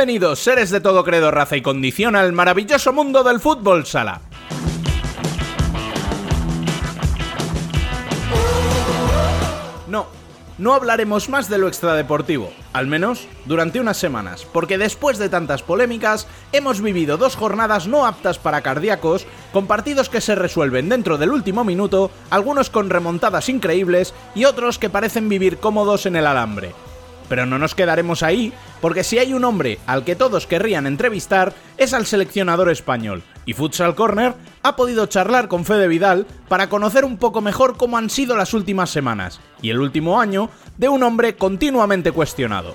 Bienvenidos, seres de todo credo, raza y condición, al maravilloso mundo del fútbol sala. No, no hablaremos más de lo extradeportivo, al menos durante unas semanas, porque después de tantas polémicas, hemos vivido dos jornadas no aptas para cardíacos, con partidos que se resuelven dentro del último minuto, algunos con remontadas increíbles y otros que parecen vivir cómodos en el alambre. Pero no nos quedaremos ahí, porque si hay un hombre al que todos querrían entrevistar, es al seleccionador español. Y Futsal Corner ha podido charlar con Fede Vidal para conocer un poco mejor cómo han sido las últimas semanas y el último año de un hombre continuamente cuestionado.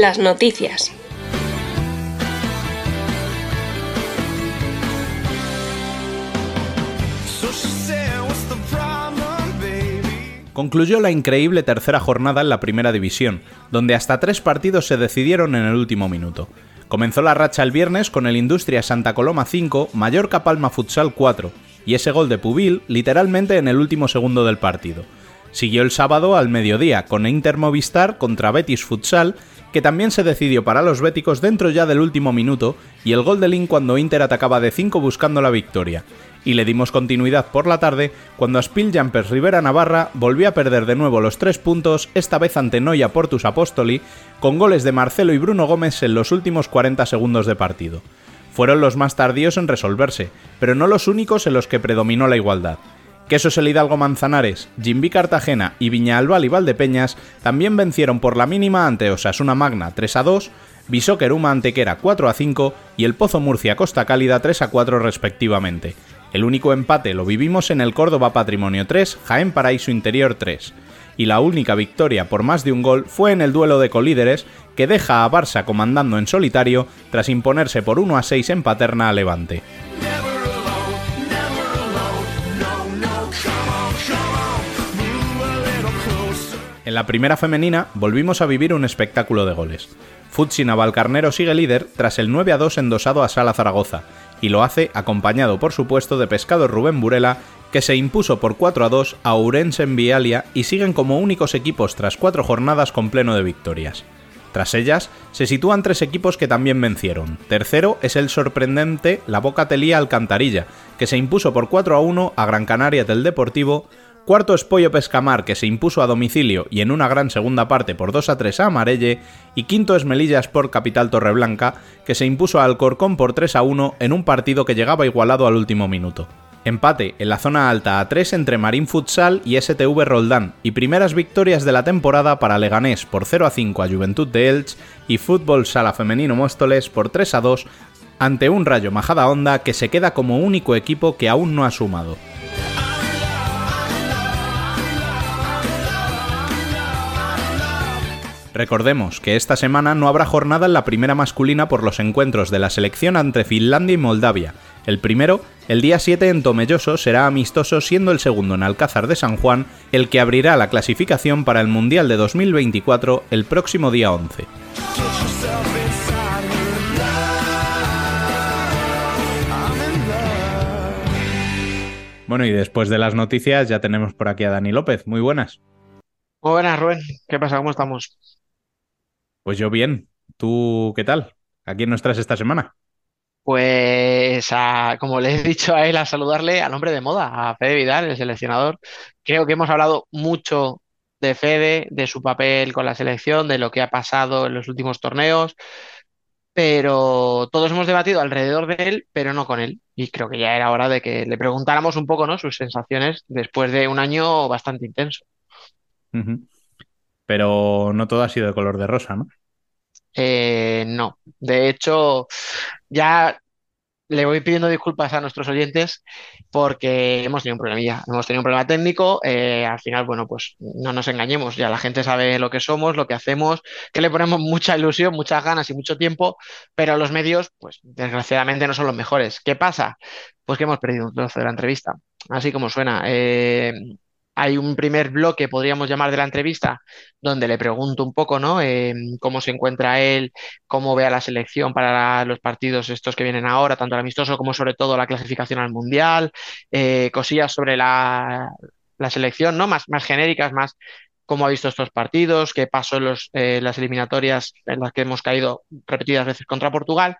Las noticias. Concluyó la increíble tercera jornada en la primera división, donde hasta tres partidos se decidieron en el último minuto. Comenzó la racha el viernes con el Industria Santa Coloma 5, Mallorca Palma Futsal 4, y ese gol de Pubil literalmente en el último segundo del partido. Siguió el sábado al mediodía con Inter Movistar contra Betis Futsal que también se decidió para los béticos dentro ya del último minuto y el gol de Link cuando Inter atacaba de 5 buscando la victoria. Y le dimos continuidad por la tarde cuando a Jumpers Rivera Navarra volvió a perder de nuevo los tres puntos, esta vez ante Noia Portus Apostoli, con goles de Marcelo y Bruno Gómez en los últimos 40 segundos de partido. Fueron los más tardíos en resolverse, pero no los únicos en los que predominó la igualdad. Quesos el Hidalgo Manzanares, Jimbi Cartagena y Viña y Valdepeñas también vencieron por la mínima ante Osasuna Magna 3 a 2, Visoqueruma Antequera 4 a 5 y el Pozo Murcia Costa Cálida 3 a 4 respectivamente. El único empate lo vivimos en el Córdoba Patrimonio 3, Jaén Paraíso Interior 3. Y la única victoria por más de un gol fue en el duelo de colíderes que deja a Barça comandando en solitario tras imponerse por 1 a 6 en Paterna a Levante. En la primera femenina volvimos a vivir un espectáculo de goles. Futsi Navalcarnero sigue líder tras el 9 a 2 endosado a Sala Zaragoza, y lo hace acompañado por supuesto de Pescado Rubén Burela, que se impuso por 4 a 2 a Ourense en Vialia y siguen como únicos equipos tras cuatro jornadas con pleno de victorias. Tras ellas, se sitúan tres equipos que también vencieron. Tercero es el sorprendente La Boca Telía Alcantarilla, que se impuso por 4 a 1 a Gran Canaria del Deportivo, Cuarto es Pollo Pescamar, que se impuso a domicilio y en una gran segunda parte por 2 a 3 a Amarelle. Y quinto es Melilla Sport Capital Torreblanca, que se impuso a Alcorcón por 3 a 1 en un partido que llegaba igualado al último minuto. Empate en la zona alta a 3 entre Marín Futsal y STV Roldán y primeras victorias de la temporada para Leganés por 0 a 5 a Juventud de Elche y Fútbol Sala Femenino Móstoles por 3 a 2 ante un Rayo Majada Honda que se queda como único equipo que aún no ha sumado. Recordemos que esta semana no habrá jornada en la primera masculina por los encuentros de la selección entre Finlandia y Moldavia. El primero, el día 7 en Tomelloso, será amistoso siendo el segundo en Alcázar de San Juan el que abrirá la clasificación para el Mundial de 2024 el próximo día 11. Bueno, y después de las noticias ya tenemos por aquí a Dani López. Muy buenas. Muy buenas, Rubén. ¿Qué pasa? ¿Cómo estamos? Pues yo bien. ¿Tú qué tal? ¿A quién nos traes esta semana? Pues como le he dicho a él a saludarle al hombre de moda, a Fede Vidal, el seleccionador. Creo que hemos hablado mucho de Fede, de su papel con la selección, de lo que ha pasado en los últimos torneos, pero todos hemos debatido alrededor de él, pero no con él. Y creo que ya era hora de que le preguntáramos un poco, ¿no? Sus sensaciones después de un año bastante intenso. Pero no todo ha sido de color de rosa, ¿no? Eh, no. De hecho, ya le voy pidiendo disculpas a nuestros oyentes porque hemos tenido un problemilla, hemos tenido un problema técnico. eh, al final, bueno, pues no nos engañemos, ya la gente sabe lo que somos, lo que hacemos, que le ponemos mucha ilusión, muchas ganas y mucho tiempo, pero los medios, pues desgraciadamente no son los mejores. ¿Qué pasa? Pues que hemos perdido un trozo de la entrevista, así como suena. Eh, hay un primer bloque, podríamos llamar, de la entrevista, donde le pregunto un poco, ¿no? Eh, cómo se encuentra él, cómo ve a la selección para los partidos estos que vienen ahora, tanto el amistoso como sobre todo la clasificación al Mundial, eh, cosillas sobre la, la selección, ¿no? Más, más genéricas, más cómo ha visto estos partidos, qué pasó en los, eh, las eliminatorias en las que hemos caído repetidas veces contra Portugal.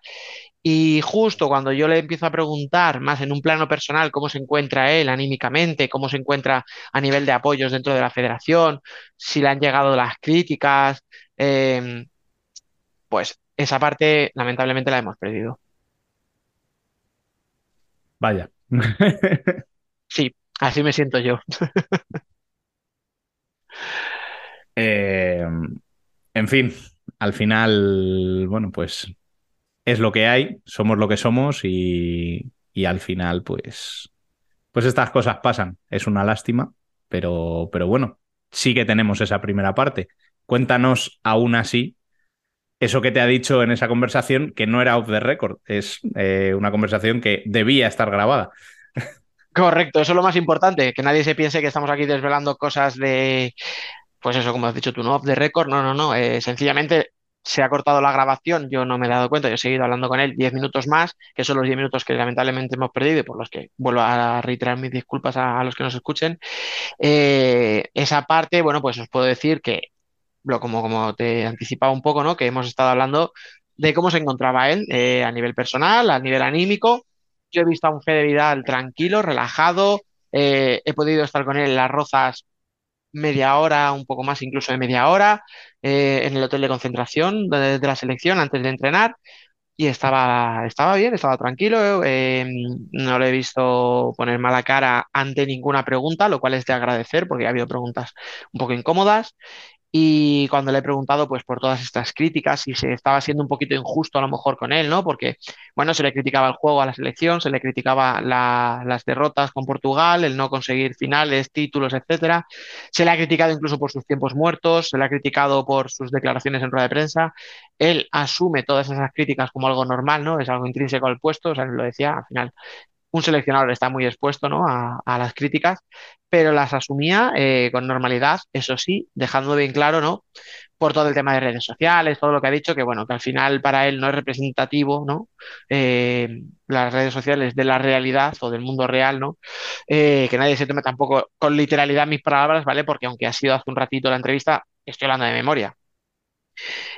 Y justo cuando yo le empiezo a preguntar más en un plano personal cómo se encuentra él anímicamente, cómo se encuentra a nivel de apoyos dentro de la federación, si le han llegado las críticas, eh, pues esa parte lamentablemente la hemos perdido. Vaya. Sí, así me siento yo. Eh, en fin, al final, bueno, pues es lo que hay, somos lo que somos y, al final, pues, pues estas cosas pasan. Es una lástima, pero, pero bueno, sí que tenemos esa primera parte. Cuéntanos aún así eso que te ha dicho en esa conversación, que no era off the record, es eh, una conversación que debía estar grabada. Correcto, eso es lo más importante, que nadie se piense que estamos aquí desvelando cosas de, pues eso, como has dicho tú, no off the record, no, no, no, eh, sencillamente se ha cortado la grabación, yo no me he dado cuenta, yo he seguido hablando con él 10 minutos más, que son los 10 minutos que lamentablemente hemos perdido y por los que vuelvo a reiterar mis disculpas a, a los que nos escuchen. Eh, esa parte, bueno, pues os puedo decir que lo, como, como te anticipaba un poco, ¿no? Que hemos estado hablando de cómo se encontraba él eh, a nivel personal, a nivel anímico. Yo he visto a un Fede Vidal tranquilo, relajado. eh, he podido estar con él en las rozas media hora, un poco más incluso de media hora, eh, en el hotel de concentración de, la selección antes de entrenar. Y estaba, estaba bien, estaba tranquilo. eh, no le he visto poner mala cara ante ninguna pregunta, lo cual es de agradecer porque ha habido preguntas un poco incómodas. Y cuando le he preguntado, pues, por todas estas críticas, si se estaba siendo un poquito injusto a lo mejor con él, ¿no? Porque, bueno, se le criticaba el juego a la selección, se le criticaba la- las derrotas con Portugal, el no conseguir finales, títulos, etcétera. Se le ha criticado incluso por sus tiempos muertos, se le ha criticado por sus declaraciones en rueda de prensa. Él asume todas esas críticas como algo normal, ¿no? Es algo intrínseco al puesto, o sea, lo decía, al final un seleccionador está muy expuesto, ¿no? a, las críticas, pero las asumía eh, con normalidad, eso sí, dejando bien claro, ¿no? Por todo el tema de redes sociales, todo lo que ha dicho, que bueno, que al final para él no es representativo, ¿no? Eh, las redes sociales de la realidad o del mundo real, ¿no? Eh, que nadie se tome tampoco con literalidad mis palabras, ¿vale? Porque aunque ha sido hace un ratito la entrevista, estoy hablando de memoria.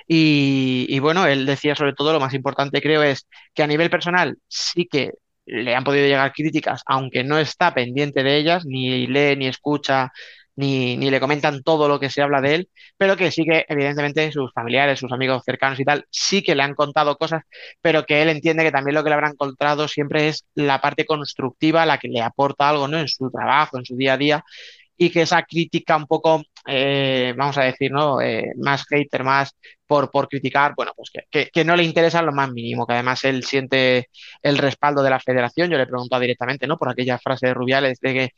Y bueno, él decía sobre todo lo más importante creo es que a nivel personal sí que le han podido llegar críticas, aunque no está pendiente de ellas, ni lee, ni escucha, ni, ni le comentan todo lo que se habla de él, pero que sí que evidentemente sus familiares, sus amigos cercanos y tal, sí que le han contado cosas, pero que él entiende que también lo que le habrán contado siempre es la parte constructiva, la que le aporta algo, ¿no? En su trabajo, en su día a día y que esa crítica un poco, eh, vamos a decir, ¿no? Eh, más hater, más por, por criticar, bueno, pues que, que, no le interesa lo más mínimo, que además él siente el respaldo de la federación. Yo le he directamente, ¿no? Por aquella frase de Rubiales de que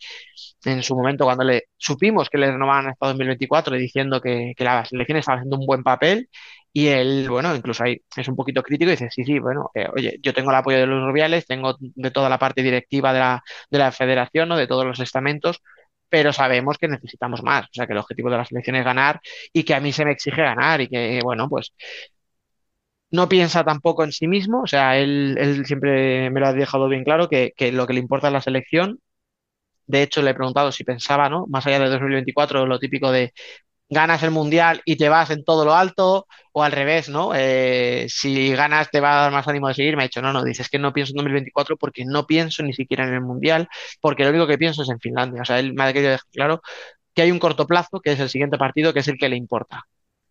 en su momento, cuando le supimos que le renovaban hasta 2024, diciendo que, que la selección estaba haciendo un buen papel. Y él, bueno, incluso ahí es un poquito crítico y dice, sí, sí, bueno, eh, oye, yo tengo el apoyo de los Rubiales, tengo de toda la parte directiva de la, de la federación, ¿no? de todos los estamentos, pero sabemos que necesitamos más. O sea, que el objetivo de la selección es ganar y que a mí se me exige ganar y que, bueno, pues no piensa tampoco en sí mismo. O sea, él, él siempre me lo ha dejado bien claro que, que, lo que le importa es la selección De hecho, le he preguntado si pensaba, ¿no? Más allá de 2024, lo típico de ganas el mundial y te vas en todo lo alto, o al revés, ¿no? Eh, si ganas te va a dar más ánimo de seguir. Me ha dicho, no, no, dices que no pienso en 2024 porque no pienso ni siquiera en el mundial, porque lo único que pienso es en Finlandia. O sea, él me ha querido dejar claro que hay un corto plazo, que es el siguiente partido, que es el que le importa.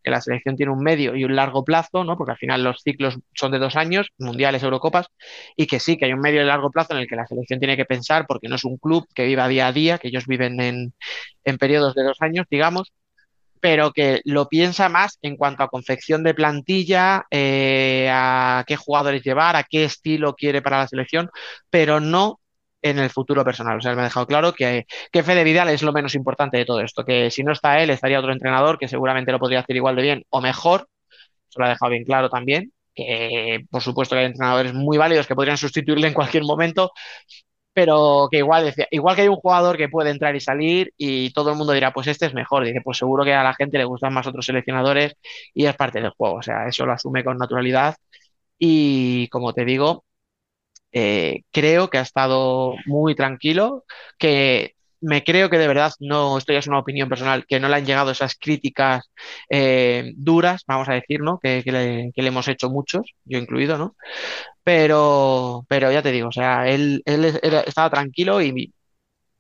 Que la selección tiene un medio y un largo plazo, ¿no? Porque al final los ciclos son de dos años, mundiales, Eurocopas, y que sí, que hay un medio y largo plazo en el que la selección tiene que pensar, porque no es un club que viva día a día, que ellos viven en, en periodos de dos años, digamos, pero que lo piensa más en cuanto a confección de plantilla, eh, a qué jugadores llevar, a qué estilo quiere para la selección, pero no en el futuro personal. O sea, me ha dejado claro que, que Fede Vidal es lo menos importante de todo esto, que si no está él, estaría otro entrenador que seguramente lo podría hacer igual de bien o mejor. Eso lo ha dejado bien claro también. Que por supuesto que hay entrenadores muy válidos que podrían sustituirle en cualquier momento, pero que igual decía, igual que hay un jugador que puede entrar y salir y todo el mundo dirá, pues este es mejor, dice, pues seguro que a la gente le gustan más otros seleccionadores y es parte del juego, o sea, eso lo asume con naturalidad. Y como te digo, eh, creo que ha estado muy tranquilo, que me creo que de verdad, no, esto ya es una opinión personal, que no le han llegado esas críticas eh, duras, vamos a decir, ¿no? Que, que, le, que, le, hemos hecho muchos, yo incluido, ¿no? Pero, pero ya te digo, o sea, él, él estaba tranquilo y,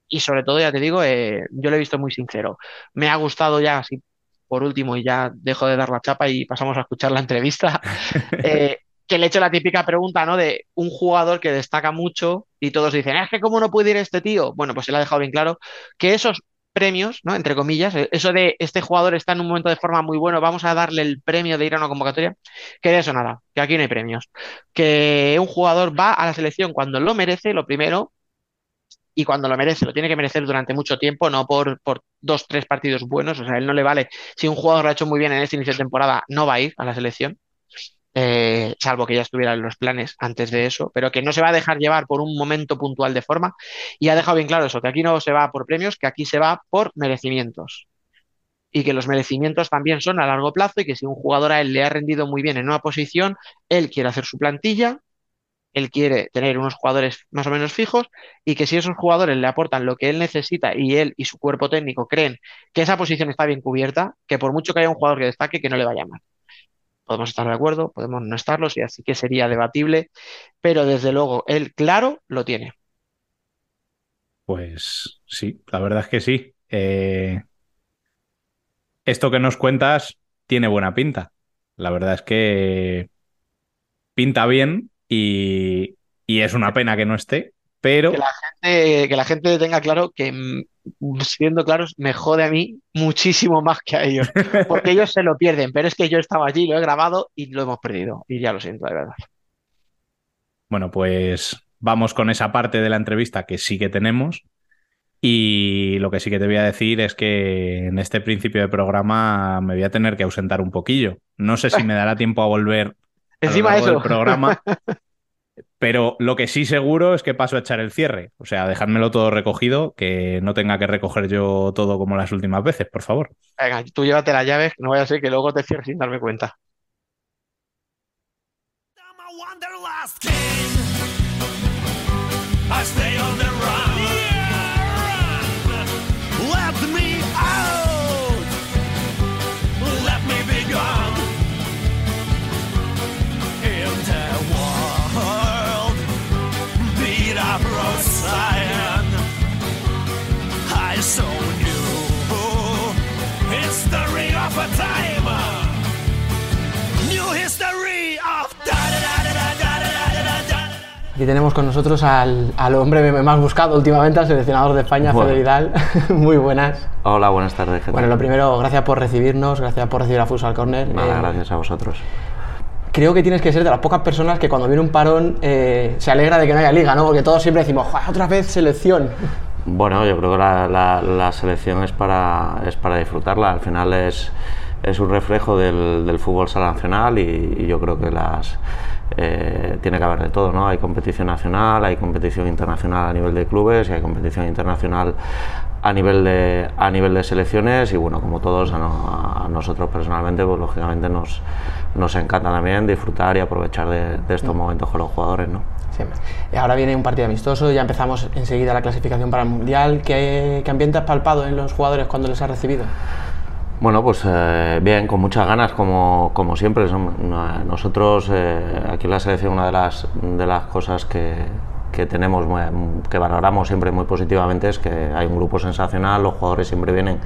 y sobre todo, ya te digo, eh, yo lo he visto muy sincero. Me ha gustado ya, así por último, y ya dejo de dar la chapa y pasamos a escuchar la entrevista, eh, que le he hecho la típica pregunta, ¿no? De un jugador que destaca mucho y todos dicen, es que cómo no puede ir este tío. Bueno, pues él ha dejado bien claro que esos premios, ¿no? Entre comillas, eh, eso de este jugador está en un momento de forma muy bueno, vamos a darle el premio de ir a una convocatoria, que de eso nada, que aquí no hay premios. Que un jugador va a la selección cuando lo merece, lo primero, y cuando lo merece, lo tiene que merecer durante mucho tiempo, no por, por dos, tres partidos buenos. O sea, él no le vale. Si un jugador lo ha hecho muy bien en este inicio de temporada, no va a ir a la selección. Eh, salvo que ya estuviera en los planes antes de eso, pero que no se va a dejar llevar por un momento puntual de forma. Y ha dejado bien claro eso, que aquí no se va por premios, que aquí se va por merecimientos. Y que los merecimientos también son a largo plazo y que si un jugador a él le ha rendido muy bien en una posición, él quiere hacer su plantilla, él quiere tener unos jugadores más o menos fijos y que si esos jugadores le aportan lo que él necesita y él y su cuerpo técnico creen que esa posición está bien cubierta, que por mucho que haya un jugador que destaque, que no le vaya mal podemos estar de acuerdo, podemos no estarlo, y así que sería debatible, pero desde luego él claro lo tiene. Pues sí, la verdad es que sí. Eh, esto que nos cuentas tiene buena pinta. La verdad es que pinta bien y, y es una pena que no esté, pero... Que la gente, que la gente tenga claro que siendo claros, me jode a mí muchísimo más que a ellos, porque ellos se lo pierden, pero es que yo estaba allí, lo he grabado y lo hemos perdido, y ya lo siento, de verdad. Bueno, pues vamos con esa parte de la entrevista que sí que tenemos. Y lo que sí que te voy a decir es que en este principio de programa me voy a tener que ausentar un poquillo. No sé si me dará tiempo a volver Encima eso. del programa, Pero lo que sí seguro es que paso a echar el cierre. O sea, dejármelo todo recogido, que no tenga que recoger yo todo como las últimas veces, por favor. Venga, tú llévate las llaves, no vaya a ser que luego te cierres sin darme cuenta. Aquí tenemos con nosotros al, al, hombre más buscado últimamente, al seleccionador de España, bueno. Fede Vidal. Muy buenas. Hola, buenas tardes. Gente. Bueno, lo primero, gracias por recibirnos, gracias por recibir a Futsal Corner. Nada, eh, gracias a vosotros. Creo que tienes que ser de las pocas personas que cuando viene un parón eh, se alegra de que no haya liga, ¿no? Porque todos siempre decimos, otra vez selección. Bueno, yo creo que la, la, la, selección es para, es para disfrutarla. Al final es, es un reflejo del, del fútbol sala nacional y, y yo creo que las eh, tiene que haber de todo, ¿no? Hay competición nacional, hay competición internacional a nivel de clubes y hay competición internacional a nivel de, a nivel de selecciones y bueno, como todos, a, no, a nosotros personalmente, pues lógicamente nos, nos encanta también disfrutar y aprovechar de, estos momentos con los jugadores, ¿no? Siempre. Ahora viene un partido amistoso, ya empezamos enseguida la clasificación para el Mundial. ¿Qué, qué ambiente has palpado en los jugadores cuando les has recibido? Bueno, pues eh, bien, con muchas ganas, como, como siempre. Nosotros, eh, aquí en la selección, una de las, de las cosas que, que tenemos, que valoramos siempre muy positivamente es que hay un grupo sensacional, los jugadores siempre vienen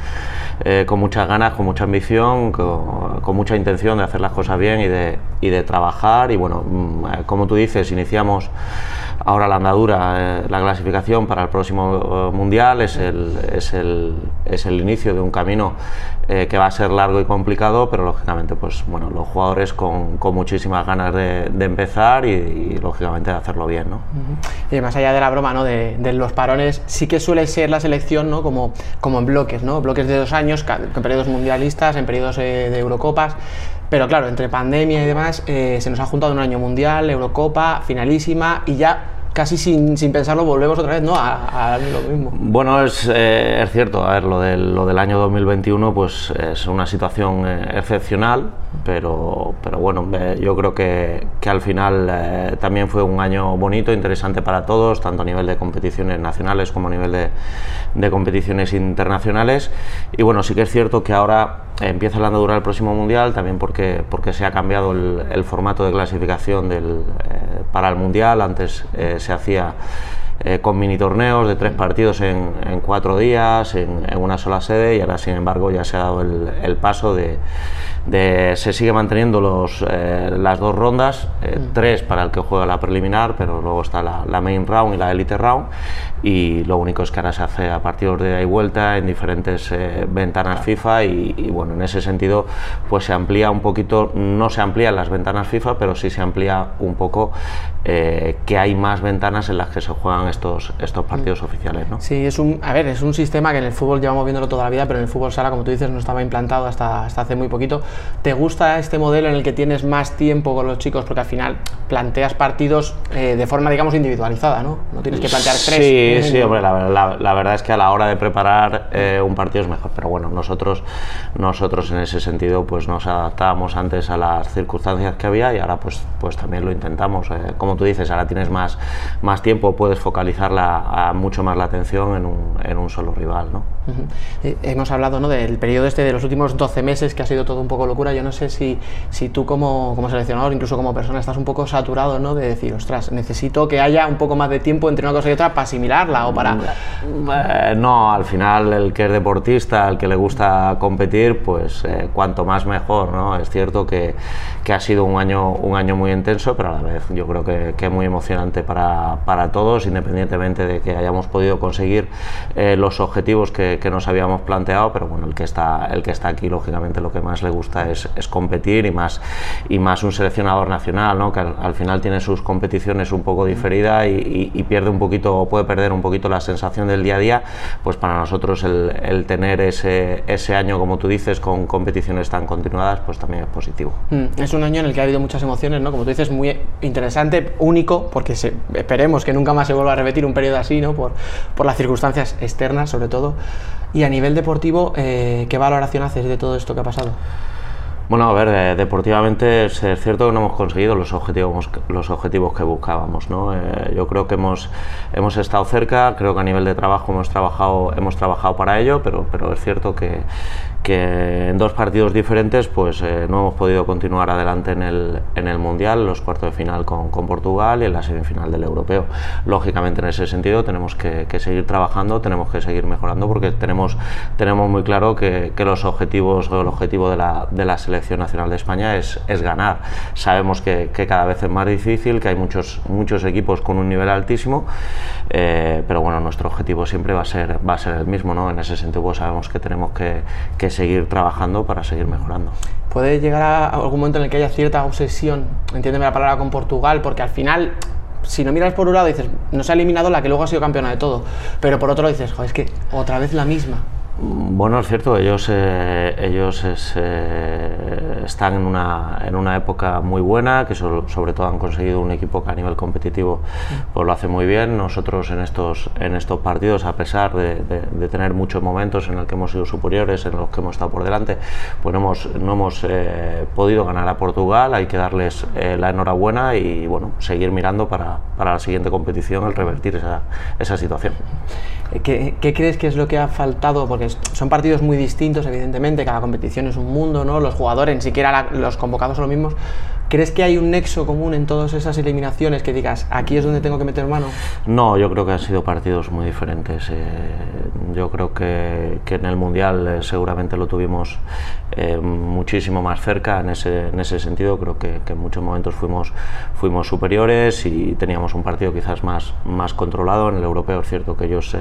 eh, con muchas ganas, con mucha ambición, con, mucha intención de hacer las cosas bien y de, y de trabajar. Y bueno, mm, como tú dices, iniciamos ahora la andadura, eh, la clasificación para el próximo eh, mundial es el, es el, es el inicio de un camino eh, que va a ser largo y complicado, pero lógicamente, pues bueno, los jugadores con, con muchísimas ganas de, empezar y, lógicamente de hacerlo bien, ¿no? Y más allá de la broma, ¿no? De, los parones, sí que suele ser la selección, ¿no? Como, como en bloques, ¿no? Bloques de dos años, en periodos mundialistas, en periodos eh, de Eurocopas. Pero claro, entre pandemia y demás, eh, se nos ha juntado un año mundial, Eurocopa, finalísima y ya casi sin, sin, pensarlo volvemos otra vez ¿no? a, a lo mismo. Bueno, es, eh, es, cierto, a ver, lo del, lo del año 2021 pues es una situación eh, excepcional, pero, pero bueno, eh, yo creo que, que al final eh, también fue un año bonito, interesante para todos, tanto a nivel de competiciones nacionales como a nivel de, de competiciones internacionales. Y bueno, sí que es cierto que ahora empieza la andadura del próximo mundial, también porque, porque se ha cambiado el, formato de clasificación eh, para el mundial. Antes se hacía eh, con mini torneos de tres partidos en, en cuatro días, en, una sola sede, y ahora, sin embargo, ya se ha dado el paso de, de, Se sigue manteniendo los, eh, las dos rondas, eh, mm. tres para el que juega la preliminar, pero luego está la, la, main round y la elite round, y lo único es que ahora se hace a partidos de ida y vuelta en diferentes eh, ventanas FIFA, y, y, bueno, en ese sentido, pues se amplía un poquito, no se amplían las ventanas FIFA, pero sí se amplía un poco que hay más ventanas en las que se juegan estos, estos partidos mm. oficiales. ¿no? Sí, es un, a ver, es un sistema que en el fútbol llevamos viéndolo toda la vida, pero en el fútbol sala, como tú dices, no estaba implantado hasta, hasta hace muy poquito. ¿Te gusta este modelo en el que tienes más tiempo con los chicos? Porque al final planteas partidos eh, de forma, digamos, individualizada, ¿no? No tienes que plantear tres. Sí, sí, hombre, la, la, verdad es que a la hora de preparar eh, un partido es mejor, pero bueno, nosotros, nosotros en ese sentido pues nos adaptábamos antes a las circunstancias que había y ahora pues, pues también lo intentamos. Eh, como tú dices, ahora tienes más, más tiempo, puedes focalizarla a mucho más la atención en un, en un solo rival. ¿no? Uh -huh. Hemos hablado ¿no? del periodo este de los últimos 12 meses que ha sido todo un poco locura. Yo no sé si, si tú como, como seleccionador, incluso como persona, estás un poco saturado ¿no? de decir, ostras, necesito que haya un poco más de tiempo entre una cosa y otra para asimilarla o para... Eh, no, al final el que es deportista, el que le gusta competir, pues eh, cuanto más mejor. ¿no? Es cierto que, que, ha sido un año, un año muy intenso, pero a la vez yo creo que, que muy emocionante para, para todos, independientemente de que hayamos podido conseguir eh, los objetivos que, que, nos habíamos planteado, pero bueno, el que está, el que está aquí, lógicamente, lo que más le gusta es, es competir y más, y más un seleccionador nacional, ¿no? que al, al, final tiene sus competiciones un poco diferidas y, y, y, pierde un poquito, o puede perder un poquito la sensación del día a día, pues para nosotros el, el tener ese, ese año, como tú dices, con competiciones tan continuadas, pues también es positivo. Mm, es un año en el que ha habido muchas emociones, ¿no? Como tú dices, muy interesante, único, porque se, esperemos que nunca más se vuelva a repetir un periodo así, ¿no? Por, por las circunstancias externas, sobre todo. Y a nivel deportivo, eh, ¿qué valoración haces de todo esto que ha pasado? Bueno, a ver, deportivamente es, cierto que no hemos conseguido los objetivos, los objetivos que buscábamos. ¿no? Eh, yo creo que hemos, hemos estado cerca, creo que a nivel de trabajo hemos trabajado, hemos trabajado para ello, pero, pero es cierto que, que en dos partidos diferentes pues eh, no hemos podido continuar adelante en el, en el Mundial, los cuartos de final con, con, Portugal y en la semifinal del Europeo. Lógicamente en ese sentido tenemos que, que, seguir trabajando, tenemos que seguir mejorando porque tenemos, tenemos muy claro que, que los objetivos o el objetivo de la, de la selección nacional de España es, es ganar. Sabemos que, cada vez es más difícil, que hay muchos, muchos equipos con un nivel altísimo, eh, pero bueno, nuestro objetivo siempre va a ser, va a ser el mismo, ¿no? En ese sentido pues sabemos que tenemos que, que seguir trabajando para seguir mejorando. ¿Puede llegar a algún momento en el que haya cierta obsesión, entiéndeme la palabra, con Portugal? Porque al final, si no miras por un lado, dices, no se ha eliminado la que luego ha sido campeona de todo, pero por otro dices, es que otra vez la misma. Bueno, es cierto, ellos, eh, ellos eh, están en una, en una época muy buena, que sobre todo han conseguido un equipo que a nivel competitivo pues lo hace muy bien. Nosotros en estos, en estos partidos, a pesar de, tener muchos momentos en los que hemos sido superiores, en los que hemos estado por delante, pues no hemos, no hemos eh, podido ganar a Portugal, hay que darles la enhorabuena y bueno, seguir mirando para, para la siguiente competición el revertir esa, esa situación. ¿Qué, ¿Qué, crees que es lo que ha faltado? Porque son partidos muy distintos, evidentemente, cada competición es un mundo, ¿no? Los jugadores, ni siquiera los convocados son los mismos. ¿Crees que hay un nexo común en todas esas eliminaciones que digas, aquí es donde tengo que meter mano? No, yo creo que han sido partidos muy diferentes. Eh, yo creo que, que, en el Mundial eh, seguramente lo tuvimos eh, muchísimo más cerca en ese, en ese sentido. Creo que, que, en muchos momentos fuimos, fuimos superiores y teníamos un partido quizás más, más controlado. En el europeo es cierto que ellos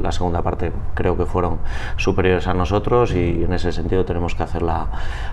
la segunda parte creo que fueron superiores a nosotros y en ese sentido tenemos que hacer la,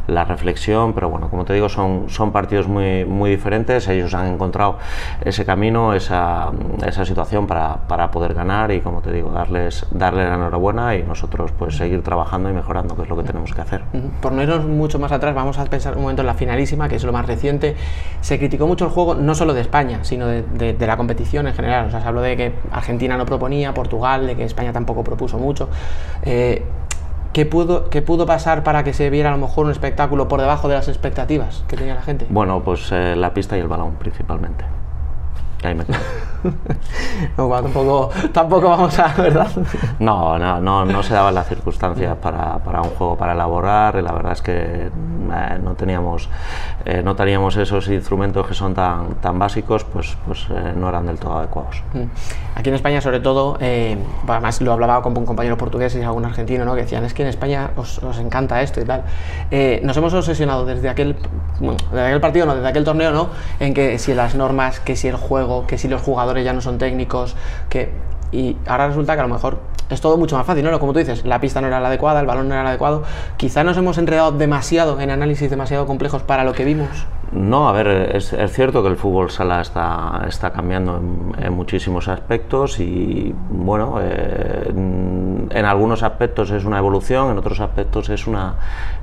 la reflexión. Pero bueno, como te digo, son, son partidos muy, muy diferentes, ellos han encontrado ese camino, esa, esa situación para, para, poder ganar y como te digo, darles, darles la enhorabuena y nosotros pues seguir trabajando y mejorando, que es lo que tenemos que hacer. Por no irnos mucho más atrás, vamos a pensar un momento en la finalísima, que es lo más reciente. Se criticó mucho el juego, no solo de España, sino de, de, la competición en general. O sea, se habló de que Argentina no proponía, Portugal, de que España tampoco propuso mucho. Eh, ¿Qué pudo, ¿Qué pudo pasar para que se viera a lo mejor un espectáculo por debajo de las expectativas que tenía la gente? Bueno, pues eh, la pista y el balón principalmente. No, tampoco, tampoco vamos a, ¿verdad? No, no, no, no se daban las circunstancias para, para, un juego para elaborar y la verdad es que eh, no, teníamos, eh, no teníamos esos instrumentos que son tan, tan básicos, pues, pues eh, no eran del todo adecuados. Mm. Aquí en España, sobre todo, además lo hablaba con un compañero portugués y algún argentino, ¿no? que decían, es que en España os, os encanta esto y tal. nos hemos obsesionado desde aquel, desde aquel partido, no, desde aquel torneo, ¿no? en que si las normas, que si el juego, que si los jugadores ya no son técnicos, que... Y ahora resulta que a lo mejor es todo mucho más fácil, ¿no? Como tú dices, la pista no era la adecuada, el balón no era el adecuado. Quizá nos hemos enredado demasiado en análisis demasiado complejos para lo que vimos. No, a ver, es, cierto que el fútbol sala está, está cambiando en, muchísimos aspectos y, bueno, eh, en algunos aspectos es una evolución, en otros aspectos es una,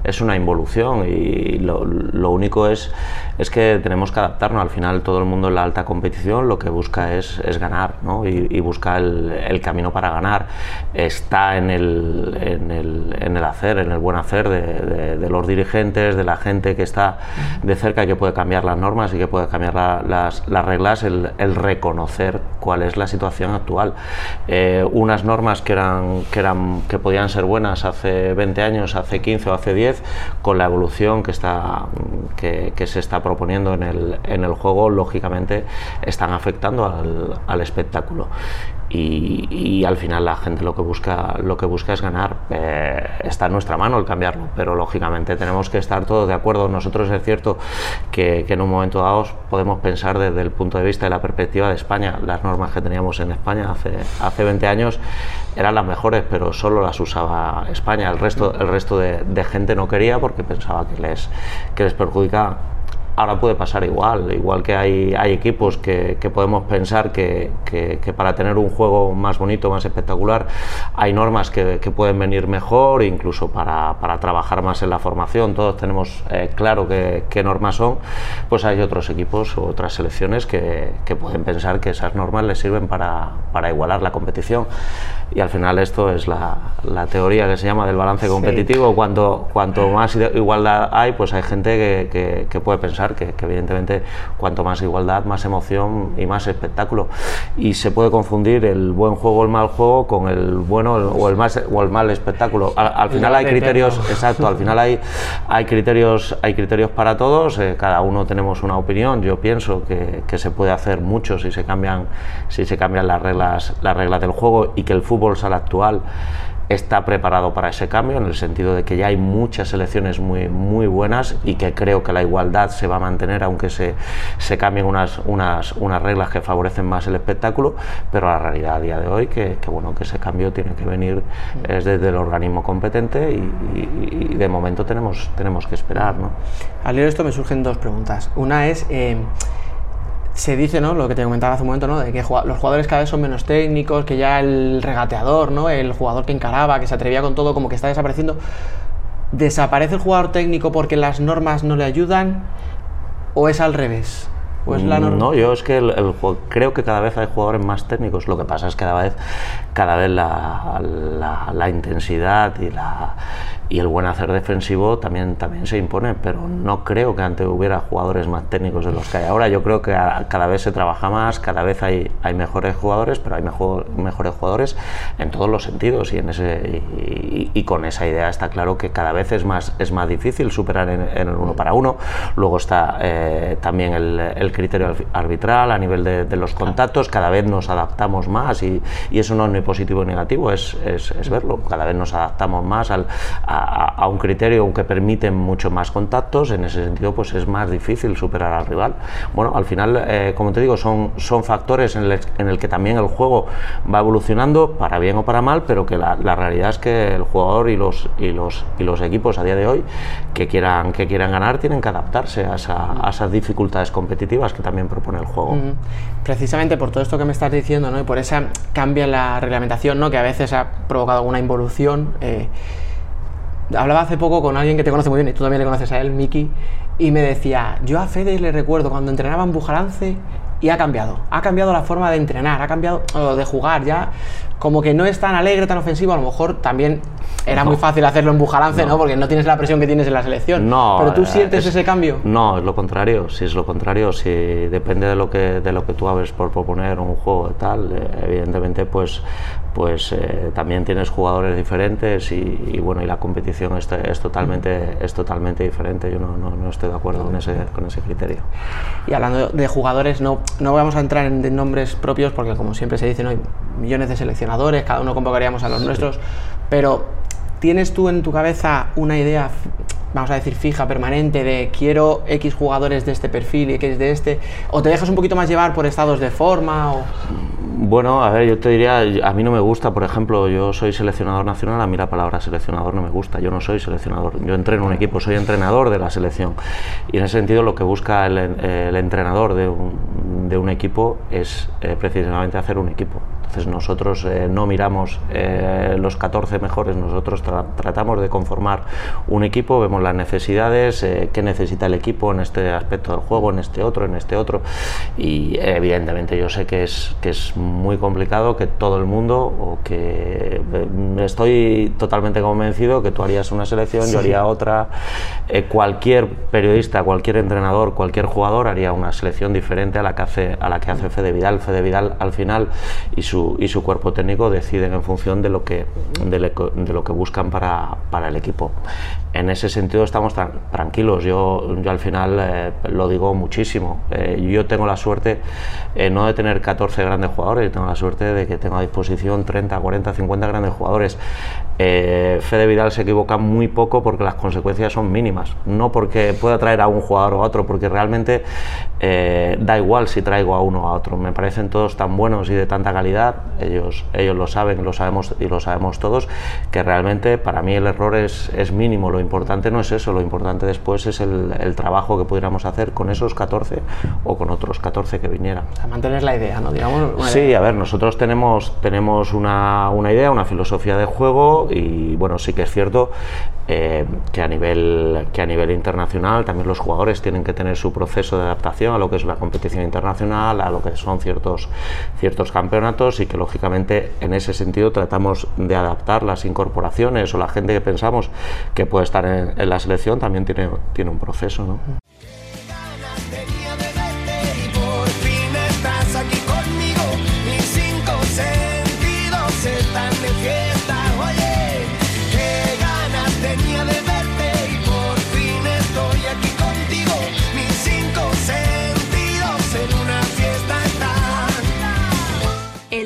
es una involución y lo, único es, es que tenemos que adaptarnos. Al final todo el mundo en la alta competición lo que busca es, es ganar ¿no? y, busca el, camino para ganar. Está en el, en el, en el hacer, en el buen hacer de, los dirigentes, de la gente que está de cerca que puede cambiar las normas y que puede cambiar las, las, reglas, el, reconocer cuál es la situación actual. Eh, unas normas que, eran, que, eran, que podían ser buenas hace 20 años, hace 15 o hace 10, con la evolución que, está, que, se está proponiendo en el, en el juego, lógicamente están afectando al espectáculo y, al final la gente lo que busca, lo que busca es ganar. Eh, está en nuestra mano el cambiarlo, pero lógicamente tenemos que estar todos de acuerdo. Nosotros es cierto que, en un momento dado podemos pensar desde el punto de vista de la perspectiva de España. Las normas que teníamos en España hace, hace 20 años eran las mejores, pero solo las usaba España. El resto, el resto de, de gente no quería porque pensaba que les, que les perjudicaba ahora puede pasar igual, igual que hay, hay equipos que, que podemos pensar que, que, para tener un juego más bonito, más espectacular, hay normas que, pueden venir mejor, incluso para, para, trabajar más en la formación, todos tenemos eh, claro qué normas son, pues hay otros equipos o otras selecciones que, pueden pensar que esas normas les sirven para, para, igualar la competición. Y al final esto es la, la teoría que se llama del balance competitivo, cuanto, cuanto más igualdad hay, pues hay gente que puede pensar que, evidentemente cuanto más igualdad, más emoción y más espectáculo. Y se puede confundir el buen juego o el mal juego con el bueno o el, más, o el mal espectáculo. Al, final hay criterios, exacto, al final hay, hay, criterios, hay criterios para todos, eh, cada uno tenemos una opinión. Yo pienso que, que, se puede hacer mucho si se cambian, si se cambian las reglas, las reglas del juego y que el fútbol sala actual está preparado para ese cambio en el sentido de que ya hay muchas selecciones muy, muy buenas y que creo que la igualdad se va a mantener aunque se, se cambien unas, unas, unas reglas que favorecen más el espectáculo, pero la realidad a día de hoy que, que bueno, que ese cambio tiene que venir desde el organismo competente y, de momento tenemos, tenemos que esperar. ¿no? Al leer esto me surgen dos preguntas. Una es... Eh, se dice, ¿no? Lo que te comentaba hace un momento, ¿no? De que los jugadores cada vez son menos técnicos, que ya el regateador, ¿no? El jugador que encaraba, que se atrevía con todo, como que está desapareciendo. ¿Desaparece el jugador técnico porque las normas no le ayudan? ¿O es al revés? Pues la no, yo es que el, creo que cada vez hay jugadores más técnicos. Lo que pasa es que cada vez, cada vez la, la intensidad y la, y el buen hacer defensivo también, también se impone, pero no creo que antes hubiera jugadores más técnicos de los que hay ahora. Yo creo que cada vez se trabaja más, cada vez hay, hay mejores jugadores, pero hay mejor, mejores jugadores en todos los sentidos y, en ese, y, con esa idea está claro que cada vez es más, es más difícil superar en, el uno para uno. Luego está eh, también el, el, criterio arbitral a nivel de, los contactos, cada vez nos adaptamos más y, y, eso no es positivo ni negativo, es, es, es verlo. Cada vez nos adaptamos más al, a, un criterio que permite mucho más contactos, en ese sentido pues es más difícil superar al rival. Bueno, al final, eh, como te digo, son, son factores en el, en el, que también el juego va evolucionando, para bien o para mal, pero que la, la, realidad es que el jugador y los, y, los, y los equipos a día de hoy que quieran, que quieran ganar tienen que adaptarse a, a esas dificultades competitivas que también propone el juego. Precisamente por todo esto que me estás diciendo, ¿no? y por esa cambia la reglamentación, ¿no? que a veces ha provocado alguna involución. Eh, hablaba hace poco con alguien que te conoce muy bien y tú también le conoces a él, Miki, y me decía, yo a Fede le recuerdo cuando entrenaba en Bujalance y ha cambiado, ha cambiado la forma de entrenar, ha cambiado de jugar, ya como que no es tan alegre, tan ofensivo, a lo mejor también era muy fácil hacerlo en Bujalance, no. Porque no tienes la presión que tienes en la selección. No. Pero tú eh, sientes ese cambio. No, es lo contrario. Si es lo contrario, si depende de lo que de lo que tú hables por proponer un juego y tal, eh, evidentemente, pues pues eh, también tienes jugadores diferentes y, bueno y la competición es, es, totalmente es totalmente diferente. Yo no, no, estoy de acuerdo con ese con ese criterio. Y hablando de jugadores, no no vamos a entrar en nombres propios porque como siempre se dice no hay millones de cada uno convocaríamos a los nuestros, pero ¿tienes tú en tu cabeza una idea, vamos a decir, fija, permanente, de quiero X jugadores de este perfil y X de este? ¿O te dejas un poquito más llevar por estados de forma? O... Bueno, a ver, yo te diría, a mí no me gusta, por ejemplo, yo soy seleccionador nacional, a mí la palabra seleccionador no me gusta, yo no soy seleccionador, yo entreno un equipo, soy entrenador de la selección. Y en ese sentido lo que busca el, entrenador de un, de un, equipo es eh, precisamente hacer un equipo. Entonces nosotros eh, no miramos eh, los 14 mejores, nosotros tratamos de conformar un equipo, vemos las necesidades, eh, qué necesita el equipo en este aspecto del juego, en este otro, en este otro. Y evidentemente yo sé que es, que es muy complicado que todo el mundo, o que estoy totalmente convencido que tú harías una selección, yo haría otra, cualquier periodista, cualquier entrenador, cualquier jugador haría una selección diferente a la que hace, a la que hace Fede Vidal. Fede Vidal al final y su y su cuerpo técnico deciden en función de lo que, de, lo que buscan para, para, el equipo. En ese sentido estamos tranquilos. Yo, yo al final eh, lo digo muchísimo. Eh, yo tengo la suerte eh, no de tener 14 grandes jugadores, tengo la suerte de que tengo a disposición 30, 40, 50 grandes jugadores. Fede Vidal se equivoca muy poco porque las consecuencias son mínimas. No porque pueda traer a un jugador o a otro, porque realmente da igual si traigo a uno o a otro. Me parecen todos tan buenos y de tanta calidad ellos, ellos lo saben, lo sabemos y lo sabemos todos, que realmente para mí el error es, es mínimo, lo importante no es eso, lo importante después es el, el, trabajo que pudiéramos hacer con esos 14 o con otros 14 que vinieran. A mantener la idea, ¿no? Digamos, sí, a ver, nosotros tenemos, tenemos una, una idea, una filosofía de juego y bueno, sí que es cierto eh, que, a nivel, que a nivel internacional también los jugadores tienen que tener su proceso de adaptación a lo que es la competición internacional, a lo que son ciertos, ciertos campeonatos y que lógicamente en ese sentido tratamos de adaptar las incorporaciones o la gente que pensamos que puede estar en, en la selección también tiene, tiene un proceso. ¿no?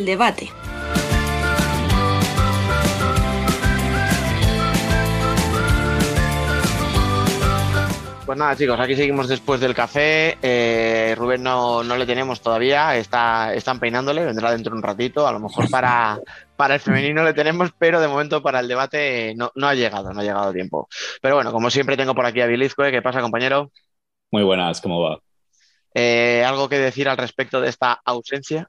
Debate. Pues nada, chicos, aquí seguimos después del café. Eh, Rubén no, no, le tenemos todavía, está, están peinándole, vendrá dentro de un ratito. A lo mejor para, para el femenino le tenemos, pero de momento para el debate no, no ha llegado, no ha llegado tiempo. Pero bueno, como siempre tengo por aquí a Bilizco, ¿qué pasa, compañero? Muy buenas, ¿cómo va? Eh, ¿Algo que decir al respecto de esta ausencia?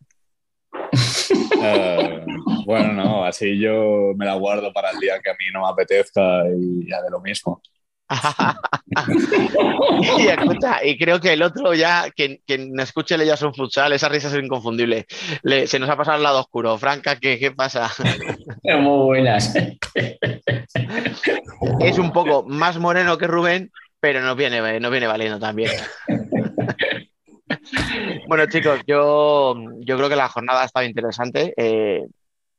Eh, bueno, no, así yo me la guardo para el día que a mí no me apetezca y ya de lo mismo. y, escucha, y creo que el otro ya, quien, quien escuche ya son futsal, esa risa es inconfundible. Le- se nos ha pasado al lado oscuro. Franca, ¿qué, qué pasa? Muy buenas. es un poco más moreno que Rubén, pero nos viene, nos viene valiendo también. bueno, chicos, yo, yo creo que la jornada ha estado interesante. Eh,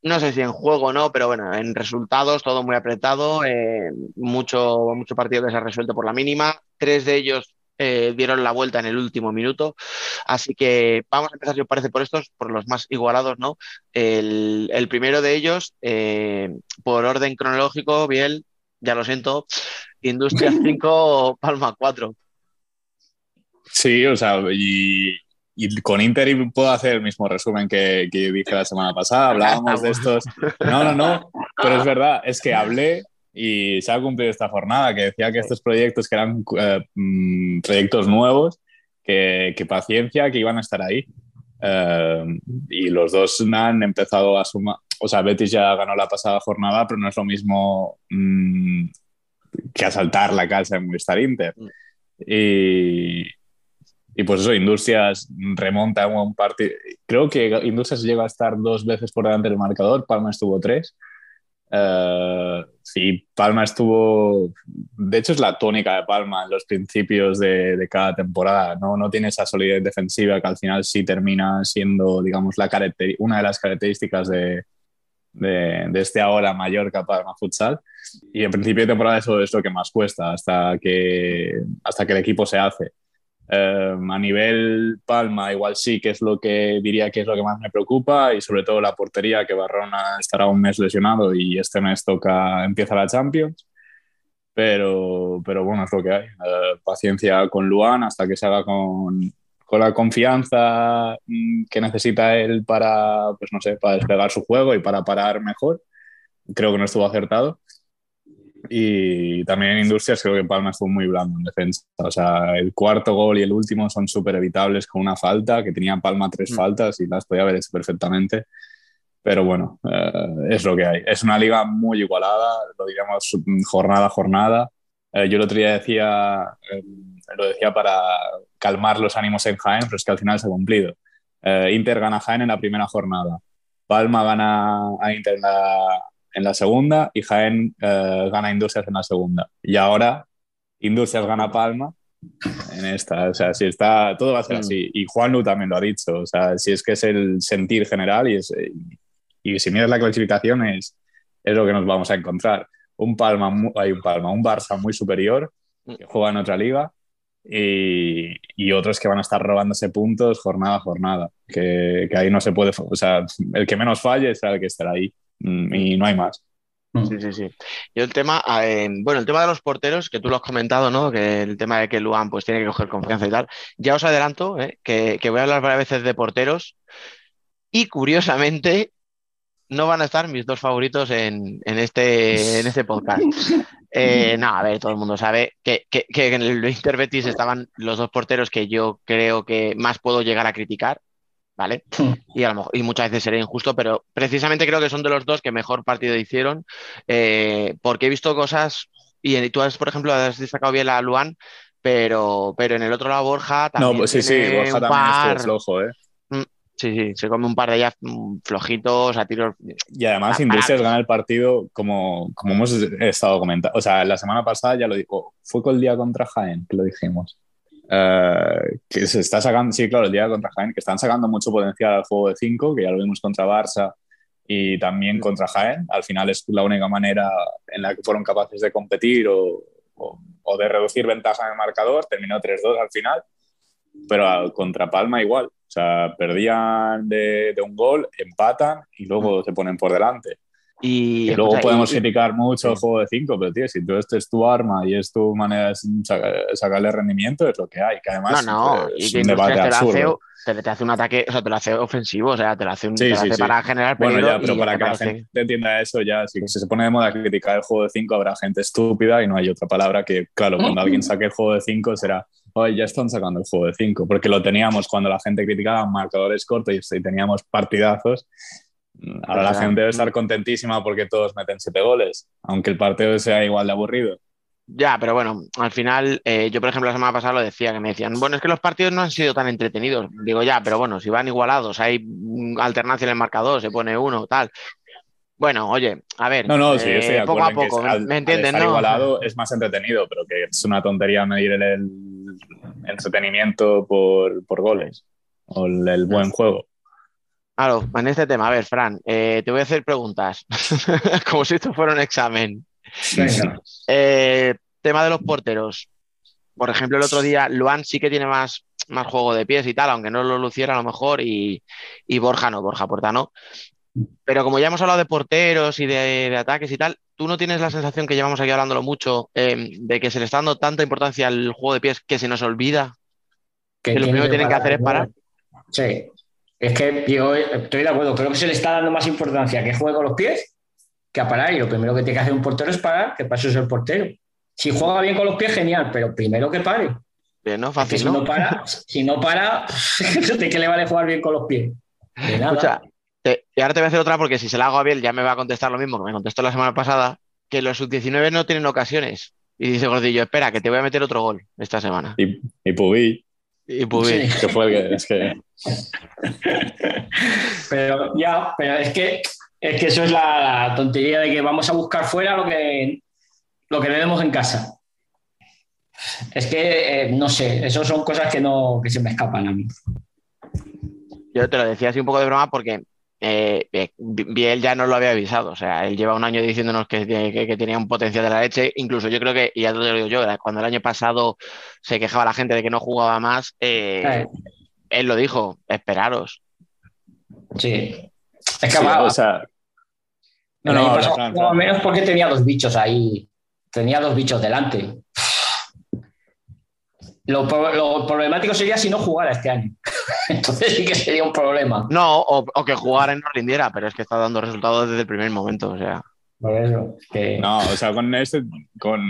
no sé si en juego o no, pero bueno, en resultados todo muy apretado, eh, mucho, mucho partido que se ha resuelto por la mínima. Tres de ellos eh, dieron la vuelta en el último minuto. Así que vamos a empezar, si os parece, por estos, por los más igualados, ¿no? El, el primero de ellos, eh, por orden cronológico, Biel, ya lo siento, Industria 5, Palma 4. Sí, o sea, y, y con Inter puedo hacer el mismo resumen que, que dije la semana pasada. Hablábamos de estos. No, no, no, pero es verdad, es que hablé y se ha cumplido esta jornada que decía que estos proyectos que eran eh, mm, proyectos nuevos, que, que, paciencia, que iban a estar ahí. Eh, y los dos han empezado a sumar. O sea, Betis ya ganó la pasada jornada, pero no es lo mismo mm, que asaltar la casa en Movistar Inter. Y, y pues eso, Industrias remonta un partido. Creo que Industrias llega a estar dos veces por delante del marcador, Palma estuvo tres. Uh, sí, Palma estuvo. De hecho, es la tónica de Palma en los principios de, de, cada temporada. ¿no? no tiene esa solidez defensiva que al final sí termina siendo, digamos, la una de las características de, de, de este ahora Mallorca Palma Futsal. Y en principio de temporada eso es lo que más cuesta hasta que, hasta que el equipo se hace. Um, a nivel Palma, igual sí que es lo que diría que es lo que más me preocupa y sobre todo la portería, que Barrona estará un mes lesionado y este mes toca, empieza la Champions. Pero, pero bueno, es lo que hay. Uh, paciencia con Luan hasta que se haga con, con la confianza que necesita él para, pues no sé, para desplegar su juego y para parar mejor. Creo que no estuvo acertado. Y también en Industrias creo que Palma estuvo muy blando en defensa. O sea, el cuarto gol y el último son súper evitables con una falta, que tenía Palma tres mm. faltas y las podía haber hecho perfectamente. Pero bueno, eh, es lo que hay. Es una liga muy igualada, lo diríamos jornada a jornada. Eh, yo el otro día decía, eh, lo decía para calmar los ánimos en Jaén, pero es que al final se ha cumplido. Inter gana Jaén en la primera jornada. Palma gana a Inter en la, en la segunda y Jaén eh, gana Industrias en la segunda. Y ahora Industrias gana Palma en esta. O sea, si está, todo va a ser mm. así. Y Juanlu también lo ha dicho. O sea, si es que es el sentir general y, es, y, y si miras la clasificación es, es lo que nos vamos a encontrar. Un Palma, hay un Palma, un Barça muy superior que juega en otra liga y, y, otros que van a estar robándose puntos jornada a jornada. Que, que ahí no se puede, o sea, el que menos falle será el que estará ahí y no hay más. Sí, sí, sí. Yo el tema, eh, bueno, el tema de los porteros, que tú lo has comentado, ¿no? Que el tema de que Luan pues tiene que coger confianza y tal. Ya os adelanto eh, que, que, voy a hablar varias veces de porteros y curiosamente no van a estar mis dos favoritos en, en este, en este podcast. Eh, no, a ver, todo el mundo sabe que, que, que en el Inter Betis estaban los dos porteros que yo creo que más puedo llegar a criticar, ¿vale? Y, a lo mejor, y muchas veces seré injusto, pero precisamente creo que son de los dos que mejor partido hicieron, eh, porque he visto cosas, y tú has, por ejemplo, has destacado bien a Luan, pero, pero en el otro lado Borja también. No, pues sí, sí, Borja también par... flojo, ¿eh? Sí, sí, se come un par de ellas flojitos, a tiros. Y además, Industrias gana el partido como, como hemos estado comentando. O sea, la semana pasada ya lo dijo, fue con el día contra Jaén, que lo dijimos. Uh, que se está sacando, sí, claro, el día contra Jaén, que están sacando mucho potencial al juego de 5, que ya lo vimos contra Barça y también contra Jaén. Al final es la única manera en la que fueron capaces de competir o, o, o de reducir ventaja en el marcador. Terminó 3-2 al final, pero contra Palma igual. O sea, perdían de, de, un gol, empatan y luego se ponen por delante. Y, luego escucha, podemos y- y- criticar mucho el sí. juego de 5, pero tío, si tú este es tu arma y es tu manera de saca- sacarle rendimiento, es lo que hay. Que además no, no, y es que un debate lo hace, absurdo. te, te hace un ataque, o sea, te lo hace ofensivo, o sea, te lo hace, un, Sí, te lo sí, hace para generar Bueno, peligro ya, pero y para que la parece- gente entienda eso, ya, si se pone de moda criticar el juego de 5, habrá gente estúpida y no hay otra palabra que, claro, cuando alguien saque el juego de 5 será, oye, ya están sacando el juego de 5, porque lo teníamos cuando la gente criticaba marcadores cortos y y teníamos partidazos. Ahora la gente debe estar contentísima porque todos meten 7 goles, aunque el partido sea igual de aburrido. Ya, pero bueno, al final, eh, yo por ejemplo la semana pasada lo decía, que me decían, bueno, es que los partidos no han sido tan entretenidos. Digo, ya, pero bueno, si van igualados, hay mm, alternancia en el marcador, se pone uno, tal. Bueno, oye, a ver, No, no, sí, eh, de poco a que poco, al- ¿me al entiendes? estar no? igualado es más entretenido, pero que es una tontería medir el, el entretenimiento por, por goles o el, el buen juego. Claro, en este tema, a ver, Fran, eh, te voy a hacer preguntas, como si esto fuera un examen. Venga. Eh, tema de los porteros. Por ejemplo, el otro día Luan sí que tiene más, más juego de pies y tal, aunque no lo luciera a lo mejor, y, y Borja no, Borja Puerta no. Pero como ya hemos hablado de porteros y de, de ataques y tal, ¿tú no tienes la sensación que llevamos aquí hablándolo mucho, eh, de que se le está dando tanta importancia al juego de pies que se nos olvida? Que lo primero que tienen que hacer es parar. Sí. Es que yo estoy de acuerdo. Creo que se le está dando más importancia que juegue con los pies que a parar. Y lo primero que tiene que hacer un portero es parar, que para eso es el portero. Si juega bien con los pies, genial, pero primero que pare. Bien, ¿no? Fácil, si ¿no? no para, si no para, ¿de qué le vale jugar bien con los pies? De nada. Escucha, te- y ahora te voy a hacer otra porque si se la hago a Biel ya me va a contestar lo mismo que me contestó la semana pasada, que los sub-19 no tienen ocasiones. Y dice Gordillo, espera, que te voy a meter otro gol esta semana. Y, y Pubi, Y pues bien. Sí. que fue el que, es que Pero ya, pero es que, es que eso es la, la tontería de que vamos a buscar fuera lo que, lo que tenemos en casa. Es que, eh, no sé, eso son cosas que, no, que se me escapan a mí. Yo te lo decía así un poco de broma porque eh, eh, Biel ya nos lo había avisado. O sea, él lleva un año diciéndonos que, que- que tenía un potencial de la leche. Incluso yo creo que, y ya te lo digo yo, cuando el año pasado se quejaba la gente de que no jugaba más, eh, Eh, él lo dijo, esperaros. sí. Es que sí, va- o sea, no, no, Fran. menos porque tenía dos bichos ahí. Tenía dos bichos delante. Lo, pro- lo problemático sería si no jugara este año. Entonces sí que sería un problema. No, o, o que jugara y no rindiera, pero es que está dando resultados desde el primer momento. O sea, Por eso. es que- no, o sea, con este, con,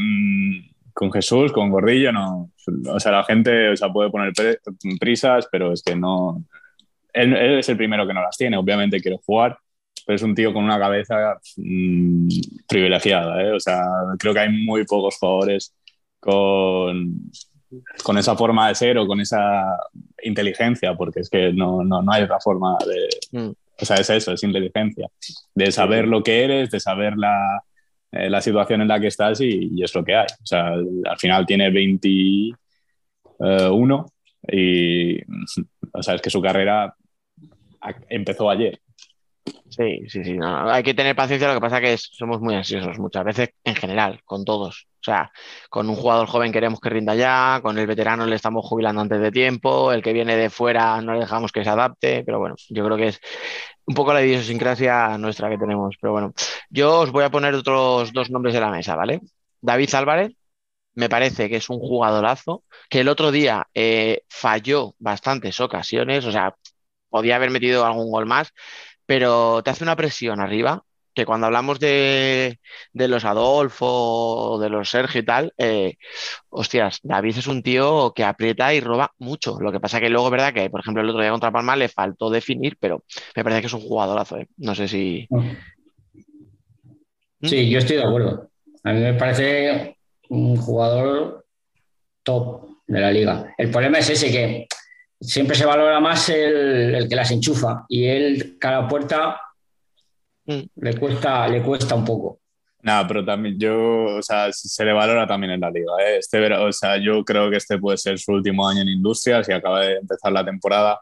con Jesús, con Gordillo, no. O sea, la gente o sea, puede poner prisas, pero es que no. Él, él es el primero que no las tiene, obviamente quiere jugar, pero es un tío con una cabeza mm, privilegiada, ¿eh? O sea, creo que hay muy pocos jugadores con, con esa forma de ser o con esa inteligencia, porque es que no, no, no hay otra forma de... Mm. O sea, es eso, es inteligencia, de saber lo que eres, de saber la, eh, la situación en la que estás y, y es lo que hay. O sea, al final tiene 21 y, o sea, es que su carrera empezó ayer. sí, sí, sí. no, no, hay que tener paciencia. Lo que pasa que es- somos muy ansiosos muchas veces, en general, con todos. O sea, con un jugador joven queremos que rinda ya, con el veterano le estamos jubilando antes de tiempo, el que viene de fuera no le dejamos que se adapte, pero bueno, yo creo que es un poco la idiosincrasia nuestra que tenemos. Pero bueno, yo os voy a poner otros dos nombres de la mesa, ¿vale? David Álvarez, me parece que es un jugadorazo, que el otro día eh, falló bastantes ocasiones, o sea, podía haber metido algún gol más, pero te hace una presión arriba, que cuando hablamos de, de los Adolfo, de los Sergio y tal, eh, hostias, David es un tío que aprieta y roba mucho. Lo que pasa que luego es verdad que, por ejemplo, el otro día contra Palma le faltó definir, pero me parece que es un jugadorazo, ¿eh? No sé si... Sí, yo estoy de acuerdo. A mí me parece un jugador top de la liga. El problema es ese, que siempre se valora más el, el que las enchufa y él, cada puerta, Mm. Le cuesta, le cuesta un poco. Nada, pero también yo, o sea, se le valora también en la liga. ¿eh? Este, o sea, yo creo que este puede ser su último año en Industrias y acaba de empezar la temporada,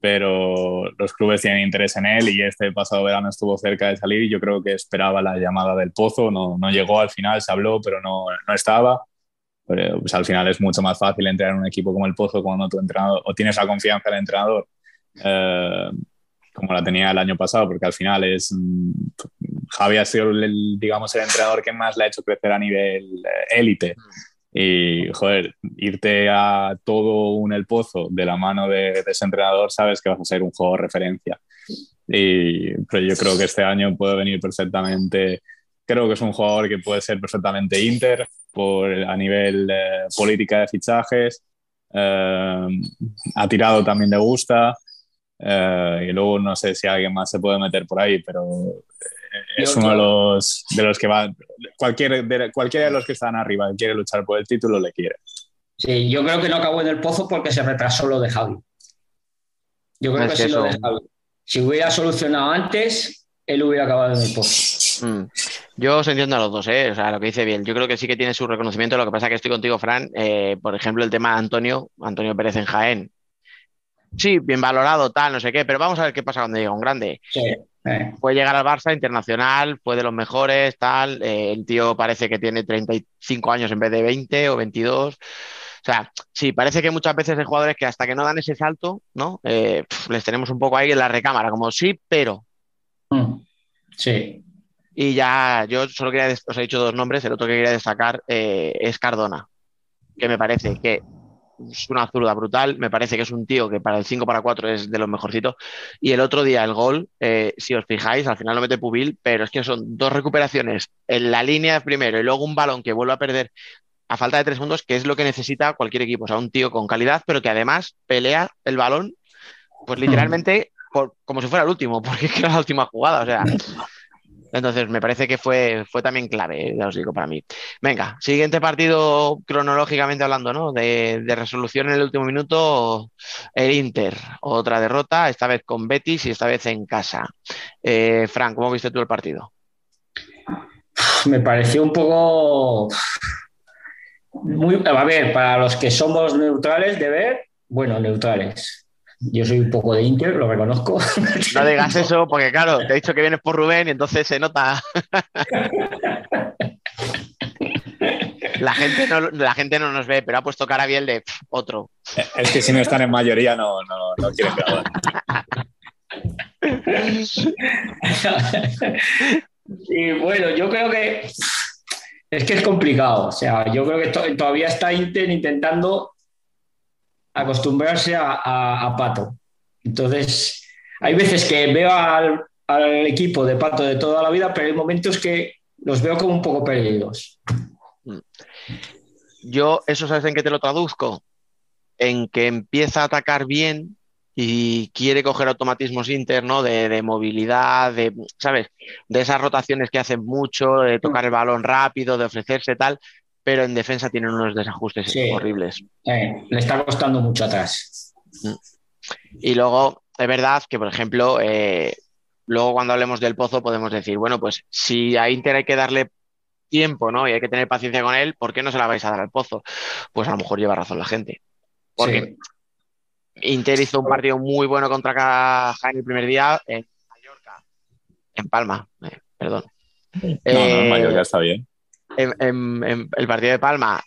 pero los clubes tienen interés en él y este pasado verano estuvo cerca de salir yo creo que esperaba la llamada del Pozo, no, no llegó al final, se habló, pero no, no estaba. Pero, pues, al final es mucho más fácil entrar en un equipo como el Pozo cuando tu entrenador, o tienes la confianza del entrenador. eh, como la tenía el año pasado, porque al final es mm, Javi ha sido el, digamos, el entrenador que más le ha hecho crecer a nivel eh, élite. Y, joder, irte a todo un el pozo de la mano de, ese entrenador, sabes que vas a ser un juego de referencia. Y, pero yo creo que este año puede venir perfectamente. Creo que es un jugador que puede ser perfectamente Inter por, a nivel eh, política de fichajes. Eh, ha tirado también de gusta. Y luego no sé si alguien más se puede meter por ahí, pero es uno de los, de los que va. Cualquier, de, cualquiera de los que están arriba quiere luchar por el título, le quiere. Sí, yo creo que no acabó en el pozo porque se retrasó lo de Javi. Yo creo que, sí lo de Javi. Si hubiera solucionado antes, él hubiera acabado en el pozo. Mm. Yo os entiendo a los dos, ¿eh? O sea, lo que dice bien. Yo creo que sí que tiene su reconocimiento. Lo que pasa es que estoy contigo, Fran. Eh, por ejemplo, el tema de Antonio, Antonio Pérez en Jaén. Sí, bien valorado, tal, no sé qué, pero vamos a ver qué pasa cuando llega un grande. Sí. Eh. Puede llegar al Barça internacional, fue de los mejores, tal. Eh, el tío parece que tiene 35 años en vez de 20 o 22. O sea, sí, parece que muchas veces hay jugadores que hasta que no dan ese salto, ¿no? Eh, les tenemos un poco ahí en la recámara, como sí, pero. Mm. Sí. Y ya, yo solo quería, os he dicho dos nombres, el otro que quería destacar es Cardona, que me parece que es una zurda brutal. Me parece que es un tío que para el 5 para 4 es de los mejorcitos. Y el otro día el gol, eh, si os fijáis, al final lo mete Pubil, pero es que son dos recuperaciones en la línea primero y luego un balón que vuelve a perder a falta de tres segundos, que es lo que necesita cualquier equipo. O sea, un tío con calidad, pero que además pelea el balón, pues literalmente como si fuera el último, porque es que era la última jugada. O sea, entonces, me parece que fue, fue también clave, ya os digo, para mí. Venga, siguiente partido cronológicamente hablando, ¿no? De, resolución en el último minuto, el Inter, otra derrota, esta vez con Betis y esta vez en casa. Eh, Frank, ¿cómo viste tú el partido? Me pareció un poco... Muy, a ver, para los que somos neutrales de ver, bueno, neutrales. Yo soy un poco de Inter, lo reconozco. No digas eso, porque claro, te he dicho que vienes por Rubén y entonces se nota. La gente, no, la gente no nos ve, pero ha puesto cara bien de otro. Es que si no están en mayoría no, no, quieren grabar. Y bueno, yo creo que es que es complicado. O sea, yo creo que todavía está Inter intentando acostumbrarse a, Pato. Entonces, hay veces que veo al, equipo de Pato de toda la vida, pero hay momentos que los veo como un poco perdidos. Yo, eso sabes en qué te lo traduzco, en que empieza a atacar bien y quiere coger automatismos internos de, de, movilidad, de, ¿sabes? De esas rotaciones que hacen mucho, de tocar el balón rápido, de ofrecerse tal, pero en defensa tienen unos desajustes horribles. Eh, le está costando mucho atrás. Mm. Y luego, es verdad que, por ejemplo, eh, luego cuando hablemos del pozo podemos decir, bueno, pues si a Inter hay que darle tiempo, ¿no? Y hay que tener paciencia con él, ¿por qué no se la vais a dar al pozo? Pues a lo mejor lleva razón la gente. Porque Inter hizo un partido muy bueno contra Caja en el primer día en Mallorca, en Palma, eh, perdón. No, no, en Mallorca está bien en, el partido de Palma,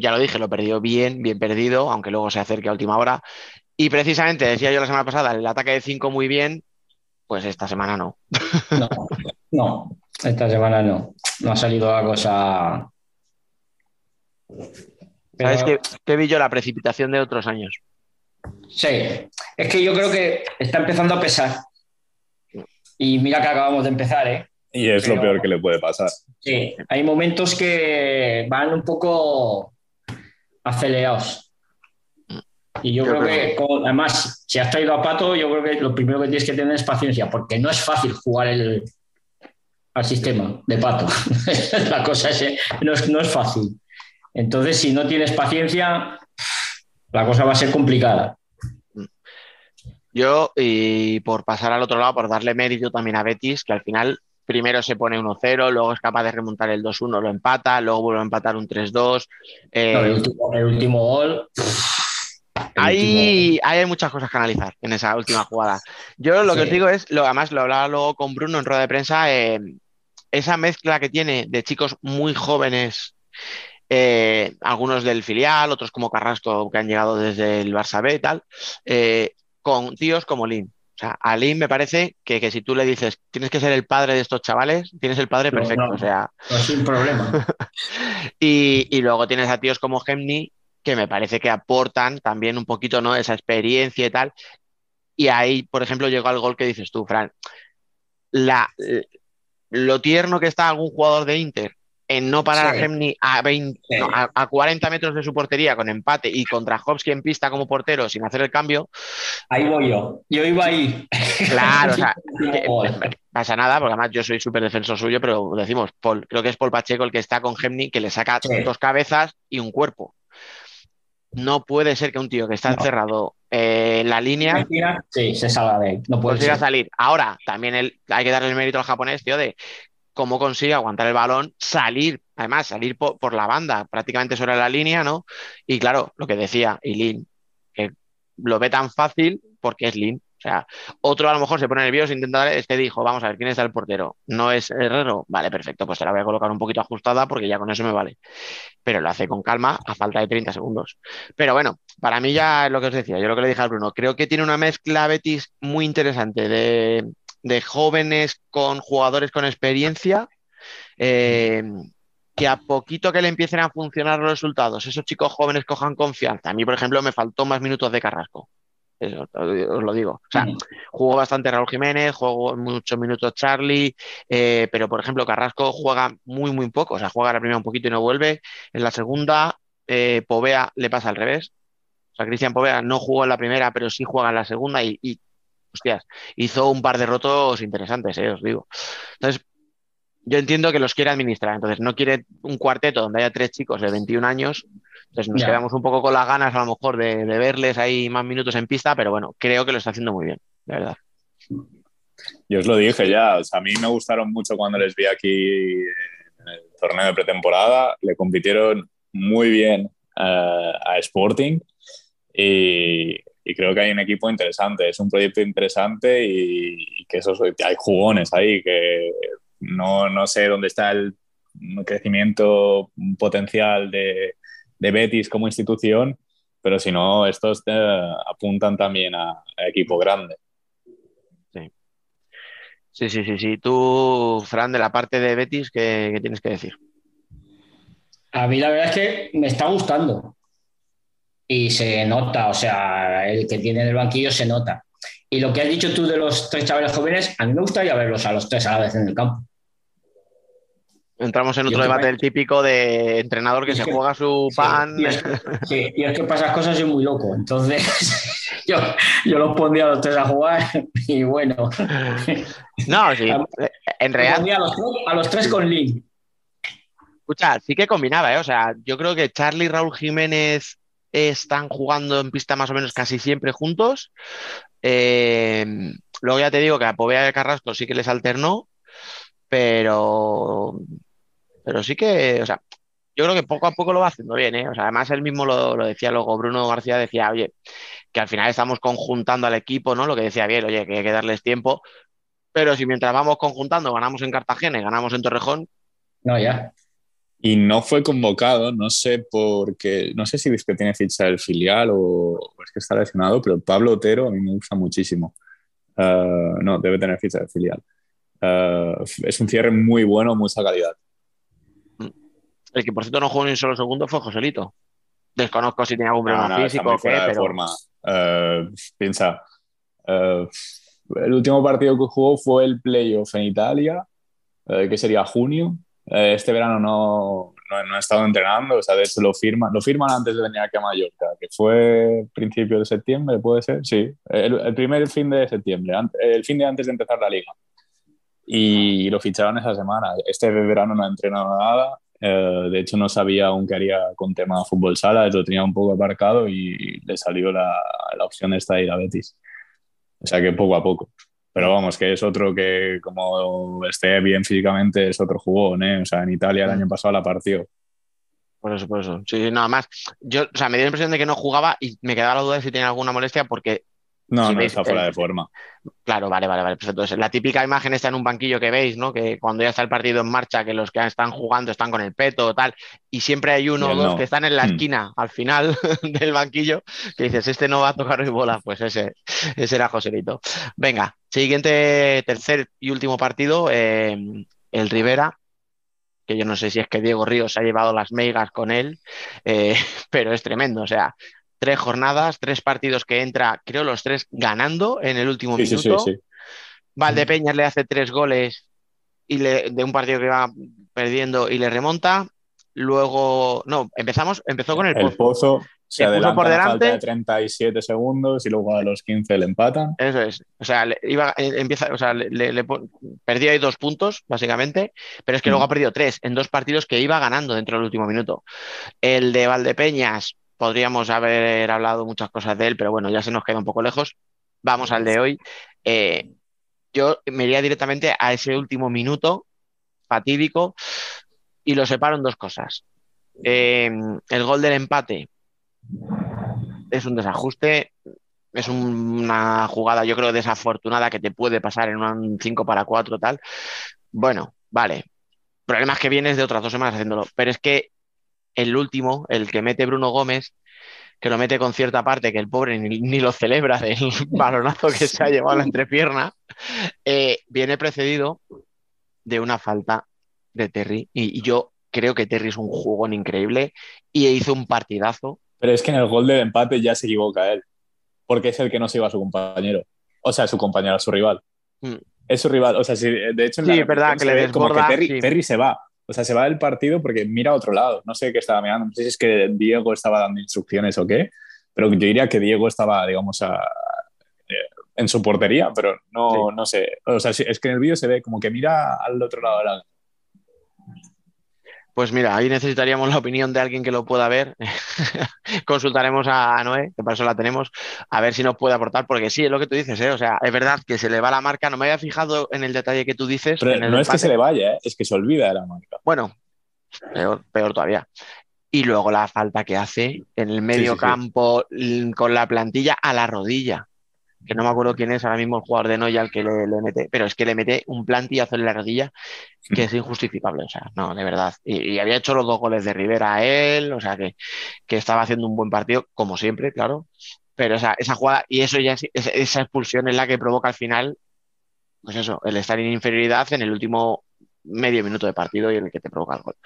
ya lo dije, lo perdió bien, bien perdido, aunque luego se acerque a última hora. Y precisamente, decía yo la semana pasada, el ataque de 5 muy bien, pues esta semana no. No, no, esta semana no. No ha salido la cosa. ¿Sabes qué, qué vi yo? La precipitación de otros años. Sí, es que yo creo que está empezando a pesar. Y mira que acabamos de empezar, ¿eh? Y es lo peor que le puede pasar. Sí, hay momentos que van un poco acelerados. Y yo, creo, que, además, si has traído a Pato, yo creo que lo primero que tienes que tener es paciencia, porque no es fácil jugar el, al sistema de Pato. La cosa es, no es, no es fácil. Entonces, si no tienes paciencia, la cosa va a ser complicada. Yo, y por pasar al otro lado, por darle mérito también a Betis, que al final primero se pone 1-0, luego es capaz de remontar el 2-1, lo empata, luego vuelve a empatar un 3-2. Eh, el, último, gol. Hay, hay, muchas cosas que analizar en esa última jugada. Yo lo que os digo es, lo, además lo hablaba luego con Bruno en rueda de prensa, eh, esa mezcla que tiene de chicos muy jóvenes, eh, algunos del filial, otros como Carrasco que han llegado desde el Barça B y tal, con tíos como Lin sea, a Lin me parece que, que si tú le dices, tienes que ser el padre de estos chavales, tienes el padre No, perfecto. no. O sea, No es un problema. y, y luego tienes a tíos como Gemni, que me parece que aportan también un poquito, ¿no? Esa experiencia y tal. Y ahí, por ejemplo, llegó al gol que dices tú, Fran. La, lo tierno que está algún jugador de Inter en no parar Sí. a Gemni a, 20, Sí. no, a, a 40 metros de su portería con empate y contra Hopsky en pista como portero sin hacer el cambio, Ahí voy yo. Yo iba ahí. claro, o sea, que- pasa nada, porque además yo soy súper defensor suyo, pero decimos, Paul, creo que es Paul Pacheco el que está con Gemni, que le saca Sí. dos cabezas y un cuerpo. No puede ser que un tío que está No. encerrado eh, en la línea Sí, se salga de ahí. No puede salir. Ahora, también el- hay que darle el mérito al japonés, tío, de cómo consigue aguantar el balón, salir, además, salir po- por, la banda, prácticamente sobre la línea, ¿no? Y claro, lo que decía, y Lin, que lo ve tan fácil porque es Lin. O sea, otro a lo mejor se pone nervioso, intenta este dijo, vamos a ver, ¿quién está el portero? ¿No es Herrero? Vale, perfecto, pues te la voy a colocar un poquito ajustada porque ya con eso me vale. Pero lo hace con calma a falta de 30 segundos. Pero bueno, para mí ya es lo que os decía, yo lo que le dije a Bruno, creo que tiene una mezcla Betis muy interesante de, de jóvenes con jugadores con experiencia, eh, que a poquito que le empiecen a funcionar los resultados, esos chicos jóvenes cojan confianza. A mí, por ejemplo, me faltó más minutos de Carrasco. Eso, os lo digo. O sea, jugó bastante Raúl Jiménez, jugó muchos minutos Charlie, eh, pero por ejemplo Carrasco juega muy, muy poco, o sea, juega la primera un poquito y no vuelve. En la segunda, eh, Povea le pasa al revés. O sea, Cristian Povea no jugó en la primera, pero sí juega en la segunda y, y, hostias, hizo un par de rotos interesantes, eh, os digo. Entonces, yo entiendo que los quiere administrar, entonces no quiere un cuarteto donde haya tres chicos de 21 años, entonces nos Ya. quedamos un poco con las ganas a lo mejor de, de verles ahí más minutos en pista, pero bueno, creo que lo está haciendo muy bien, de verdad. Yo os lo dije ya, o sea, a mí me gustaron mucho cuando les vi aquí en el torneo de pretemporada, le compitieron muy bien eh, a Sporting y, y creo que hay un equipo interesante, es un proyecto interesante y, y que esos, hay jugones ahí, que no, no sé dónde está el crecimiento potencial de, de Betis como institución, pero si no, estos eh, apuntan también a, a equipo grande. Sí, sí, sí, sí. Tú, Fran, de la parte de Betis, ¿qué, qué tienes que decir? A mí la verdad es que me está gustando. Y se nota, o sea, el que tiene en el banquillo se nota. Y lo que has dicho tú de los tres chavales jóvenes, a mí me gustaría verlos a los tres a la vez en el campo. Entramos en otro debate del típico de entrenador que se que- juega su pan. Sí, y es, sí, y es que para esas cosas soy muy loco. Entonces, yo, yo los pondría a los tres a jugar y bueno. No, sí. En Los realidad, a los tres, a los tres con Link. escucha, sí que combinaba, ¿eh? O sea, yo creo que Charlie y Raúl Jiménez están jugando en pista más o menos casi siempre juntos. Eh, luego ya te digo que a Povea Carrasco sí que les alternó, pero, pero sí que, o sea, yo creo que poco a poco lo va haciendo bien, ¿eh? O sea, además él mismo lo, lo decía luego, Bruno García decía, oye, que al final estamos conjuntando al equipo, ¿no? Lo que decía bien, oye, que hay que darles tiempo, pero si mientras vamos conjuntando ganamos en Cartagena y ganamos en Torrejón, No, ya. Y no fue convocado, no sé por qué, no sé si es que tiene ficha del filial o, es que está lesionado, pero Pablo Otero a mí me gusta muchísimo. Uh, no, debe tener ficha del filial. Uh, es un cierre muy bueno, mucha calidad. el que por cierto no jugó ni un solo segundo fue Joselito. Desconozco si tenía algún problema No, no, está físico o qué, de pero forma. Uh, piensa, el último partido que jugó fue el playoff en Italia, uh, que sería junio. Eh, este verano no, no, no, he estado entrenando, o sea, de hecho lo firman, lo firman antes de venir aquí a Mallorca, que fue principio de septiembre, puede ser, sí, el, el primer fin de septiembre, el fin de antes de empezar la liga. Y lo ficharon esa semana. Este verano no ha entrenado nada, eh, de hecho no sabía aún qué haría con tema fútbol sala, lo tenía un poco aparcado y le salió la, la opción esta de ir a Betis. O sea que poco a poco. Pero vamos, que es otro que como esté bien físicamente es otro jugón, ¿eh? O sea, en Italia el año pasado la partió. Por eso, por eso. Sí, nada más. Yo, o sea, me dio la impresión de que no jugaba y me quedaba la duda de si tenía alguna molestia porque No, Si no veis está fuera de forma. Claro, vale, vale, vale. Pues entonces, la típica imagen está en un banquillo que veis, ¿no? Que cuando ya está el partido en marcha, que los que están jugando están con el peto o tal, y siempre hay uno o dos no. que están en la Hmm. esquina, al final del banquillo, que dices, este no va a tocar hoy bola, pues ese, ese era Joselito. Venga, siguiente, tercer y último partido, eh, el Rivera, que yo no sé si es que Diego Ríos ha llevado las meigas con él, eh, pero es tremendo, o sea, tres jornadas, tres partidos que entra, creo los tres ganando en el último Sí, sí, sí, minuto. sí. Valdepeñas le hace tres goles y le, de un partido que va perdiendo y le remonta. Luego, no, empezamos, empezó con el El Pozo. pozo se adelanta por a falta delante. de 37 segundos y luego a los 15 le empatan. Eso es. O sea, le, iba, eh, empieza, o sea, le, perdió ahí dos puntos, básicamente, pero es que Mm. luego ha perdido tres en dos partidos que iba ganando dentro del último minuto. El de Valdepeñas, podríamos haber hablado muchas cosas de él, pero bueno, ya se nos queda un poco lejos. Vamos al de hoy. Eh, yo me iría directamente a ese último minuto fatídico y lo separo en dos cosas. Eh, el gol del empate es un desajuste, es un- una jugada, yo creo, desafortunada que te puede pasar en un 5 para 4 tal. Bueno, vale. Problema es que vienes de otras dos semanas haciéndolo, pero es que el último, el que mete Bruno Gómez, que lo mete con cierta parte, que el pobre ni, ni lo celebra del balonazo que se ha llevado a la entrepierna, eh, viene precedido de una falta de Terry. Y, y yo creo que Terry es un jugón increíble y hizo un partidazo. Pero es que en el gol del empate ya se equivoca él, porque es el que no se iba a su compañero. O sea, su compañero, a su rival. Mm. Es su rival. O sea, si- de hecho, en la Sí, es verdad, repetición que le ve como desborda, que Terry, sí. Terry se va. O sea, se va del partido porque mira a otro lado. No sé qué estaba mirando. No sé si es que Diego estaba dando instrucciones o qué, pero yo diría que Diego estaba, digamos, a- eh, en su portería, pero no, no sé. O sea, es que en el vídeo se ve como que mira al otro lado de la Pues mira, ahí necesitaríamos la opinión de alguien que lo pueda ver. Consultaremos a Noé, que para eso la tenemos, a ver si nos puede aportar, porque sí, es lo que tú dices, ¿eh? O sea, es verdad que se le va la marca. No me había fijado en el detalle que tú dices. Pero no es que se le vaya, ¿eh? es que se olvida de la marca. Bueno, peor, peor todavía. Y luego la falta que hace en el medio sí, sí. campo con la plantilla a la rodilla. Que no me acuerdo quién es ahora mismo el jugador de Noya al que le, le mete, pero es que le mete un plantillazo en la rodilla que es injustificable. O sea, no, de verdad. Y, y había hecho los dos goles de Rivera a él, o sea, que, que estaba haciendo un buen partido, como siempre, claro. Pero esa, esa jugada, y eso ya, es- esa, esa expulsión es la que provoca al final, pues eso, el estar en inferioridad en el último medio minuto de partido y en el que te provoca el gol.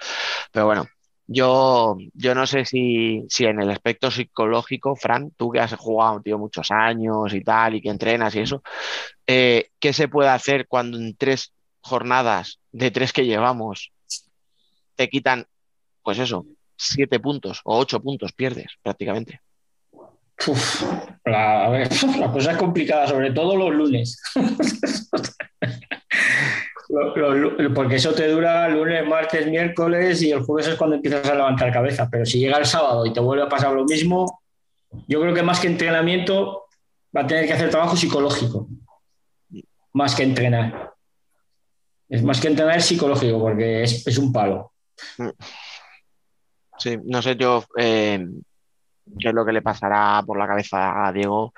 Pero bueno, yo, yo no sé si, si en el aspecto psicológico, Fran, tú que has jugado, tío, muchos años y tal, y que entrenas y eso, eh, ¿qué se puede hacer cuando en tres jornadas de tres que llevamos te quitan, pues eso, siete puntos o ocho puntos, pierdes prácticamente? Uf, la, la cosa es complicada, sobre todo los lunes. Porque eso te dura lunes, martes, miércoles y el jueves es cuando empiezas a levantar cabeza. Pero si llega el sábado y te vuelve a pasar lo mismo, yo creo que más que entrenamiento va a tener que hacer trabajo psicológico. Más que entrenar. Es más que entrenar psicológico porque es, es un palo. Sí, no sé yo eh, qué es lo que le pasará por la cabeza a Diego,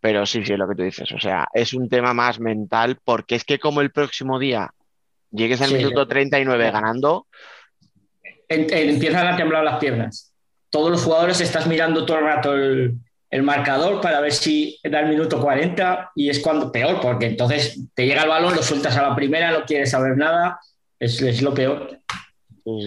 pero sí, sí, es lo que tú dices. O sea, es un tema más mental porque es que como el próximo día llegues al Sí. minuto 39 ganando, en- en- empiezan a temblar las piernas. Todos los jugadores estás mirando todo el rato el, el marcador para ver si da el minuto 40 y es cuando peor, porque entonces te llega el balón, lo sueltas a la primera, no quieres saber nada, es, es lo peor.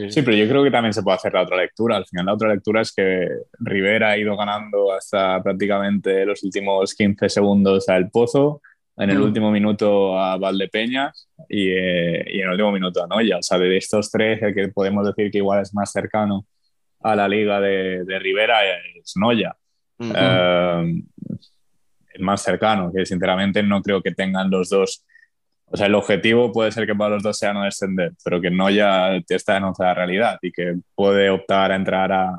Sí, pero yo creo que también se puede hacer la otra lectura. Al final, la otra lectura es que Rivera ha ido ganando hasta prácticamente los últimos 15 segundos al Pozo, en el Mm. último minuto a Valdepeñas y, eh, y en el último minuto a Noya. O sea, de estos tres, el que podemos decir que igual es más cercano a la liga de, de Rivera es Noya. Ujú. Eh, el más cercano, que sinceramente no creo que tengan los dos. O sea, el objetivo puede ser que para los dos sea no descender, pero que no ya está en otra realidad y que puede optar a entrar a,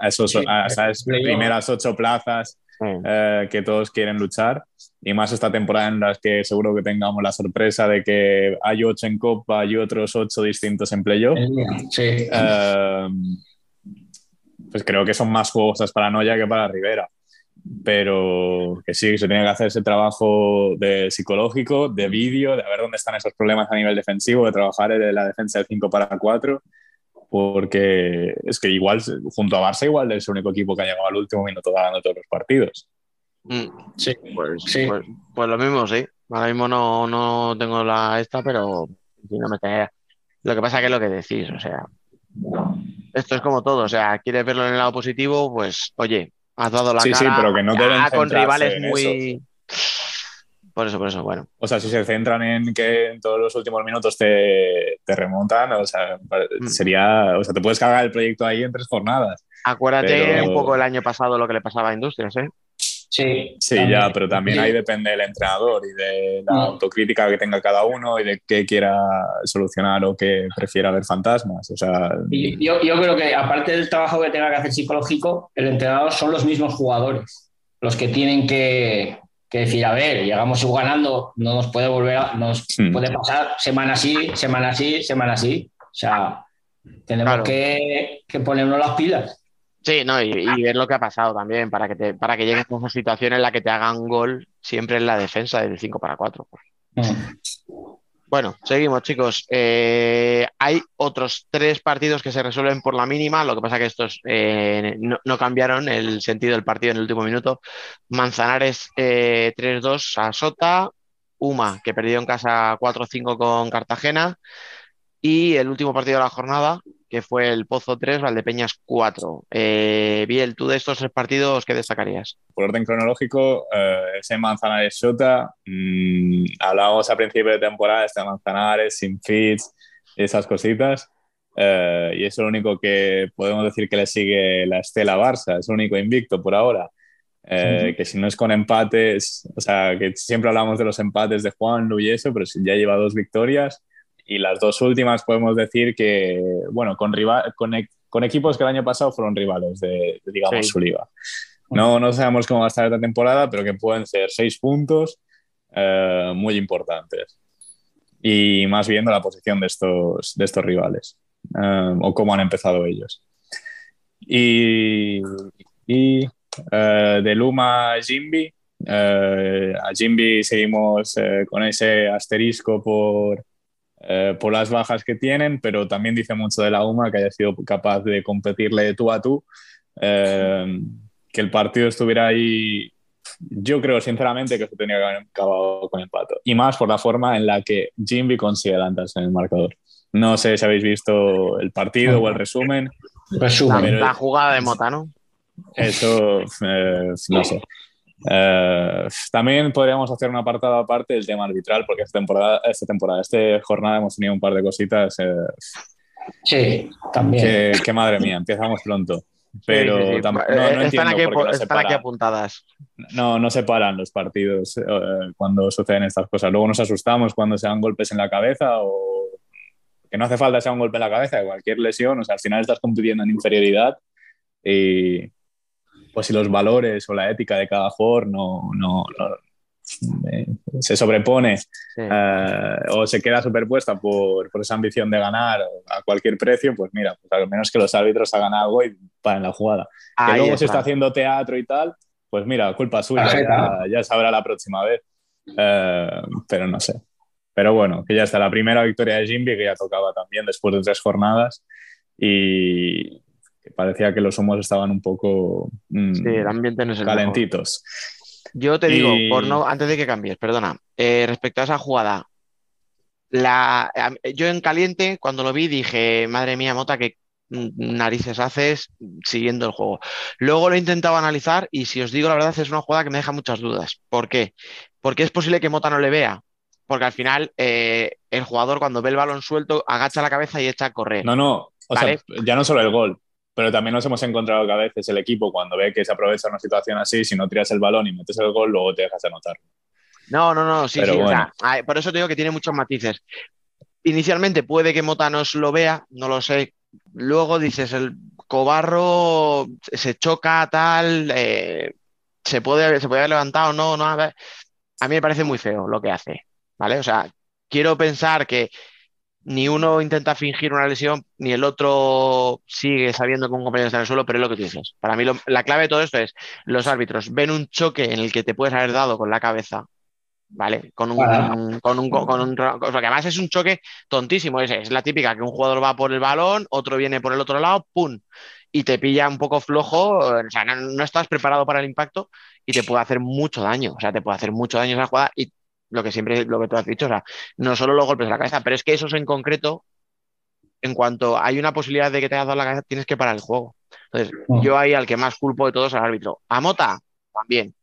a esos, Sí, a esas primeras ocho plazas Sí. eh, que todos quieren luchar. Y más esta temporada en las que seguro que tengamos la sorpresa de que hay ocho en Copa y otros ocho distintos en playoff. Sí. Eh, pues creo que son más jugosas para Noya que para Rivera. pero que sí, se tiene que hacer ese trabajo de psicológico, de vídeo, de ver dónde están esos problemas a nivel defensivo, de trabajar en la defensa del 5 para 4, porque es que igual, junto a Barça, igual es el único equipo que ha llegado al último minuto ganando todos los partidos. Mm, sí, pues, sí. Pues, pues, lo mismo, sí. Ahora mismo no, no tengo la esta, pero no me Lo que pasa que es lo que decís, o sea, esto es como todo, o sea, quieres verlo en el lado positivo, pues oye, has dado la sí, cara sí, pero que no deben con rivales muy... Por eso, por eso, bueno. O sea, si se centran en que en todos los últimos minutos te, te remontan, o sea, mm. sería, o sea, te puedes cargar el proyecto ahí en tres jornadas. Acuérdate un poco el año pasado lo que le pasaba a Industrias, ¿eh? Sí, sí ya, pero también ahí depende del entrenador y de la mm. autocrítica que tenga cada uno y de qué quiera solucionar o que prefiera ver fantasmas. O sea, yo, yo creo que aparte del trabajo que tenga que hacer psicológico, el entrenador son los mismos jugadores los que tienen que, decir, a ver, llegamos ganando, no nos puede volver a, nos hmm. puede pasar semana así, semana así, semana así. O sea, tenemos que, que ponernos las pilas. Sí, no, y, ver lo que ha pasado también, para que, te, para que llegues a esa situación en la que te hagan gol siempre en la defensa del 5 para 4. Pues. Bueno, seguimos, chicos. Eh, hay otros tres partidos que se resuelven por la mínima, lo que pasa que estos eh, no, cambiaron el sentido del partido en el último minuto. Manzanares 3-2 eh, a Sota, Uma, que perdió en casa 4-5 con Cartagena, y el último partido de la jornada, que fue el Pozo 3, Valdepeñas 4. Eh, Biel, tú de estos tres partidos, ¿qué destacarías? Por orden cronológico, eh, ese Manzanares Sota, mmm, hablábamos a principio de temporada este Manzanares, sin fits, esas cositas. Eh, y es lo único que podemos decir que le sigue la estela Barça, es el único invicto por ahora. Eh, que si no es con empates, o sea, que siempre hablamos de los empates de Juan, y eso, pero ya lleva dos victorias, y las dos últimas podemos decir que, bueno, con, rival, con, e, con equipos que el año pasado fueron rivales de, digamos, su liga. No, no sabemos cómo va a estar esta temporada, pero que pueden ser seis puntos eh, muy importantes. Y más viendo la posición de estos, de estos rivales eh, o cómo han empezado ellos. Y, y eh, de Luma a Jimby, a Jimby seguimos con ese asterisco por, eh, por las bajas que tienen, pero también dice mucho de la UMA que haya sido capaz de competirle tú a tú, eh, que el partido estuviera ahí. Yo creo sinceramente que se tenía que haber acabado con el pato. Y más por la forma en la que Jimby consigue adelantarse en el marcador. No sé si habéis visto el partido o el resumen. resumen. La, jugada de Mota, ¿no? Eso, eh, no sé. Eh, también podríamos hacer un apartado aparte del tema arbitral, porque esta temporada, esta temporada, esta jornada hemos tenido un par de cositas. Eh, sí, también. Que, madre mía, empezamos pronto. Pero no, no eh, están, aquí, están aquí, apuntadas. No, no se paran los partidos cuando suceden estas cosas. Luego nos asustamos cuando se dan golpes en la cabeza o que no hace falta sea un golpe en la cabeza, cualquier lesión. O sea, al final estás compitiendo en inferioridad y, pues si los valores o la ética de cada jugador no, no, eh, se sobrepone eh, o se queda superpuesta por, por, esa ambición de ganar a cualquier precio, pues mira, pues al menos que los árbitros hagan algo y paren la jugada. que luego se está haciendo teatro y tal, pues mira, culpa suya, ya, ya, sabrá la próxima vez. Eh, pero no sé. Pero bueno, que ya está la primera victoria de Jimby, que ya tocaba también después de tres jornadas. Y, parecía que los humos estaban un poco mm, el ambiente no calentitos. Yo te digo, por no, antes de que cambies, perdona, eh, respecto a esa jugada, la, yo en caliente, cuando lo vi, dije, madre mía, Mota, qué narices haces siguiendo el juego. Luego lo he intentado analizar y si os digo la verdad, es una jugada que me deja muchas dudas. ¿Por qué? Porque es posible que Mota no le vea. Porque al final eh, el jugador cuando ve el balón suelto agacha la cabeza y echa a correr. No, no, o sea, ya no solo el gol, pero también nos hemos encontrado que a veces el equipo cuando ve que se aprovecha una situación así, si no tiras el balón y metes el gol, luego te dejas de anotar. No, no, no, sí, sí. por eso te digo que tiene muchos matices. Inicialmente puede que Mota nos lo vea, no lo sé. Luego dices, el cobarro se choca, tal, eh, se, puede, se puede haber levantado, no, no. A mí me parece muy feo lo que hace, ¿vale? O sea, quiero pensar que ni uno intenta fingir una lesión, ni el otro sigue sabiendo que un compañero está en el suelo, pero es lo que tú dices. Para mí la clave de todo esto es, los árbitros ven un choque en el que te puedes haber dado con la cabeza, ¿vale? Con un, con un, con un, porque además es un choque tontísimo, es, es la típica que un jugador va por el balón, otro viene por el otro lado, ¡pum! y te pilla un poco flojo, o sea, no, no, estás preparado para el impacto y te puede hacer mucho daño, o sea, te puede hacer mucho daño esa jugada y lo que siempre, lo que tú has dicho, o sea, no solo los golpes de la cabeza, pero es que esos en concreto, en cuanto hay una posibilidad de que te hayas dado la cabeza, tienes que parar el juego. Entonces, yo ahí al que más culpo de todos al árbitro. A Mota, también,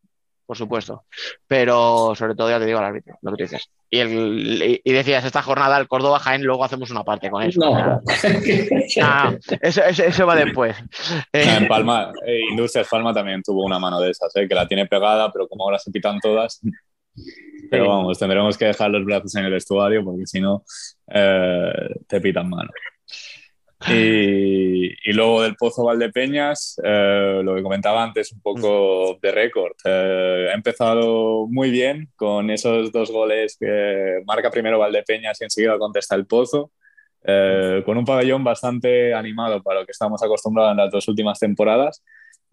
por supuesto. Pero sobre todo, ya te digo, al árbitro, lo que tú dices. Y, el, y decías, esta jornada el Córdoba Jaén, luego hacemos una parte con eso. No. no eso, eso, eso, va después. En Palma, eh, Industrias Palma también tuvo una mano de esas, eh, que la tiene pegada, pero como ahora se pitan todas, pero vamos, tendremos que dejar los brazos en el vestuario porque si no, eh, te pitan mano. Y, y, luego del Pozo Valdepeñas, eh, lo que comentaba antes, un poco de récord. Eh, ha empezado muy bien con esos dos goles que marca primero Valdepeñas y enseguida contesta el Pozo. Eh, con un pabellón bastante animado para lo que estamos acostumbrados en las dos últimas temporadas,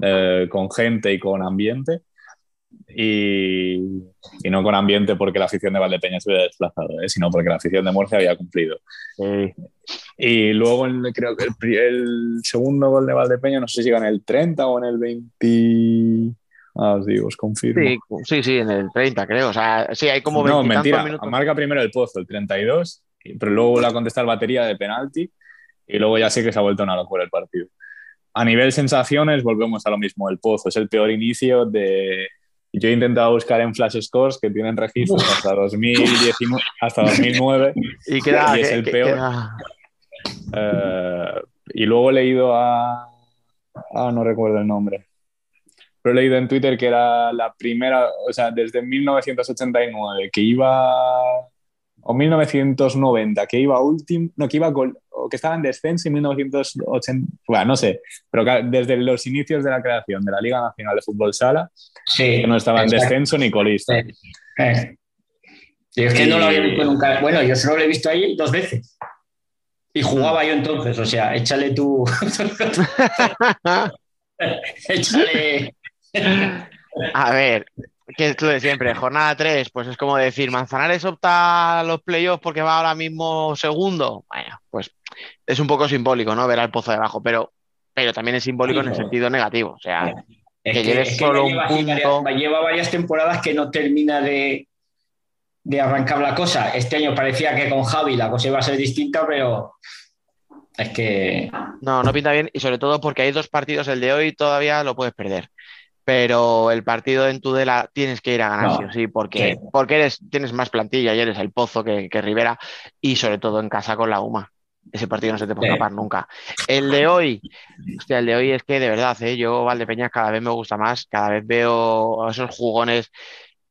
eh, con gente y con ambiente y, y, no con ambiente porque la afición de Valdepeña se hubiera desplazado, ¿eh? sino porque la afición de Murcia había cumplido. Sí. Y luego el, creo que el, el, segundo gol de Valdepeña, no sé si llega en el 30 o en el 20. Ah, os digo, os confirmo. Sí, sí, sí, en el 30, creo. O sea, sí, hay como 20 No, mentira. Minutos. Marca primero el pozo, el 32, pero luego la contestar batería de penalti y luego ya sí que se ha vuelto una locura el partido. A nivel sensaciones, volvemos a lo mismo. El pozo es el peor inicio de, yo he intentado buscar en Flash Scores que tienen registros hasta, 2019, hasta 2009 y, queda, y es que, el peor. Uh, y luego he leído a... Ah, no recuerdo el nombre. Pero he leído en Twitter que era la primera, o sea, desde 1989 que iba... O 1990, que iba último, no, que iba gol, o que estaba en descenso en 1980, bueno, no sé, pero desde los inicios de la creación de la Liga Nacional de Fútbol Sala, sí, que no estaba en descenso ni colista. Sí. Eh. Y es que y... no lo había visto nunca. Bueno, yo solo lo he visto ahí dos veces. Y jugaba yo entonces, o sea, échale tú. échale. A ver, que es lo de siempre, jornada 3, pues es como decir, Manzanares opta a los playoffs porque va ahora mismo segundo. Bueno, pues es un poco simbólico, ¿no? Ver al pozo debajo, pero, pero también es simbólico en el sentido negativo. O sea, es que, que lleves es que solo lleva, un punto. Lleva varias temporadas que no termina de, de arrancar la cosa. Este año parecía que con Javi la cosa iba a ser distinta, pero es que. No, no pinta bien y sobre todo porque hay dos partidos, el de hoy todavía lo puedes perder pero el partido en Tudela tienes que ir a ganar, no, sí, sí, porque, sí. porque eres, tienes más plantilla y eres el Pozo que, que, Rivera y sobre todo en casa con la UMA. Ese partido no se te puede escapar nunca. El de hoy, hostia, el de hoy es que de verdad, ¿eh? yo Valdepeñas cada vez me gusta más, cada vez veo esos jugones.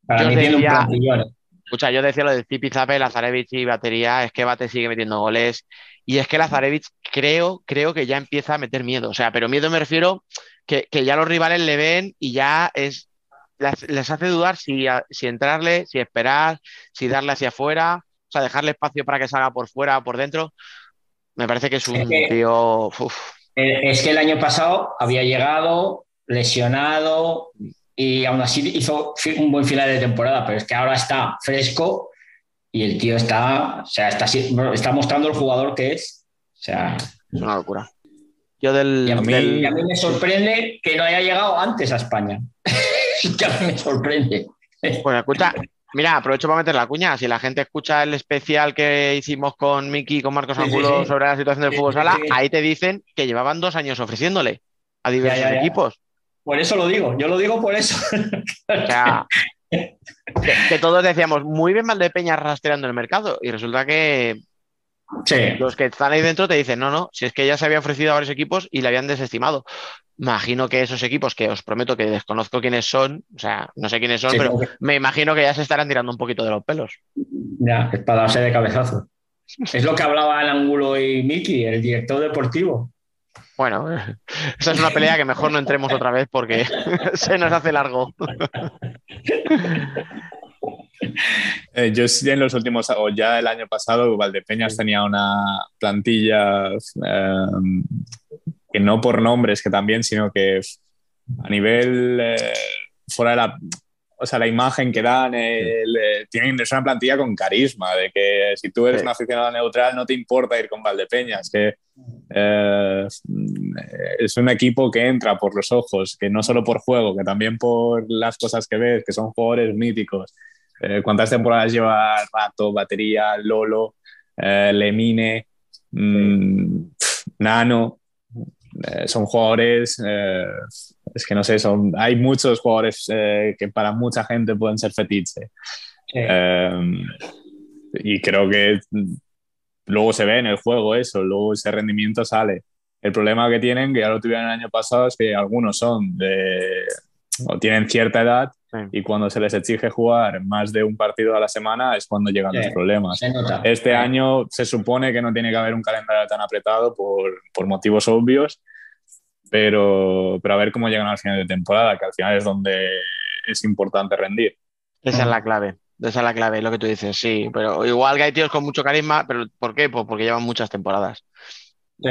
Para yo mí decía, tiene un escucha, yo decía lo de Zipi Zape, Lazarevich y batería, es que Bate sigue metiendo goles y es que Lazarevich creo, creo que ya empieza a meter miedo, o sea, pero miedo me refiero que, que, ya los rivales le ven y ya es les, les hace dudar si, si, entrarle, si esperar, si darle hacia afuera, o sea, dejarle espacio para que salga por fuera o por dentro. Me parece que es un es que, tío. Uf. Es que el año pasado había llegado lesionado y aún así hizo un buen final de temporada, pero es que ahora está fresco y el tío está, o sea, está, está mostrando el jugador que es. O sea, es una locura. Yo del, y, a mí, del... y a mí me sorprende que no haya llegado antes a España. que a mí me sorprende. Bueno, escucha, mira, aprovecho para meter la cuña. Si la gente escucha el especial que hicimos con Miki y con Marcos Angulo sí, sí, sí. sobre la situación del fútbol sala, ahí te dicen que llevaban dos años ofreciéndole a diversos ya, ya, ya. equipos. Por eso lo digo, yo lo digo por eso. O sea, que, que, todos decíamos, muy bien mal de Peña rastreando el mercado, y resulta que Sí. Los que están ahí dentro te dicen, no, no, si es que ya se había ofrecido a varios equipos y le habían desestimado. Imagino que esos equipos, que os prometo que desconozco quiénes son, o sea, no sé quiénes son, sí, pero me imagino que ya se estarán tirando un poquito de los pelos. Ya, es para darse de cabezazo. Es lo que hablaba el Ángulo y Miki, el director deportivo. Bueno, esa es una pelea que mejor no entremos otra vez porque se nos hace largo. Eh, yo sí en los últimos, o ya el año pasado, Valdepeñas tenía una plantilla eh, que no por nombres, que también, sino que a nivel eh, fuera de la, o sea, la imagen que dan, el, eh, tienen, es una plantilla con carisma, de que si tú eres Sí. una aficionado neutral no te importa ir con Valdepeñas, que eh, es un equipo que entra por los ojos, que no solo por juego, que también por las cosas que ves, que son jugadores míticos. Eh, ¿Cuántas temporadas lleva Rato, Batería, Lolo, eh, Lemine, mm, Nano? Eh, son jugadores, eh, es que no sé, son, hay muchos jugadores que para mucha gente pueden ser fetiche. Sí. Y creo que mm, luego se ve en el juego eso, luego ese rendimiento sale. El problema que tienen, que ya lo tuvieron el año pasado, es que algunos son de, o tienen cierta edad Sí. y cuando se les exige jugar más de un partido a la semana es cuando llegan Sí. los problemas. Este año se supone que no tiene que haber un calendario tan apretado por, por motivos obvios, pero, pero a ver cómo llegan al final de temporada, que al final es donde es importante rendir. Esa es la clave. Esa es la clave, lo que tú dices, sí. Pero igual que hay tíos con mucho carisma, pero ¿por qué? Pues porque llevan muchas temporadas. Sí.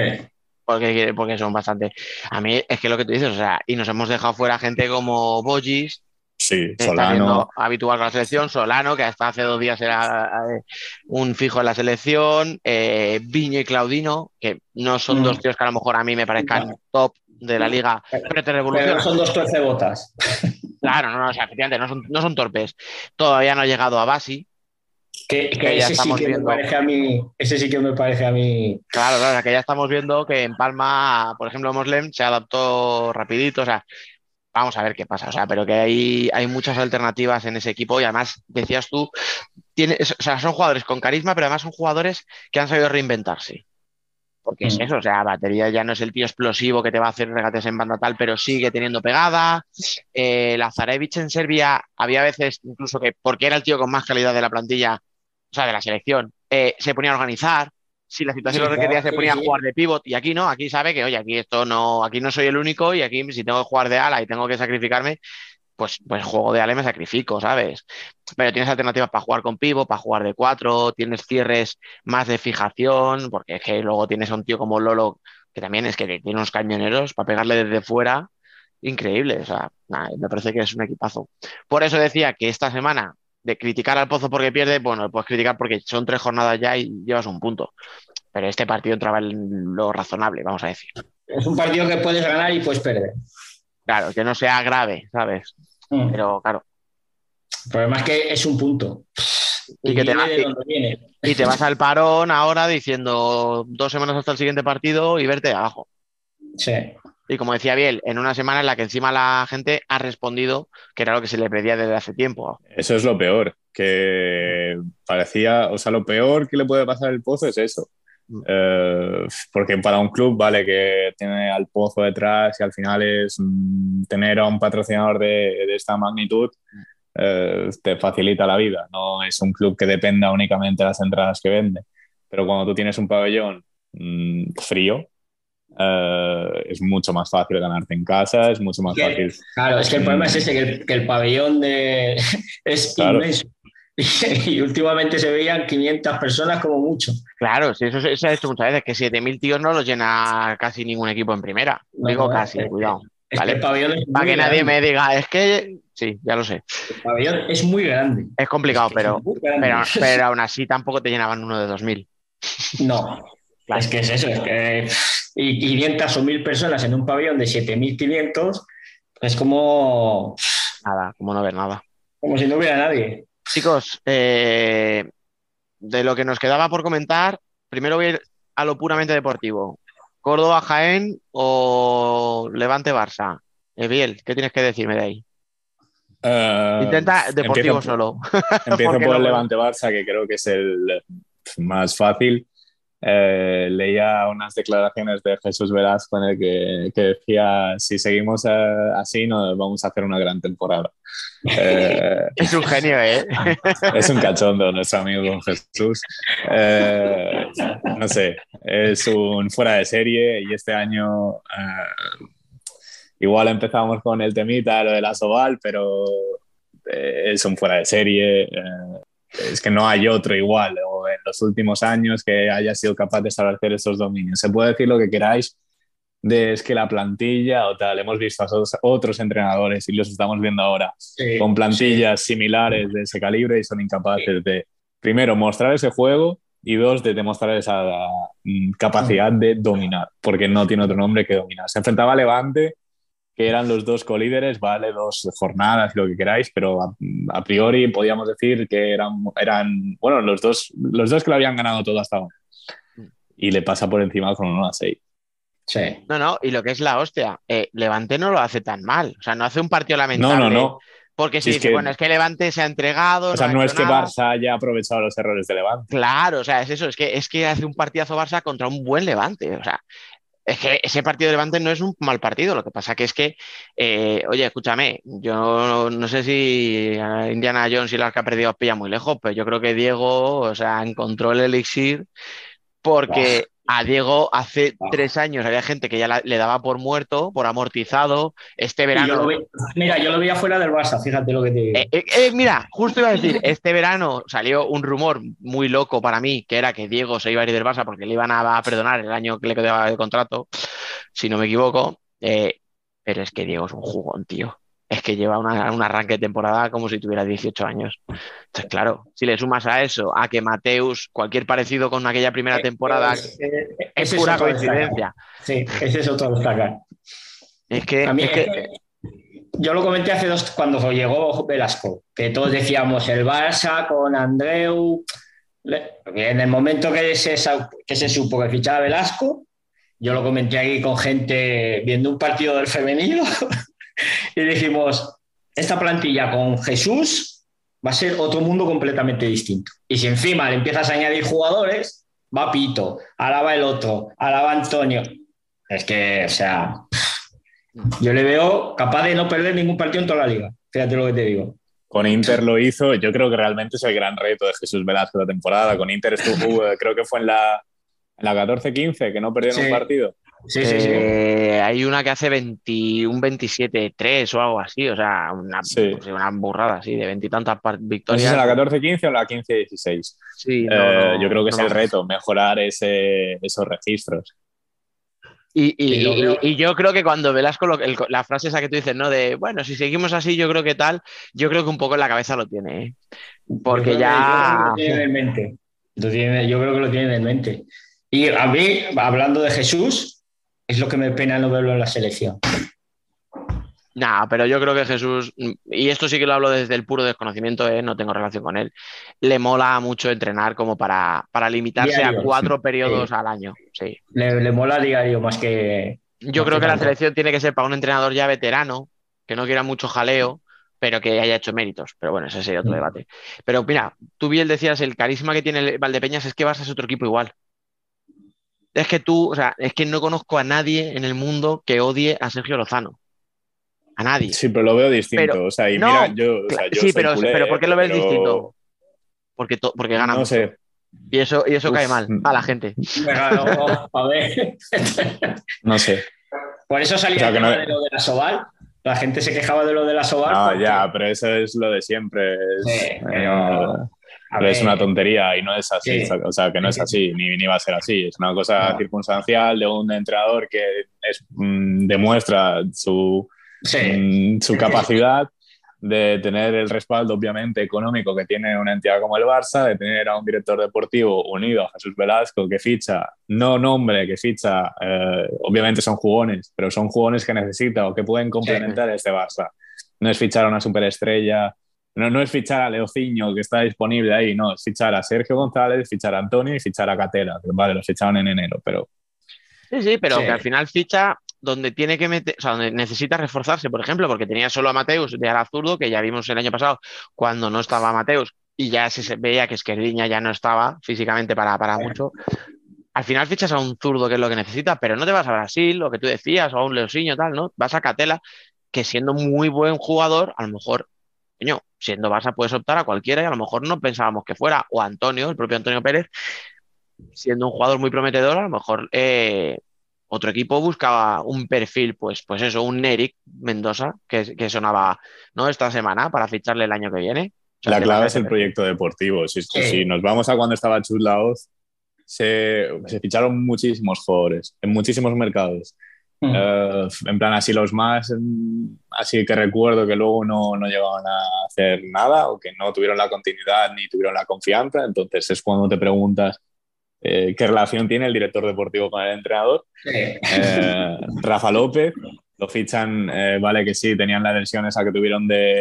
Porque, porque son bastante. A mí es que lo que tú dices, o sea, y nos hemos dejado fuera gente como Bogis, Sí, que está siendo Solano. habitual con la selección, Solano, que hasta hace dos días era eh, un fijo en la selección, eh, Viño y Claudino, que no son Mm. dos tíos que a lo mejor a mí me parezcan top de la liga, pero te revolucionan. son dos torcebotas. Claro, no, no, o sea, efectivamente, no son, no son torpes. Todavía no ha llegado a Basi. Que, Que que ya ese sí que viendo. me parece a mí. Ese sí que me parece a mí. Claro, claro, o sea, que ya estamos viendo que en Palma, por ejemplo, Moslem se adaptó rapidito, o sea, vamos a ver qué pasa, o sea, pero que hay, hay muchas alternativas en ese equipo y además, decías tú, tiene, o sea, son jugadores con carisma, pero además son jugadores que han sabido reinventarse. Porque es Mm. eso, o sea, batería ya no es el tío explosivo que te va a hacer regates en banda tal, pero sigue teniendo pegada. Eh, Lazarevich en Serbia había veces incluso que, porque era el tío con más calidad de la plantilla, o sea, de la selección, eh, se ponía a organizar. Si la situación Sí, lo requería, claro, se ponía sí, a jugar de pivot. Y aquí no, aquí sabe que, oye, aquí esto no, aquí no soy el único y aquí si tengo que jugar de ala y tengo que sacrificarme, pues, pues juego de ala y me sacrifico, ¿sabes? Pero tienes alternativas para jugar con pivot, para jugar de cuatro, tienes cierres más de fijación, porque es que luego tienes a un tío como Lolo, que también es que tiene unos cañoneros para pegarle desde fuera, increíble. O sea, nada, me parece que es un equipazo. Por eso decía que esta semana de criticar al Pozo porque pierde, bueno, puedes criticar porque son tres jornadas ya y llevas un punto. Pero este partido entraba en lo razonable, vamos a decir. Es un partido que puedes ganar y puedes perder. Claro, que no sea grave, ¿sabes? Mm. Pero claro, El problema es que es un punto. Y que te viene va- de donde viene. y te vas al parón ahora diciendo dos semanas hasta el siguiente partido y verte abajo. Sí. Y como decía Biel, en una semana en la que encima la gente ha respondido que era lo que se le pedía desde hace tiempo. Eso es lo peor, que parecía, o sea, lo peor que le puede pasar al Pozo es eso. Mm. Eh, porque para un club, vale, que tiene al Pozo detrás y al final es mm, tener a un patrocinador de, de esta magnitud, eh, te facilita la vida. No es un club que dependa únicamente de las entradas que vende. Pero cuando tú tienes un pabellón mm, frío, eh, es mucho más fácil ganarte en casa, es mucho más Que- fácil. Claro, es que el problema es ese, que el, que el pabellón de... es Claro. inmenso. Y, últimamente se veían 500 personas como mucho. Claro, sí, eso se, se ha hecho muchas veces, que 7.000 tíos no los llena casi ningún equipo en primera. No, Digo no, casi, es- cuidado. Es Vale. que el pabellón es Para que nadie me diga, es que sí, ya lo sé. El pabellón es muy grande. Es complicado, Es que es pero, pero, pero aún así tampoco te llenaban uno de 2.000. No, Claro. es que es eso, es que y 500 o 1000 personas en un pabellón de 7500 es como, Nada, como no ver nada. como si no hubiera nadie. Chicos, eh, de lo que nos quedaba por comentar, primero voy a ir a lo puramente deportivo. ¿Córdoba, Jaén o Levante, Barça? Eviel, ¿qué tienes que decirme de ahí? Eh, Intenta deportivo empiezo- solo. Empiezo por el Levante Barça, que creo que es el más fácil. Eh, leía unas declaraciones de Jesús Velasco en el que, que decía: si seguimos eh, así, nos vamos a hacer una gran temporada. Eh, Es un genio, ¿eh? es un cachondo nuestro amigo Jesús. Eh, no sé, es un fuera de serie y este año eh, igual empezamos con el temita, lo de la Soval, pero eh, es un fuera de serie. Es que no hay otro igual o en los últimos años que haya sido capaz de establecer estos dominios. Se puede decir lo que queráis de es que la plantilla o tal, hemos visto a otros, otros entrenadores y los estamos viendo ahora Sí, con plantillas similares de ese calibre y son incapaces de, primero, mostrar ese juego y dos, de demostrar esa mm, capacidad de dominar, porque no tiene otro nombre que dominar. Se enfrentaba a Levante, que eran los dos colíderes, vale, dos jornadas, lo que queráis, pero a, a priori podíamos decir que eran, eran bueno, los dos, los dos que lo habían ganado todo hasta ahora. Y le pasa por encima con 1 a 6. sí. No, no, y lo que es la hostia, eh, Levante no lo hace tan mal. O sea, no hace un partido No, lamentable. no, no. Porque Si es dice, que- bueno, es que Levante se ha entregado. O sea, no hecho es que nada. Barça haya aprovechado los errores de Levante. Claro, o sea, es eso, es que, es que hace un partidazo Barça contra un buen Levante. O sea, es que ese partido de Levante no es un mal partido. Lo que pasa que es que, eh, oye, escúchame, yo no sé si Indiana Jones y las que ha perdido os pilla muy lejos, pero yo creo que Diego, o sea, encontró el elixir porque a Diego hace Buah. tres años había gente que ya la- le daba por muerto, por amortizado. Este yo verano. vi- mira, yo lo veía fuera del Barça, fíjate lo que te digo. Eh, eh, eh, mira, justo iba a decir, este verano salió un rumor muy loco para mí, que era que Diego se iba a ir del Barça porque le iban a, a perdonar el año que le quedaba de contrato, si no me equivoco. Pero es que Diego es un jugón, tío. Es que lleva una- un arranque de temporada como si tuviera 18 años. Entonces, claro, si le sumas a eso, a que Mateus, cualquier parecido con aquella primera temporada, Eh, es ese pura coincidencia. Sí, ese es otro destacar. Es que, A mí, es que- eh, yo lo comenté hace dos, cuando llegó Velasco, que todos decíamos el Barça con Andreu. En el momento que se, que se supo que fichaba Velasco, yo lo comenté aquí con gente viendo un partido del femenino y dijimos, esta plantilla con Jesús va a ser otro mundo completamente distinto. Y si encima le empiezas a añadir jugadores, va Pito, ahora va el otro, ahora va Antonio. Es que, o sea, yo le veo capaz de no perder ningún partido en toda la liga. Fíjate lo que te digo. Con Inter lo hizo, yo creo que realmente es el gran reto de Jesús Velasco de la temporada. Con Inter estuvo, creo que fue en la, en la 14-15, que no perdieron Sí. un partido. Sí, sí, sí. Eh, hay una que hace 20, un 27-3 o algo así, o sea, una, Sí. pues, una burrada así, de veintitantas par- No sé si victorias. es en la 14-15 o la 15-16. Sí, no, Eh, no, yo creo que es no el reto, mejorar ese, esos registros. Y, y- yo creo que cuando Velasco, lo- el- la frase esa que tú dices, ¿no? De, bueno, si seguimos así, yo creo que tal, yo creo que un poco en la cabeza lo tiene, ¿eh? Porque que- ya... yo creo que lo tienen en mente. Lo yo creo que lo tienen en mente. Y a mí, hablando de Jesús, es lo que me pena no verlo en la selección. Nah, pero yo creo que Jesús, y esto sí que lo hablo desde el puro desconocimiento, ¿eh? no tengo relación con él, le mola mucho entrenar como para, para limitarse Diario, a cuatro sí. periodos Sí. al año. Sí. Le, le mola diario más que. Yo creo que la selección tiene que ser para un entrenador ya veterano, que no quiera mucho jaleo, pero que haya hecho méritos. Pero bueno, ese sería otro Mm. debate. Pero mira, tú bien decías, el carisma que tiene Valdepeñas es que Barça es otro equipo igual. Es que tú, o sea, es que no conozco a nadie en el mundo que odie a Sergio Lozano. A nadie. Sí, pero lo veo distinto. Pero- o sea, y no, mira, yo, o sea, Cla- yo sí, soy pero, culé, pero ¿por qué lo ves pero distinto? Porque, to- porque gana No mucho. sé. Y eso, y eso Uf. cae mal a la gente. No, a ver. No sé. Por eso salía O sea, que no- de lo de la Soval. La gente se quejaba de lo de la Soval. No, porque- ya, pero eso es lo de siempre. Es, Sí, eh, pero- a pero es ver. una tontería y no es así. Sí. O sea, que no es así, ni, ni va a ser así. Es una cosa No. circunstancial de un entrenador que es, mm, demuestra su, Sí. mm, su capacidad de tener el respaldo, obviamente, económico que tiene una entidad como el Barça, de tener a un director deportivo unido a Jesús Velasco que ficha, no nombre, que ficha, eh, obviamente son jugones, pero son jugones que necesita o que pueden complementar este Barça. No es fichar a una superestrella, no, no es fichar a Leociño que está disponible ahí, no, es fichar a Sergio González, fichar a Antonio y fichar a Catela, que vale, los ficharon en enero, pero Sí, sí, pero Sí. que al final ficha donde tiene que meter, o sea, donde necesita reforzarse, por ejemplo, porque tenía solo a Mateus de ala zurdo, que ya vimos el año pasado cuando no estaba Mateus y ya se se veía que Esquerdiña ya no estaba físicamente para, para mucho. Al final fichas a un zurdo que es lo que necesita, pero no te vas a Brasil, lo que tú decías, o a un Leosiño, tal, ¿no? Vas a Catela, que siendo muy buen jugador, a lo mejor, coño, siendo Barça puedes optar a cualquiera y a lo mejor no pensábamos que fuera, o Antonio, el propio Antonio Pérez, siendo un jugador muy prometedor, a lo mejor eh, otro equipo buscaba un perfil, pues, pues eso, un Eric Mendoza, que, que sonaba ¿no? esta semana para ficharle el año que viene. O sea, La clave es el proyecto deportivo. Si, Sí. si nos vamos a cuando estaba Chus Laoz, se, se ficharon muchísimos jugadores en muchísimos mercados. Mm. Eh, en plan, así los más, mm, así que recuerdo que luego no, no llegaban a hacer nada o que no tuvieron la continuidad ni tuvieron la confianza. Entonces es cuando te preguntas eh, qué relación tiene el director deportivo con el entrenador. Sí. Eh, Rafa López, lo fichan, eh, vale que sí, tenían la versión esa que tuvieron de,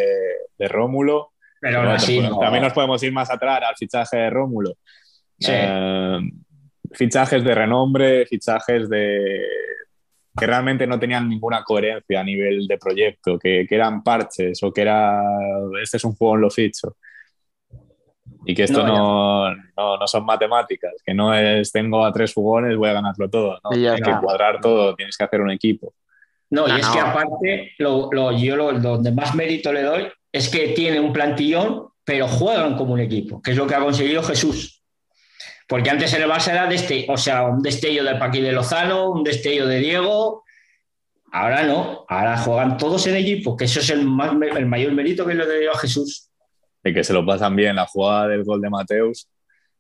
de Rómulo. Pero aún Pero así, bueno, no. También nos podemos ir más atrás al fichaje de Rómulo. Sí. Fichajes de renombre, fichajes de que realmente no tenían ninguna coherencia a nivel de proyecto, que, que eran parches o que era este es un juego en lo ficho. Y que esto No, no, no, no son matemáticas, que no es tengo a tres jugones, voy a ganarlo todo. ¿no? Tienes que cuadrar todo, tienes que hacer un equipo. No, y No, es no. que aparte, lo, lo- yo lo, donde más mérito le doy es que tiene un plantillón, pero juegan como un equipo, que es lo que ha conseguido Jesús. Porque antes en el Barça era deste- o sea, un destello de Paqui de Lozano, un destello de Diego. Ahora no, ahora juegan todos en equipo, que eso es el, más, el mayor mérito que le doy a Jesús. De que se lo pasan bien la jugada del gol de Mateus.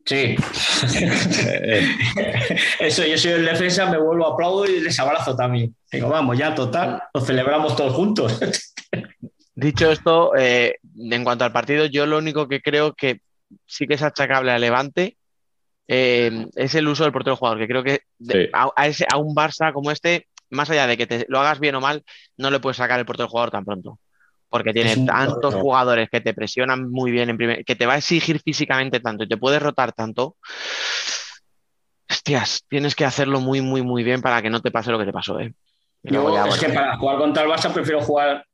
Sí. Eso, yo soy el defensa, me vuelvo a aplaudo y les abrazo también. Digo, vamos, ya, total, lo celebramos todos juntos. Dicho esto, eh, en cuanto al partido, yo lo único que creo que sí que es achacable al Levante eh, es el uso del portero jugador, que creo que de- Sí. a, a ese- a un Barça como este, más allá de que te, lo hagas bien o mal, no le puedes sacar el portero jugador tan pronto. Porque tiene tantos jugadores que te presionan muy bien en primer, que te va a exigir físicamente tanto y te puedes rotar tanto. Hostias, tienes que hacerlo muy, muy, muy bien para que no te pase lo que te pasó, ¿eh? Yo, ya, es que para jugar contra el Barça prefiero jugar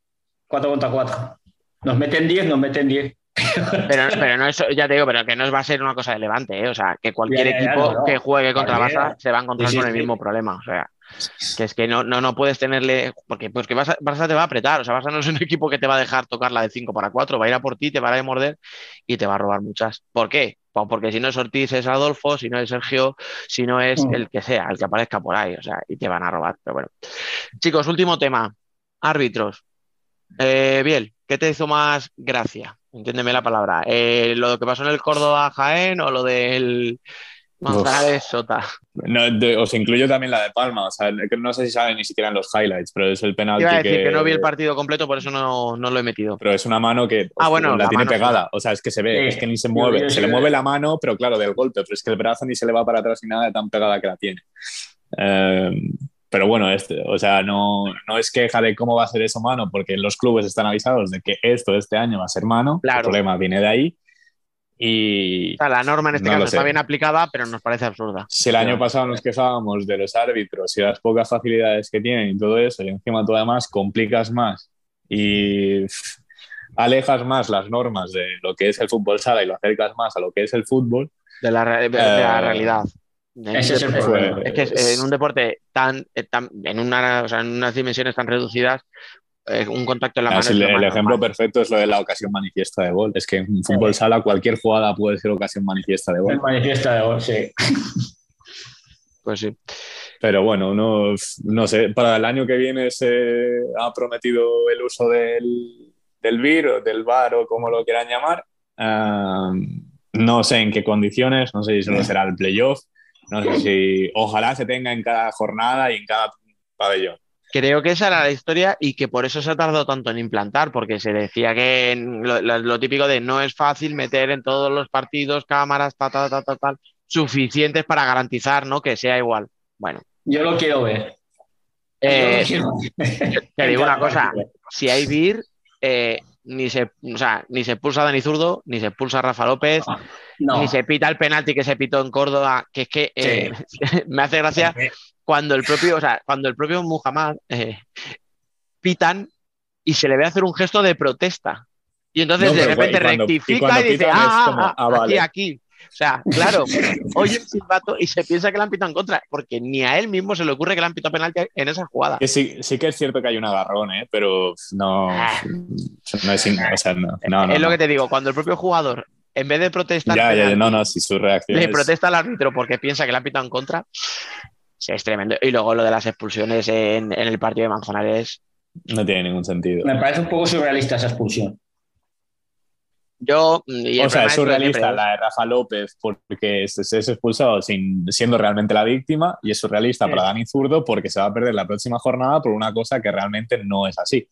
4 contra 4. Nos meten 10, nos meten 10. Pero, pero no es, ya te digo, pero que no va a ser una cosa de Levante, ¿eh? O sea, que cualquier Ya, ya, ya, equipo no, no. que juegue contra. Barça se va a encontrar Sí, sí, con el sí. mismo problema. O sea, que es que no, no, no puedes tenerle. Porque pues que Barça, Barça te va a apretar. O sea, Barça no es un equipo que te va a dejar tocar la de 5 para 4. Va a ir a por ti, te va a morder y te va a robar muchas. ¿Por qué? Pues porque si no es Ortiz, es Adolfo, si no es Sergio, si no es Mm. el que sea, el que aparezca por ahí. O sea, y te van a robar. Pero bueno. Chicos, último tema. Árbitros. Eh, Biel, ¿qué te hizo más gracia? Entiéndeme la palabra. Eh, ¿Lo que pasó en el Córdoba Jaén o lo del Manzanares Sota? No, de- os incluyo también la de Palma. O sea, no sé si saben ni siquiera en los highlights, pero es el penalti Iba a decir que, que no vi el partido completo, por eso no, no lo he metido. Pero es una mano que Ah, bueno, la, la tiene mano, sí. pegada. O sea, es que se ve, Sí. es que ni se mueve. se sí le mueve la mano, pero claro, del golpe. Pero es que el brazo ni se le va para atrás ni nada de tan pegada que la tiene. Eh, pero bueno, este, o sea, no, no es queja de cómo va a ser eso mano, porque los clubes están avisados de que esto este año va a ser mano. Claro. El problema viene de ahí. Y O sea, la norma en este No caso está bien aplicada, pero nos parece absurda. si el año pasado nos quejábamos de los árbitros y las pocas facilidades que tienen y todo eso, y encima tú además complicas más y pff, alejas más las normas de lo que es el fútbol sala y lo acercas más a lo que es el fútbol, De la, re- de la Eh, realidad. Ese es el deporte- problema. Es que en un deporte tan, eh, tan- en, una, o sea, en unas dimensiones tan reducidas, eh, un contacto en la Ah, mano lo el más ejemplo perfecto es lo de la ocasión manifiesta de gol. Es que en fútbol sala cualquier jugada puede ser ocasión manifiesta de El gol. manifiesta de gol, sí. Pues sí. Pero bueno, no, no sé, para el año que viene se ha prometido el uso del, del VIR o del VAR o como lo quieran llamar. Ah, no sé en qué condiciones, no sé si solo será el playoff, no sé si ojalá se tenga en cada jornada y en cada pabellón. Creo que esa era la historia y que por eso se ha tardado tanto en implantar, porque se decía que lo, lo- lo típico de no es fácil meter en todos los partidos cámaras, ta, ta, ta, ta, tal, suficientes para garantizar ¿no? que sea igual. Bueno, Yo lo quiero ver. eh, Yo lo quiero ver. te digo una cosa, si hay BIR, eh, ni se, o sea, ni se expulsa a Dani Zurdo, ni se expulsa a Rafa López, No. ni se pita el penalti que se pitó en Córdoba, que es que eh, me hace gracia cuando el propio, o sea, cuando el propio Muhammad eh, pitan y se le ve hacer un gesto de protesta. Y entonces No, de repente cuando- rectifica y, dice, ah, como, ah, ah, aquí, vale". aquí. O sea, claro, oye el silbato y se piensa que le han pitado en contra, porque ni a él mismo se le ocurre que le han pitado penalti en esa jugada. Que sí, sí que es cierto que hay un agarrón, ¿eh? pero no, Ah. no es... in- O sea, no, no, no, es lo que te digo, cuando el propio jugador, en vez de protestar, Ya, ya, penalti, no, no, si su reacción le es- protesta al árbitro porque piensa que le han pitado en contra, es tremendo. Y luego lo de las expulsiones en, en el partido de Manzanares. No tiene ningún sentido. Me parece un poco surrealista esa expulsión. Yo. y el O sea, es surrealista la de Rafa López porque es, es- es expulsado sin, siendo realmente la víctima y es surrealista Sí. para Dani Zurdo porque se va a perder la próxima jornada por una cosa que realmente no es así.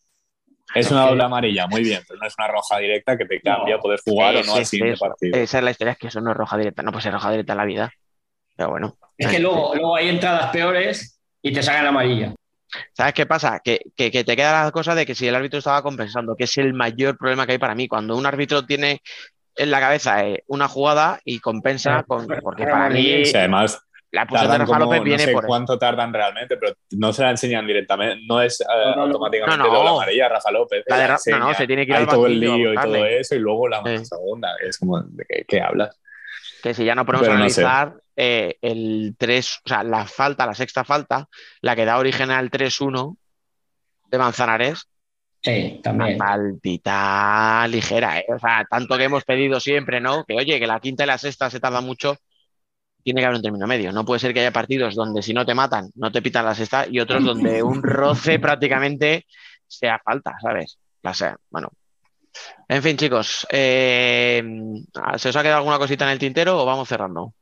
Es una doble amarilla, muy bien, pero no es una roja directa que te cambia No. poder jugar o es- no al es siguiente eso. partido. Esa es la historia, es que eso no es roja directa. No puede ser roja directa en la vida. Pero bueno. Es que luego, luego hay entradas peores y te sacan amarilla. ¿Sabes qué pasa? Que, que- que te queda la cosa de que si el árbitro estaba compensando, que es el mayor problema que hay para mí. Cuando un árbitro tiene en la cabeza eh, una jugada y compensa, con, porque para mí sea, además, la de tardan Rafa como, López no viene sé por cuánto tardan realmente, pero no se la enseñan directamente, no es eh, no, no. automáticamente No, no. doble amarilla Rafa López. La de la no, no, se tiene que ir hay al todo el lío y todo eso y luego la Sí. segunda, es como, ¿de qué, qué hablas? Que si ya no podemos Pero no sé. analizar eh, el 3, o sea, la falta, la sexta falta, la que da origen al 3-1 de Manzanares, Sí, una también. faltita ligera, ¿eh? O sea, tanto que hemos pedido siempre, ¿no? Que oye, que la quinta y la sexta se tarda mucho, tiene que haber un término medio. No puede ser que haya partidos donde si no te matan, no te pitan la sexta y otros donde un roce prácticamente sea falta, ¿sabes? La sea, bueno. En fin, chicos, eh, ¿se os ha quedado alguna cosita en el tintero o vamos cerrando?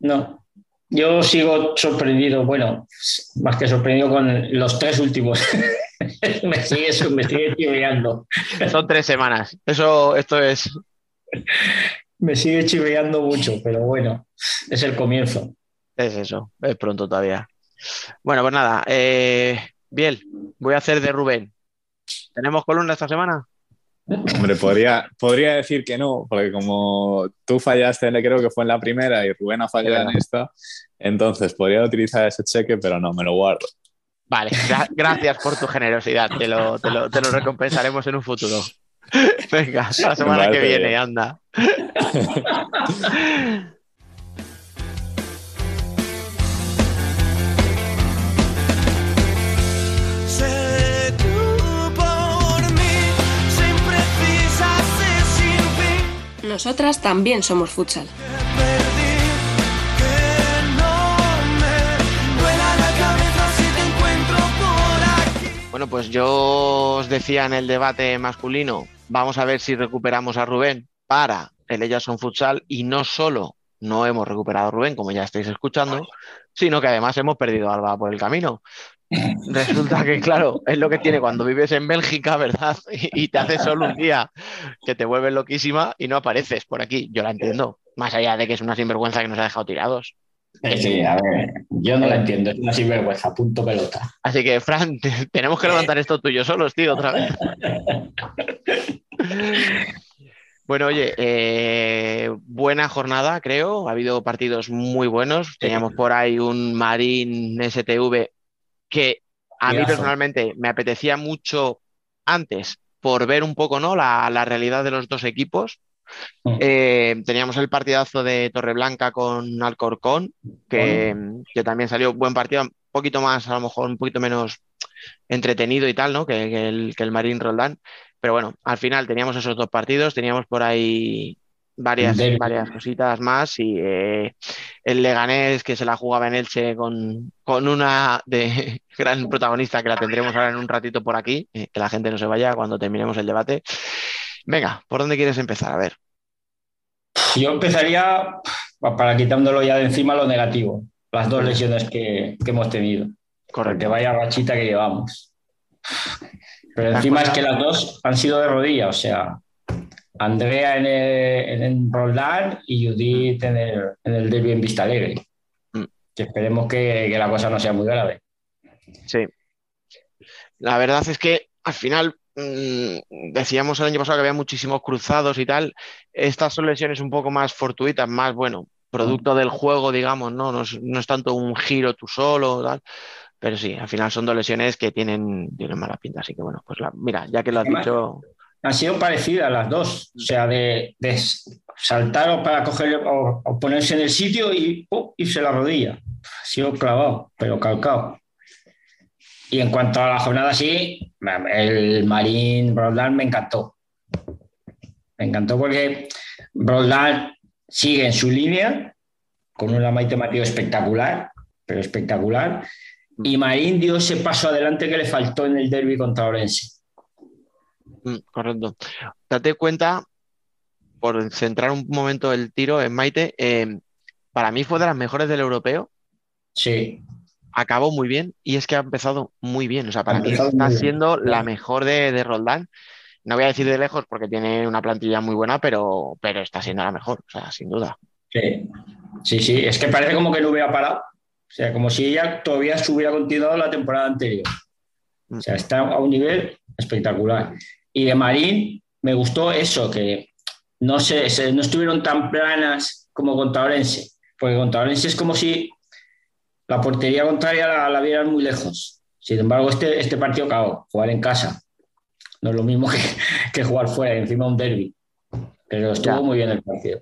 No. Yo sigo sorprendido, bueno, más que sorprendido con los tres últimos. me sigue, me sigue chiveando. Son tres semanas. Eso, esto es. Me sigue chiveando mucho, pero bueno, es el comienzo. Es eso, es pronto todavía. Bueno, pues nada, eh, Biel, voy a hacer de Rubén. ¿Tenemos columna esta semana? Hombre, podría, podría decir que no, porque como tú fallaste, creo que fue en la primera y Rubén ha fallado en esta, entonces podría utilizar ese cheque, pero no, me lo guardo. Vale, gra- gracias por tu generosidad. Te lo, te lo- te lo recompensaremos en un futuro. Venga, la semana que viene, bien. anda. Nosotras también somos futsal. Bueno, pues yo os decía en el debate masculino, vamos a ver si recuperamos a Rubén para el Ellas son Futsal y no solo no hemos recuperado a Rubén, como ya estáis escuchando, sino que además hemos perdido a Alba por el camino. Resulta que, claro, es lo que tiene cuando vives en Bélgica, ¿verdad? Y, y te haces solo un día que te vuelves loquísima y no apareces por aquí. Yo la entiendo, más allá de que es una sinvergüenza que nos ha dejado tirados. Sí, a ver, yo no la entiendo, es una sinvergüenza, punto pelota. Así que, Fran, te- tenemos que levantar esto tuyo solos, tío, otra vez. Bueno, oye, eh, buena jornada, creo. Ha habido partidos muy buenos. Teníamos por ahí un Marín STV que a mí personalmente me apetecía mucho antes por ver un poco, ¿no? La, la realidad de los dos equipos. Mm. Eh, teníamos el partidazo de Torreblanca con Alcorcón, que, que también salió buen partido, un poquito más, a lo mejor un poquito menos entretenido y tal, ¿no? Que, que el, que el Marín Roldán. Pero bueno, al final teníamos esos dos partidos, teníamos por ahí varias, varias cositas más y eh, el Leganés que se la jugaba en Elche con, con una de gran protagonista que la tendremos ahora en un ratito por aquí, eh, que la gente no se vaya cuando terminemos el debate. Venga, ¿por dónde quieres empezar? A ver. Yo empezaría, pa- para quitándolo ya de encima, lo negativo, las dos lesiones que, que hemos tenido. Porque vaya rachita que llevamos. Pero ¿Te encima es que las dos han sido de rodilla, o sea, Andrea en, el, en Roldán y Judith en el, en el derbi en Vista Alegre. Mm. Que esperemos que, que la cosa no sea muy grave. Sí. La verdad es que al final mm, decíamos el año pasado que había muchísimos cruzados y tal. Estas son lesiones un poco más fortuitas, más, bueno, producto del juego, digamos, ¿no? No es, no es tanto un giro tú solo, tal. Pero sí, al final son dos lesiones que tienen, tienen mala pinta. Así que bueno, pues la, mira, ya que lo has Además- dicho, Han sido parecidas las dos, o sea, de, de saltar o para coger o, o ponerse en el sitio y ¡pum! irse la rodilla. Ha sido clavado, pero calcado. Y en cuanto a la jornada, sí, el Marín Broldán me encantó. Me encantó porque Broldán sigue en su línea con una Maite Mateo espectacular. pero espectacular. Y Marín dio ese paso adelante que le faltó en el derby contra Orense. Mm, correcto. Date cuenta, por centrar un momento el tiro en Maite, eh, para mí fue de las mejores del europeo. Sí, Acabó muy bien y es que ha empezado muy bien. O sea, para mí está bien. siendo la mejor de, de Roldán. No voy a decir de lejos porque tiene una plantilla muy buena, pero, pero está siendo la mejor, o sea, sin duda. sí, sí, sí. Es que parece como que no hubiera parado. O sea, como si ella todavía se hubiera continuado la temporada anterior. O sea, está a un nivel espectacular. Y de Marín me gustó eso, que no, se, se- no estuvieron tan planas como contra Orense. Porque contra Orense es como si la portería contraria la, la vieran muy lejos. Sin embargo, este, este partido, claro, jugar en casa no es lo mismo que, que jugar fuera, encima un derby. Pero estuvo Ya. muy bien el partido.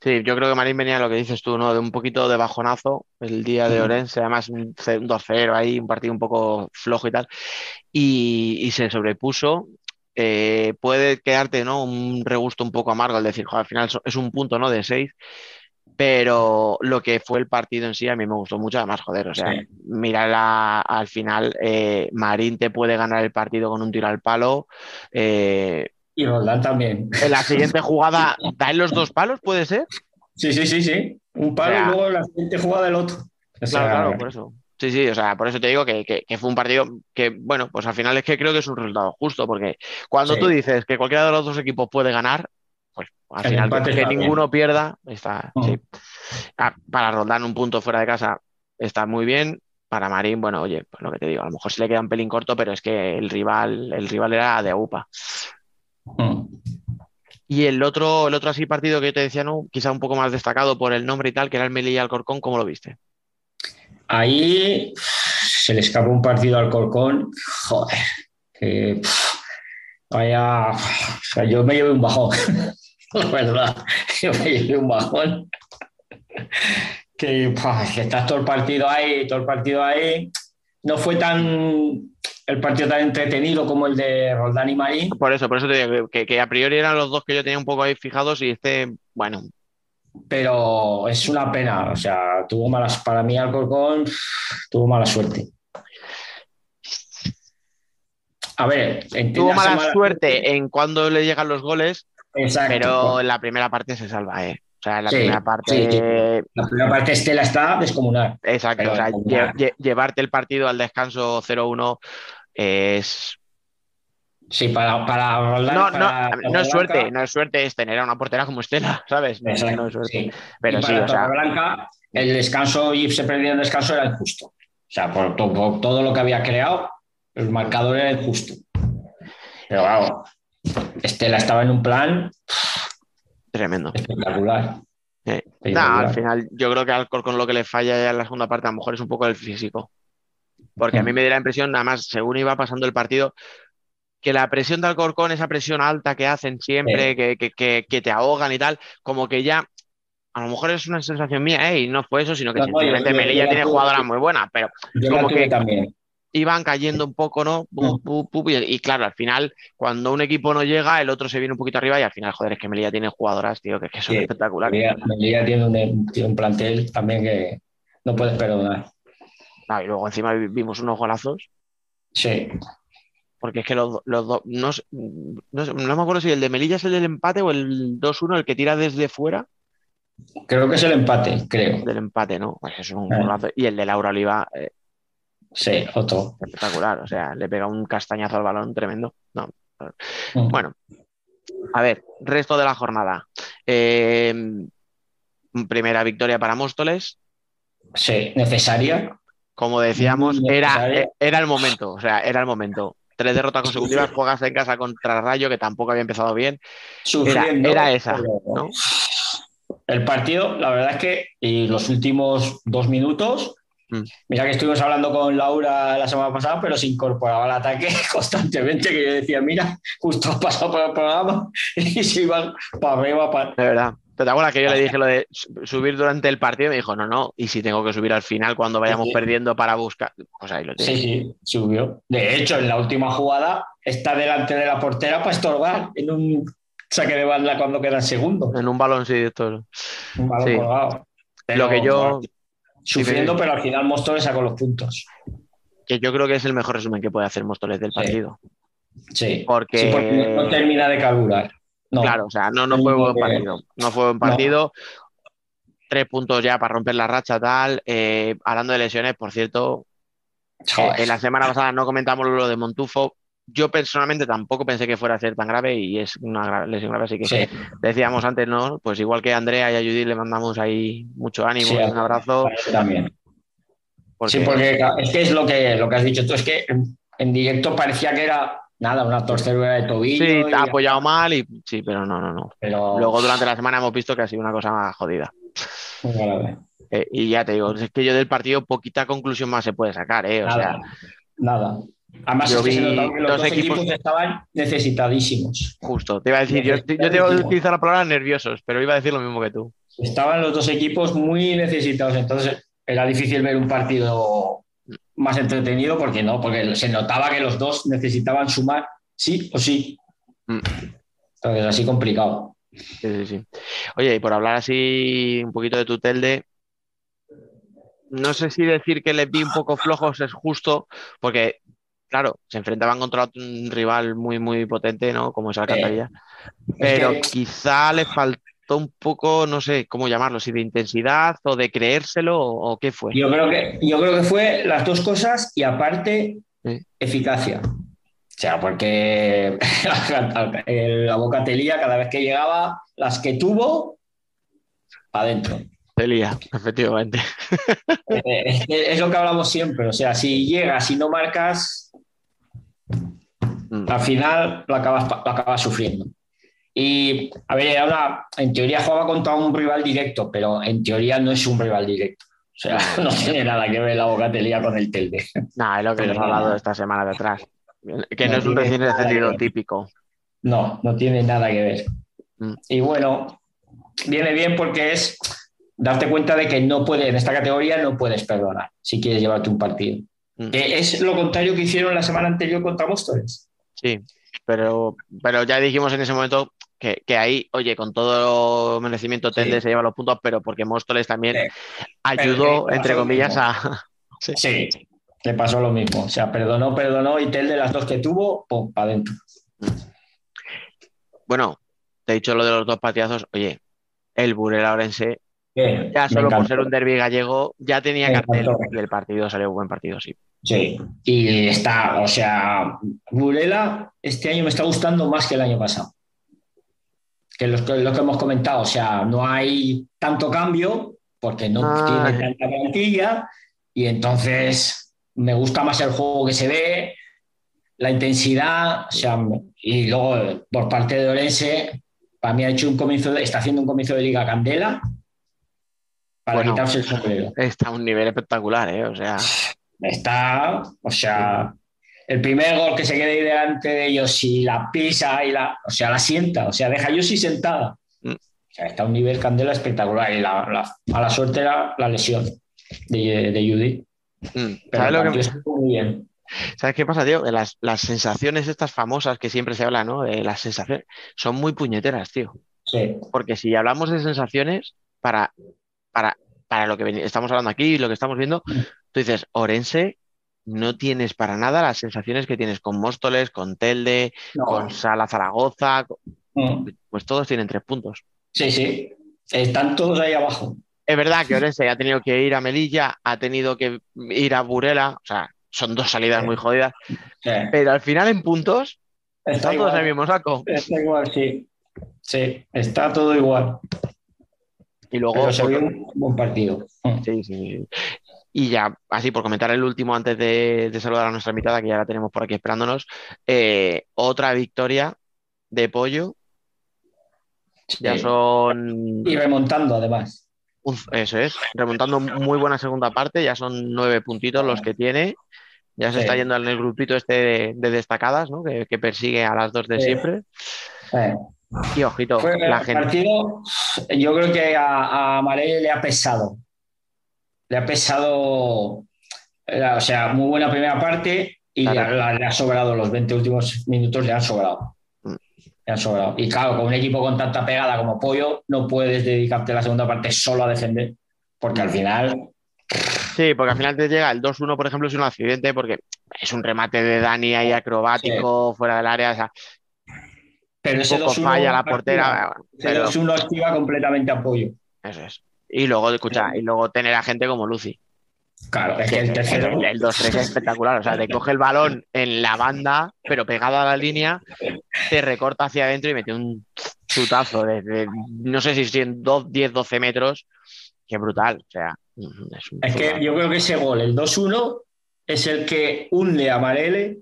Sí, yo creo que Marín venía lo que dices tú, ¿no? De un poquito de bajonazo el día de. Orense, además un ce- un 2-0 ahí, un partido un poco flojo y tal, y, y se sobrepuso. Eh, puede quedarte, ¿no? Un regusto un poco amargo al decir, "Joder, al final es un punto, ¿no? De seis, pero lo que fue el partido en sí a mí me gustó mucho, además, joder, o sea, Sí. mira la- al final, eh, Marín te puede ganar el partido con un tiro al palo. eh, Y Roldán también. en la siguiente jugada, ¿da en los dos palos, puede ser? Sí, sí, sí, sí. Un palo O sea, y luego la siguiente jugada del otro. O sea, Claro, claro, por eso. Sí, sí, o sea, por eso te digo que, que- que fue un partido que, bueno, pues al final es que creo que es un resultado justo, porque cuando Sí. tú dices que cualquiera de los dos equipos puede ganar, pues al El final que, bien. ninguno pierda, está, Mm. sí. Ah, para Roldán un punto fuera de casa está muy bien. Para Marín, bueno, oye, pues lo que te digo, a lo mejor se le queda un pelín corto, pero es que el rival, el rival era de AUPA. Mm. Y el otro, el otro así partido que yo te decía, ¿no? Quizá un poco más destacado por el nombre y tal, que era el Melilla Alcorcón, ¿cómo lo viste? Ahí se le escapó un partido al Corcón. Joder. Que, vaya. yo me llevé un bajón. La verdad. Yo me llevé un bajón. Que, que estás todo el partido ahí, todo el partido ahí. No fue tan. El partido tan entretenido como el de Roldán y Marín. Por eso, por eso te digo que, que a priori eran los dos que yo tenía un poco ahí fijados y este, bueno, pero es una pena. O sea, tuvo malas, para mí Alcorcón tuvo mala suerte. A ver, tuvo la mala suerte en cuando le llegan los goles, Exacto. pero en la primera parte se salva, ¿eh? O sea, en la Sí, primera parte, La primera parte Estela está descomunal. exacto, pero o sea, descomunal. lle- lle- llevarte el partido al descanso 0-1 es... Sí, para, para Roldán, No, no, para no es suerte, no es suerte, es tener a una portera como Estela, ¿sabes? No, Exacto, no es suerte. sí. Pero y sí, para o sea, Torreblanca, el descanso y se perdió el descanso era injusto. O sea, por, to- por todo lo que había creado, el marcador era injusto. Pero claro, Estela estaba en un plan tremendo. espectacular. Espectacular. No, al final yo creo que al Alcorcón lo que le falla ya en la segunda parte a lo mejor es un poco el físico. Porque a mí me dio la impresión, nada más, según iba pasando el partido, que la presión de Alcorcón, esa presión alta que hacen siempre, Sí. que, que- que- que te ahogan y tal, como que ya, a lo mejor es una sensación mía, ¿eh? Y no fue eso, sino que No, no, yo- yo- Melilla la tiene jugadoras muy buenas, pero como que- también. Iban cayendo un poco, ¿no? Pu, pu, pu, y, y claro, al final, cuando un equipo no llega, el otro se viene un poquito arriba y al final, joder, es que Melilla tiene jugadoras, tío, que, que son Sí. espectaculares. Melilla, Melilla tiene, un, tiene un plantel también que no puedes perdonar. Ah, y luego encima vi- vimos unos golazos. Sí, Porque es que los, los dos, no, sé- no, sé- no me acuerdo si el de Melilla es el del empate o el 2-1, el que tira desde fuera creo que es el empate, creo. del empate, ¿no? Pues es un Ah. golazo. Y el de Laura Oliva, eh, Sí, otro. espectacular. O sea, le pega un castañazo al balón tremendo. No. Mm. Bueno, a ver, resto de la jornada. Eh, primera victoria para Móstoles. Sí, necesaria. Como decíamos, era, era el momento. O sea, era el momento. Tres derrotas consecutivas, juegas en casa contra Rayo, que tampoco había empezado bien. Era, era esa, ¿no? El partido, la verdad es que y los últimos dos minutos. Mira que estuvimos hablando con Laura la semana pasada, pero se incorporaba al ataque constantemente, que yo decía, mira, justo ha pasado por el programa y se iban para arriba. Para... De verdad. ¿Te acuerdas que yo le dije lo de su- subir durante el partido? Y me dijo, no, no, y si tengo que subir al final cuando vayamos Sí. perdiendo para buscar. Pues ahí lo Sí, tienes. sí, subió. De hecho, en la última jugada está delante de la portera para estorbar en un saque de banda cuando quedan segundos. En un balón, sí, esto. Un balón Sí. colgado. Lo Pero, que yo. Sufriendo, sí. pero al final Móstoles sacó los puntos. Que yo creo que es el mejor resumen que puede hacer Móstoles del Sí. partido. Sí, Porque- Sí, porque no termina de carburar. No. Claro, o sea, no, no fue buen partido. No fue buen partido. Tres puntos ya para romper la racha, tal. Eh, hablando de lesiones, por cierto, eh, en la semana pasada no comentamos lo de Montufo. Yo personalmente tampoco pensé que fuera a ser tan grave y es una lesión grave, así que Sí, decíamos antes, ¿no? Pues igual que a Andrea y a Judith le mandamos ahí mucho ánimo Sí, y un abrazo. también. Porque, Sí, porque es que es lo que, lo que has dicho tú, es que en, directo parecía que era nada, una torcedura de tobillo. sí, te ha apoyado mal y sí, pero no, no, no. pero Luego durante la semana hemos visto que ha sido una cosa más jodida. muy grave. Eh, y ya te digo, es que yo del partido poquita conclusión más se puede sacar, ¿eh? O Nada, sea, nada. Además, yo es que se vi notaba que los dos dos equipos- equipos... estaban necesitadísimos. justo, te iba a decir, yo, yo te iba a utilizar la palabra nerviosos, pero iba a decir lo mismo que tú. Estaban los dos equipos muy necesitados, entonces era difícil ver un partido más entretenido porque no, porque se notaba que los dos necesitaban sumar sí o sí. Mm. Entonces, así complicado. Sí, sí, sí. Oye, y por hablar así un poquito de tu Telde, no sé si decir que les vi un poco flojos es justo, porque, claro, se enfrentaban contra un rival muy, muy potente, ¿no? Como es Alcantarilla. Pero que- quizá les faltó un poco, no sé cómo llamarlo, si de intensidad o de creérselo o, o qué fue. Yo creo que, yo creo que fue las dos cosas y aparte Sí. eficacia. O sea, porque la bocatelía cada vez que llegaba, las que tuvo, para adentro. Celia, efectivamente. Eh, es lo que hablamos siempre. O sea, si llegas y no marcas, Mm. al final lo acabas, lo acabas sufriendo. Y, a ver, una- en teoría jugaba contra un rival directo, pero en teoría no es un rival directo. O sea, no tiene nada que ver la bocatelía con el Telde. Nada, es lo que Pero hemos hablado esta semana de atrás. Que no, No es un tiene recién nada que descendido ver. típico. No, no tiene nada que ver. Mm. Y bueno, viene bien porque es darte cuenta de que no puede, en esta categoría no puedes perdonar si quieres llevarte un partido. Mm. Que es lo contrario que hicieron la semana anterior contra Móstoles. Sí, pero, pero ya dijimos en ese momento que, que ahí, oye, con todo merecimiento Telde Sí. se lleva los puntos, pero porque Móstoles también Sí. ayudó, entre comillas, a... Sí, le pasó lo mismo. O sea, perdonó, perdonó y Tel de las dos que tuvo, pum, para adentro. Bueno, te he dicho lo de los dos patiazos. Oye, el Burela Orense, Bien, ya solo por ser un derbi gallego, ya tenía cartel y el partido salió un buen partido, sí. Sí, y está, o sea, Burela este año me está gustando más que el año pasado. Que que- lo que hemos comentado, o sea, no hay tanto cambio porque no Ah. tiene tanta plantilla y entonces me gusta más el juego que se ve, la intensidad, o sea, y luego por parte de Orense, para mí ha hecho un comienzo, de- está haciendo un comienzo de Liga Candela para Bueno. quitarse el sombrero. Está a un nivel espectacular, ¿eh? O sea, Está, o sea, el primer gol que se quede ahí delante de ellos y la pisa y la, o sea, la sienta, o sea, deja a Yossi sentada. Mm. O sea, está a un nivel candela espectacular y la, la- a la suerte era la lesión de, de Judy. mm, Pero ¿sabes lo que muy bien. ¿Sabes qué pasa, tío? Las, las sensaciones estas famosas que siempre se habla, ¿no? De las sensaciones, son muy puñeteras, tío. Sí, Porque si hablamos de sensaciones, para, para, para lo que estamos hablando aquí, lo que estamos viendo, tú dices, Orense, no tienes para nada las sensaciones que tienes con Móstoles, con Telde, No. con Sala Zaragoza, Mm. pues todos tienen tres puntos. sí, sí. Están todos ahí abajo. Es verdad que Orense ha tenido que ir a Melilla, ha tenido que ir a Burela, o sea, son dos salidas muy jodidas, Sí. pero al final en puntos Está están todos en el mismo saco. está igual, sí. Sí, está todo igual. Y luego, Pero se vio un buen partido. Sí, sí, sí. Y ya, así por comentar el último antes de, de saludar a nuestra invitada, que ya la tenemos por aquí esperándonos, eh, otra victoria de pollo. Ya son, Y remontando, además. uf, eso es, remontando muy buena segunda parte, ya son nueve puntitos los que tiene. Ya se Sí. está yendo en el grupito este de, de destacadas, ¿no? Que, que persigue a las dos de Sí. siempre. Y ojito, Fue la el gente. partido, yo creo que a, a Marel le ha pesado. Le ha pesado, eh, o sea, muy buena primera parte y le, ha, le ha sobrado los 20 últimos minutos, le han sobrado. Mm. Le han sobrado. Y claro, con un equipo con tanta pegada como Pollo, no puedes dedicarte la segunda parte solo a defender, porque al final Sí, porque al final te llega el 2-1, por ejemplo, es un accidente porque es un remate de Dani ahí acrobático fuera del área. O sea, Pero ese poco 2-1 falla la portera. Ese Pero 2-1 activa completamente apoyo. eso es. Y luego, escucha, y luego tener a gente como Lucy. Claro, es que el tercero. El, el 2-3 es espectacular. O sea, te coge el balón en la banda, pero pegado a la línea, te recorta hacia adentro y mete un chutazo desde, no sé si son 10, 12 metros. Qué brutal. O sea, es, un Es que yo creo que ese gol, el 2-1, es el que hunde a Marele.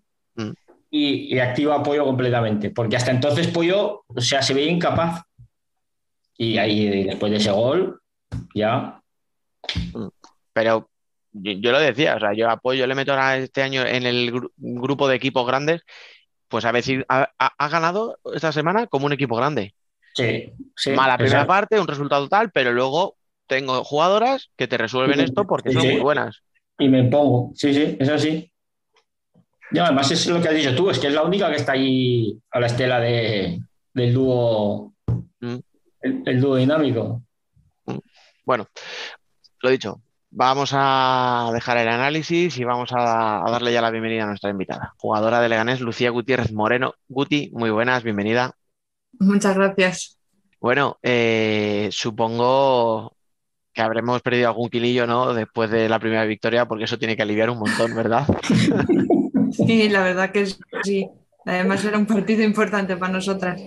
Y, y activa a Pollo completamente. Porque hasta entonces Pollo, o sea, se veía incapaz. Y ahí, después de ese gol, ya. Pero yo, yo lo decía, o sea, yo apoyo, le meto ahora este año en el gru- grupo de equipos grandes, pues a ver si ha, ha- ganado esta semana como un equipo grande. Sí, sí. Mala primera exacto. parte, un resultado tal, pero luego tengo jugadoras que te resuelven Sí, esto porque sí, son sí. muy buenas. Y me pongo. Sí, sí, es así. Y además es lo que has dicho tú, es que es la única que está ahí a la estela de, del dúo, Mm. el, el dúo dinámico. Bueno, lo dicho, vamos a dejar el análisis y vamos a, a darle ya la bienvenida a nuestra invitada, jugadora de Leganés, Lucía Gutiérrez Moreno. Guti, muy buenas, bienvenida. Muchas gracias. Bueno, eh, supongo que habremos perdido algún kilillo, ¿no? Después de la primera victoria, porque eso tiene que aliviar un montón, ¿verdad? Sí, la verdad que sí. Además era un partido importante para nosotras.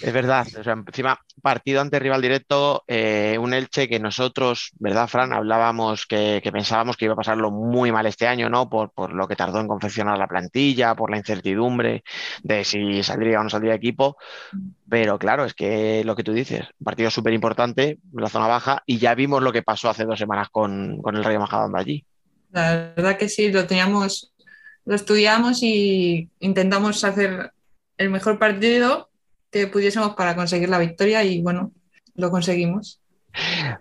Es verdad, o sea, encima partido ante rival directo, eh, un Elche que nosotros, ¿verdad, Fran? Hablábamos que, que pensábamos que iba a pasarlo muy mal este año, ¿no? Por, por lo que tardó en confeccionar la plantilla, por la incertidumbre de si saldría o no saldría equipo. Pero claro, es que lo que tú dices, un partido súper importante, la zona baja, y ya vimos lo que pasó hace dos semanas con, con el Rayo Majadahonda allí. La verdad que sí, lo teníamos, lo estudiamos y intentamos hacer el mejor partido que pudiésemos para conseguir la victoria y bueno, lo conseguimos.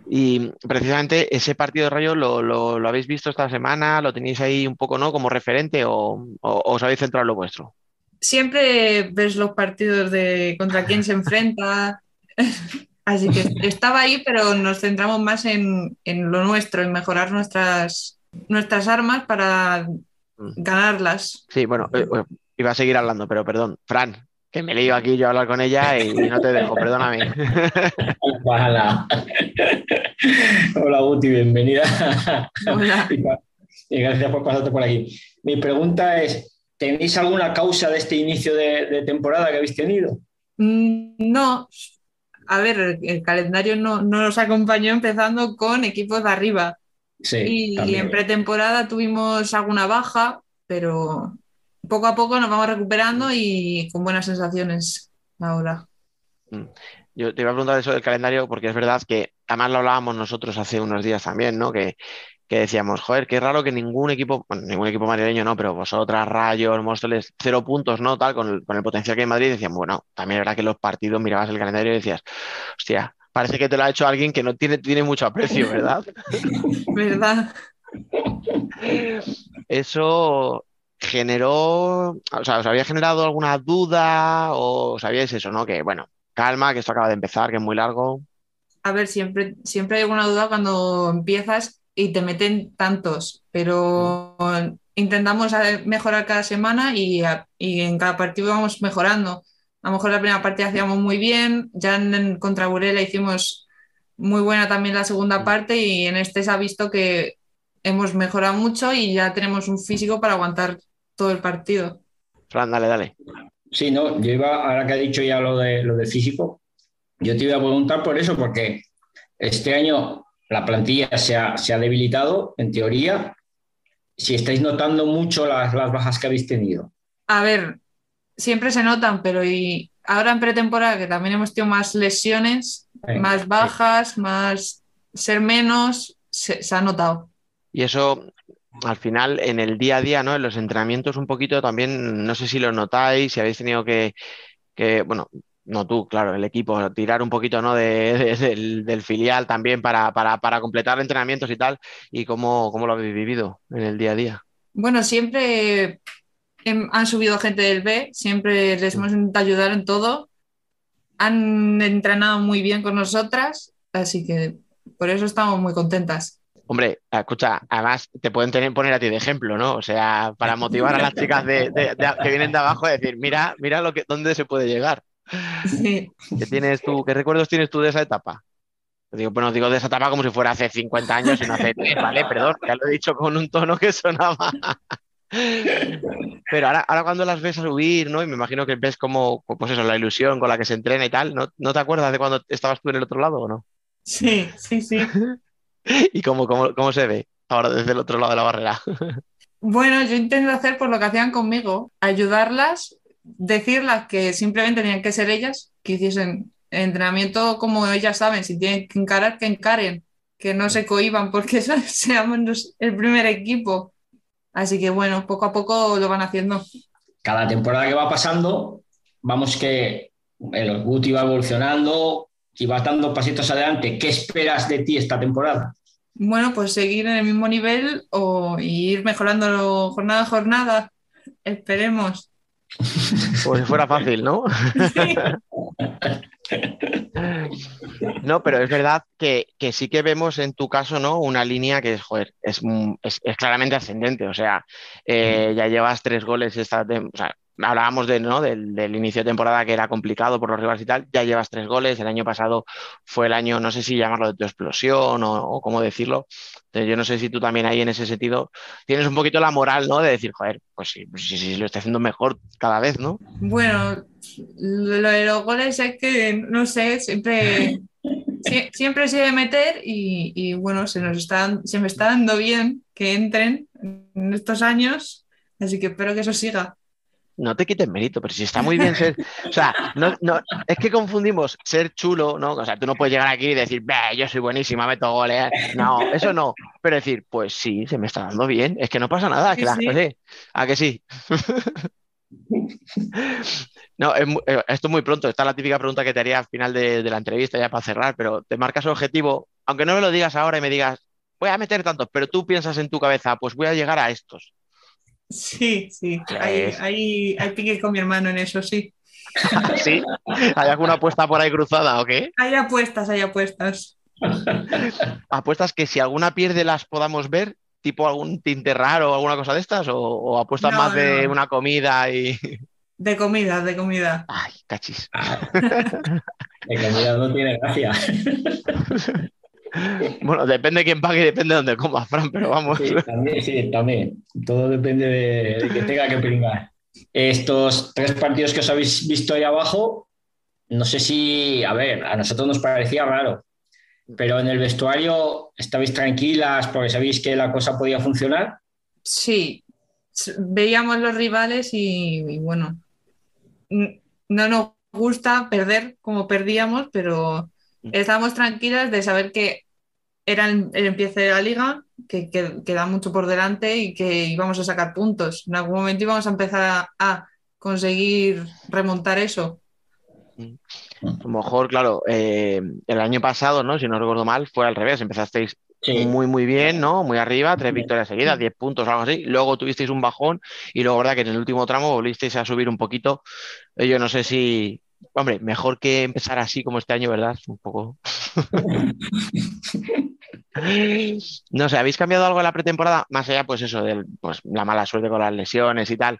Y precisamente ese partido de Rayo lo, lo- lo habéis visto esta semana, lo tenéis ahí un poco, ¿no? Como referente o, o- o os habéis centrado en lo vuestro. Siempre ves los partidos de contra quién se enfrenta, así que estaba ahí, pero nos centramos más en, en lo nuestro, en mejorar nuestras, nuestras armas para ganarlas. Sí, bueno, eh, eh, iba a seguir hablando, pero perdón, Fran, que me he leído aquí yo a hablar con ella y no te dejo, perdóname. Hola. Hola, Guti, bienvenida. Hola. Y gracias por pasarte por aquí. Mi pregunta es, ¿tenéis alguna causa de este inicio de, de temporada que habéis tenido? Mm, No, a ver, el, el calendario no, no nos acompañó empezando con equipos de arriba. Sí, Y también. en pretemporada tuvimos alguna baja, pero poco a poco nos vamos recuperando y con buenas sensaciones ahora. Yo te iba a preguntar eso del calendario porque es verdad que además lo hablábamos nosotros hace unos días también, ¿no? Que, que decíamos, joder, qué raro que ningún equipo, bueno, ningún equipo madrileño no, pero vosotras, Rayos, Móstoles, cero puntos, ¿no? Tal, con el, con el potencial que hay en Madrid, decíamos, bueno, también es verdad que los partidos mirabas el calendario y decías, hostia, parece que te lo ha hecho alguien que no tiene, tiene mucho aprecio, ¿verdad? ¿Verdad? Eso generó, o sea, ¿os había generado alguna duda o sabíais eso, ¿no? Que bueno, calma, que esto acaba de empezar, que es muy largo. A ver, siempre, siempre hay alguna duda cuando empiezas y te meten tantos, pero intentamos eh, mejorar cada semana y, y en cada partido vamos mejorando. A lo mejor la primera parte hacíamos muy bien, ya en, en contra Burela hicimos muy buena también la segunda parte y en este se ha visto que hemos mejorado mucho y ya tenemos un físico para aguantar todo el partido. Fran, dale, dale. Sí, no, yo iba, ahora que ha dicho ya lo de, lo de físico, yo te iba a preguntar por eso, porque este año la plantilla se ha, se ha debilitado, en teoría, si estáis notando mucho las, las bajas que habéis tenido. A ver, siempre se notan, pero y ahora en pretemporada, que también hemos tenido más lesiones, más bajas, más ser menos, se, se ha notado. Y eso, al final, en el día a día, ¿no? En los entrenamientos un poquito también, no sé si lo notáis, si habéis tenido que, que, bueno, no tú, claro, el equipo, tirar un poquito, ¿no? de- de- del, del filial también para, para, para completar entrenamientos y tal, y cómo, cómo lo habéis vivido en el día a día. Bueno, siempre han subido gente del B, siempre les hemos intentado ayudar en todo. Han entrenado muy bien con nosotras, así que por eso estamos muy contentas. Hombre, escucha, además te pueden tener, poner a ti de ejemplo, ¿no? O sea, para motivar a las chicas de, de- de- que vienen de abajo a decir, mira, mira lo que, dónde se puede llegar. Sí. ¿Qué tienes tú, qué recuerdos tienes tú de esa etapa? Digo, bueno, digo de esa etapa como si fuera hace 50 años y no hace 10, ¿vale? Perdón, ya lo he dicho con un tono que sonaba. Pero ahora, ahora cuando las ves subir, ¿no? Y me imagino que ves como, pues eso, la ilusión con la que se entrena y tal, ¿no, ¿no te acuerdas de cuando estabas tú en el otro lado o no? Sí, sí, sí. ¿Y cómo, cómo, cómo se ve ahora desde el otro lado de la barrera? Bueno, yo intento hacer por lo que hacían conmigo, ayudarlas, decirlas que simplemente tenían que ser ellas, que hiciesen entrenamiento como ellas saben, si tienen que encarar, que encaren, que no se cohiban porque eso- seamos el primer equipo. Así que bueno, poco a poco lo van haciendo. Cada temporada que va pasando, vamos que el Guti va evolucionando y vas dando pasitos adelante. ¿Qué esperas de ti esta temporada? Bueno, pues seguir en el mismo nivel o ir mejorando jornada a jornada. Esperemos. Como si fuera fácil, ¿no? No, pero es verdad que, que sí que vemos en tu caso, ¿no? Una línea que es, joder, es, es- es claramente ascendente. O sea, eh, ya llevas tres goles esta o sea, hablábamos de, ¿no? del, del inicio de temporada que era complicado por los rivales y tal. Ya llevas tres goles. El año pasado fue el año, no sé si llamarlo de tu explosión o, o cómo decirlo. Entonces, yo no sé si tú también ahí en ese sentido tienes un poquito la moral, ¿no? De decir, joder, pues sí, pues sí, sí, lo está haciendo mejor cada vez, ¿no? Bueno, lo de los goles es que, no sé, siempre, sie- siempre se debe meter y, y, bueno, se nos está, se me está dando bien que entren en estos años, así que espero que eso siga. No te quites mérito, pero si está muy bien ser. O sea, no, no, es que confundimos ser chulo, ¿no? O sea, tú no puedes llegar aquí y decir, "Bah, yo soy buenísima, meto goles. No, eso no. Pero decir, pues sí, se me está dando bien. Es que no pasa nada, que Sí, ¿A que sí? No, es eh, esto es muy pronto. Esta es la típica pregunta que te haría al final de, de la entrevista, ya para cerrar, pero te marcas un objetivo, aunque no me lo digas ahora y me digas, voy a meter tantos, pero tú piensas en tu cabeza, pues voy a llegar a estos. Sí, sí, hay, hay, hay pique con mi hermano en eso, sí. ¿Sí? ¿Hay alguna apuesta por ahí cruzada o qué? Hay apuestas, hay apuestas. ¿Apuestas que si alguna pierde las podamos ver? ¿Tipo algún tinte raro o alguna cosa de estas? ¿O, o apuestas No, más de una comida y. De comida, de comida. Ay, cachis. De comida no tiene gracia. Bueno, depende de quién pague y depende de dónde comas, Fran, pero vamos. Sí, también, sí, también. Todo depende de, de que tenga que pringar. Estos tres partidos que os habéis visto ahí abajo, no sé si, a ver, a nosotros nos parecía raro, pero en el vestuario estabais tranquilas porque sabéis que la cosa podía funcionar. Sí, veíamos los rivales y, y bueno, no nos gusta perder como perdíamos, pero estábamos tranquilas de saber que era el, el empiece de la liga, que, que queda mucho por delante y que íbamos a sacar puntos. En algún momento íbamos a empezar a, a conseguir remontar eso. A lo mejor, claro, eh, el año pasado, ¿no? Si no recuerdo mal, fue al revés. Empezasteis Sí. muy, muy bien, ¿no? Muy arriba, tres victorias seguidas, 10 puntos o algo así. Luego tuvisteis un bajón y luego, verdad, que en el último tramo volvisteis a subir un poquito. Eh, Yo no sé si, hombre, mejor que empezar así como este año, ¿verdad? Un poco. No sé, ¿habéis cambiado algo en la pretemporada? Más allá, pues eso, de pues, la mala suerte con las lesiones y tal.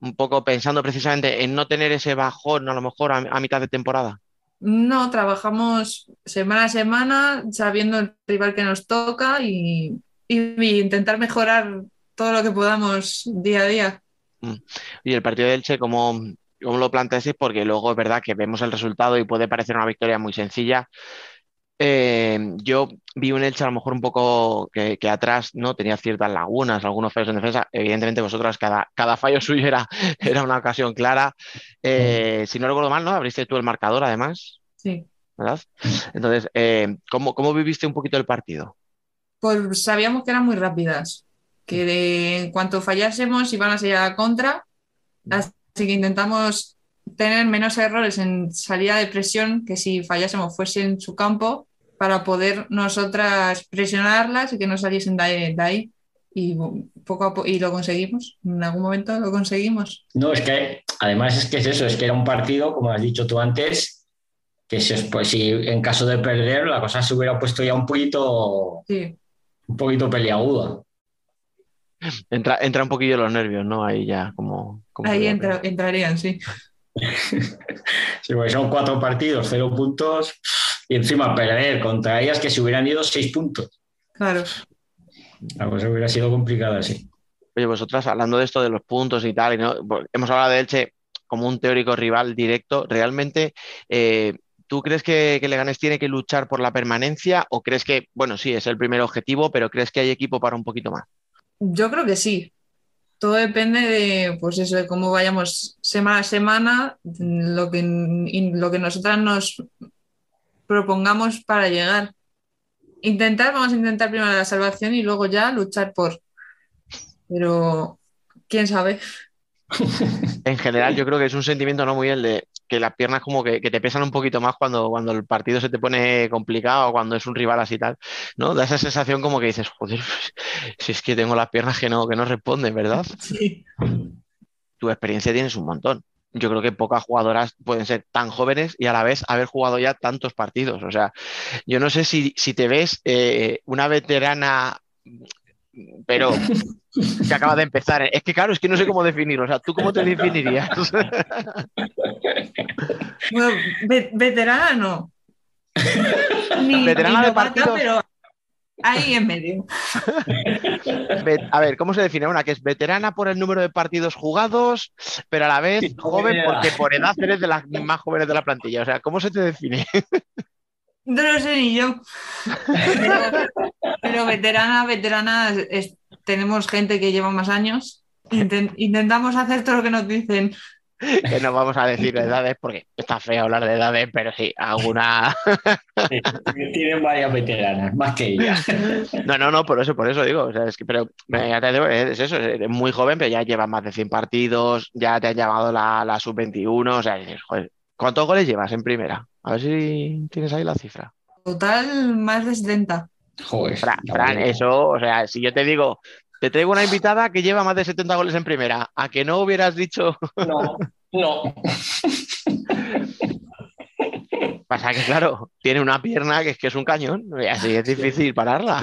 Un poco pensando precisamente en no tener ese bajón, a lo mejor, a, a mitad de temporada. No, trabajamos semana a semana sabiendo el rival que nos toca y, y- y intentar mejorar todo lo que podamos día a día. Y el partido de Elche, ¿cómo, cómo lo planteasteis? Porque luego es verdad que vemos el resultado y puede parecer una victoria muy sencilla. Eh, yo vi un Elche a lo mejor un poco que, que atrás no tenía ciertas lagunas, algunos fallos en defensa. Evidentemente vosotras cada, cada fallo suyo era, era una ocasión clara. Eh, si no recuerdo mal, ¿no? Abriste tú el marcador además, Sí. ¿verdad? Entonces, eh, ¿cómo, cómo viviste un poquito el partido? Pues sabíamos que eran muy rápidas, que de- en cuanto fallásemos iban a ser a la contra, así que intentamos tener menos errores en salida de presión que si fallásemos fuese en su campo para poder nosotras presionarlas y que no saliesen de ahí. de ahí. Y poco a poco, y lo conseguimos, en algún momento lo conseguimos. No, es que además es que es eso, es que era un partido, como has dicho tú antes, que si, pues, si en caso de perder la cosa se hubiera puesto ya un poquito Sí, un poquito peliaguda. Entra, entra un poquillo los nervios, ¿no? Ahí ya, como. Como Ahí entra- entrarían, sí. Sí, porque son cuatro partidos, cero puntos, y encima perder contra ellas que se hubieran ido seis puntos. Claro. La cosa hubiera sido complicada, sí. Oye, vosotras, hablando de esto de los puntos y tal, y no- hemos hablado de Elche como un teórico rival directo. ¿Realmente eh, tú crees que, que Leganés tiene que luchar por la permanencia o crees que, bueno, sí, es el primer objetivo, pero crees que hay equipo para un poquito más? Yo creo que sí. Todo depende de, pues eso, de cómo vayamos semana a semana, lo que, lo que nosotras nos propongamos para llegar. Intentar, vamos a intentar primero la salvación y luego ya luchar por. Pero, quién sabe. En general, yo creo que es un sentimiento no muy el de que las piernas como que, que te pesan un poquito más cuando, cuando el partido se te pone complicado, cuando es un rival así tal, ¿no? Da esa sensación como que dices, joder, si es que tengo las piernas que no, que no responden, ¿verdad? Sí. Tu experiencia tienes un montón. Yo creo que pocas jugadoras pueden ser tan jóvenes y a la vez haber jugado ya tantos partidos. O sea, yo no sé si, si te ves eh, una veterana, pero que acaba de empezar. Es que claro, es que no sé cómo definirlo. O sea, ¿tú cómo te definirías? Bueno, ve- veterana no. Ni, Veterana ni de novata, partidos. pero ahí en medio. A ver, ¿cómo se define? Una que es veterana por el número de partidos jugados, pero a la vez joven porque por edad eres de las más jóvenes de la plantilla. O sea, ¿cómo se te define? No lo sé ni yo. Pero, pero veterana, veterana, es- tenemos gente que lleva más años. Inten- intentamos hacer todo lo que nos dicen. Que no vamos a decir edades porque está feo hablar de edades, pero sí, alguna. Sí, Tienen varias veteranas, más que ella. No, no, no, por eso, por eso digo. O sea, es que, pero eh, ya te digo, es eso, eres muy joven, pero ya llevas más de 100 partidos, ya te han llamado la, la sub-21. O sea, dices, joder, ¿cuántos goles llevas en primera? A ver si tienes ahí la cifra. Total, más de 70. Joder. Fran, eso, o sea, si yo te digo, te traigo una invitada que lleva más de 70 goles en primera, a que no hubieras dicho, No, no. pasa que claro, tiene una pierna que es que es un cañón, y así es difícil pararla.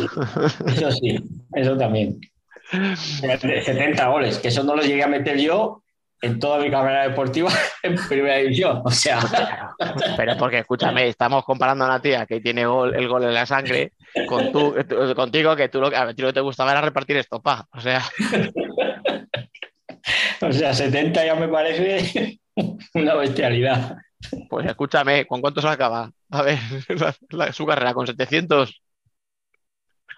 Eso sí, eso también. 70 goles, que eso no los llegué a meter yo en toda mi carrera deportiva en primera división. O sea, Pero porque escúchame, estamos comparando a una tía que tiene gol- el gol en la sangre con tú, contigo, que tú lo, que- a ti lo que te gustaba era repartir estopa. O sea, o sea, 70 ya me parece una bestialidad. pues escúchame, ¿con cuánto se acaba? A ver, la- la- su carrera con 700.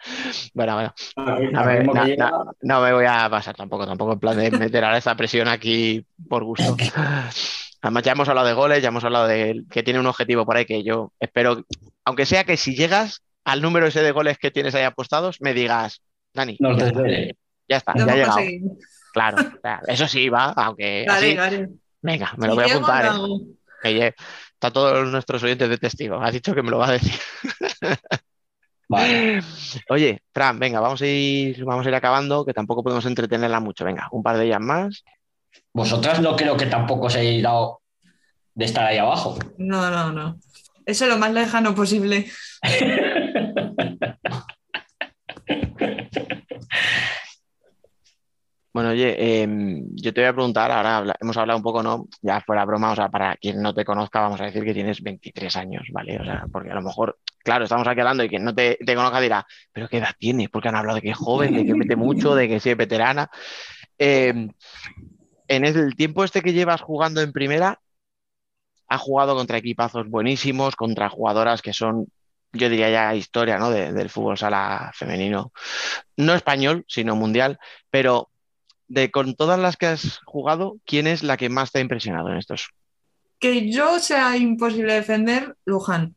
Bueno, bueno. No, lleva- no- no me voy a pasar tampoco, tampoco en plan de meter ahora esa presión aquí por gusto. Además, ya hemos hablado de goles, ya hemos hablado de que tiene un objetivo por ahí que yo espero, aunque sea que si llegas al número ese de goles que tienes ahí apostados, me digas, Dani, ya está, ya está, ya llegado. Claro, eso sí va, aunque Vale, así, vale. venga, me lo voy a apuntar. ¿eh? está todos nuestros oyentes de testigo. Ha dicho que me lo va a decir. Vale. Oye, Fran, venga, vamos a ir, vamos a ir acabando, que tampoco podemos entretenerla mucho. Venga, un par de ellas más. Vosotras no creo que tampoco os hayáis dado de estar ahí abajo. No, no, no. Eso es lo más lejano posible. Bueno, oye, em, yo te voy a preguntar, ahora habla- hemos hablado un poco, ¿no? Ya fuera broma, o sea, para quien no te conozca, vamos a decir que tienes 23 años, ¿vale? O sea, porque a lo mejor, claro, estamos aquí hablando y quien no te, te conozca dirá, ¿pero qué edad tienes? Porque han hablado de que es joven, de que mete mucho, de que sí es veterana. Em, en el tiempo este que llevas jugando en primera, has jugado contra equipazos buenísimos, contra jugadoras que son, yo diría ya historia, ¿no? de- del fútbol sala femenino, no español, sino mundial, pero de con todas las que has jugado, ¿quién es la que más te ha impresionado en estos? Que yo sea imposible defender, Luján.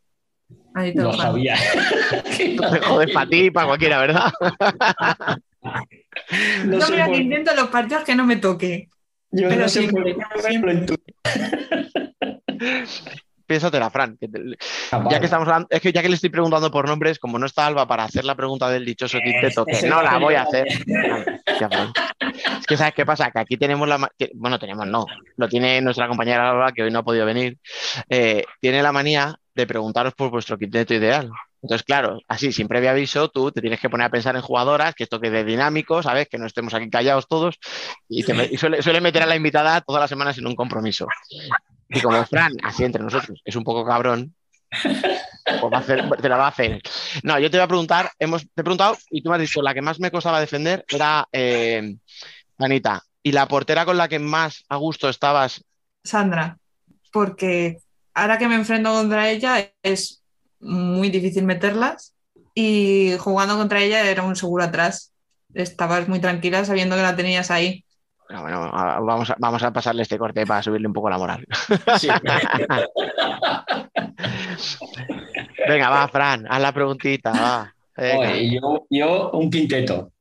Ahí te Lo lo dejo. sabía. Joder, para ti y para cualquiera, ¿verdad? No Yo sé mira por- que intento los partidos que no me toque. yo pero no sé por en tu- Piénsatela, Fran. que te- Ah, ya vale. que estamos hablando, es que ya que le estoy preguntando por nombres, como no está Alba para hacer la pregunta del dichoso quinteto, que no la voy a hacer. Ya. Es que sabes qué pasa, que aquí tenemos la, que- bueno, tenemos no, lo tiene nuestra compañera Alba, que hoy no ha podido venir, eh, tiene la manía de preguntaros por vuestro quinteto ideal. Entonces, claro, así, sin previo aviso, tú te tienes que poner a pensar en jugadoras, que esto quede dinámico, ¿sabes? Que no estemos aquí callados todos. Y, te me- y suele, suele meter a la invitada todas las semanas en un compromiso. Y como Fran, así entre nosotros, es un poco cabrón, pues te la va a hacer. No, yo te voy a preguntar, hemos, te he preguntado y tú me has dicho, la que más me costaba defender era eh, Anita. ¿Y la portera con la que más a gusto estabas? Sandra, porque ahora que me enfrento contra ella es muy difícil meterlas y jugando contra ella era un seguro atrás. Estabas muy tranquila sabiendo que la tenías ahí. Bueno, vamos a, vamos a pasarle este corte para subirle un poco la moral. Sí. Venga, va, Fran, haz la preguntita, va. Venga. Oye, yo, yo un quinteto.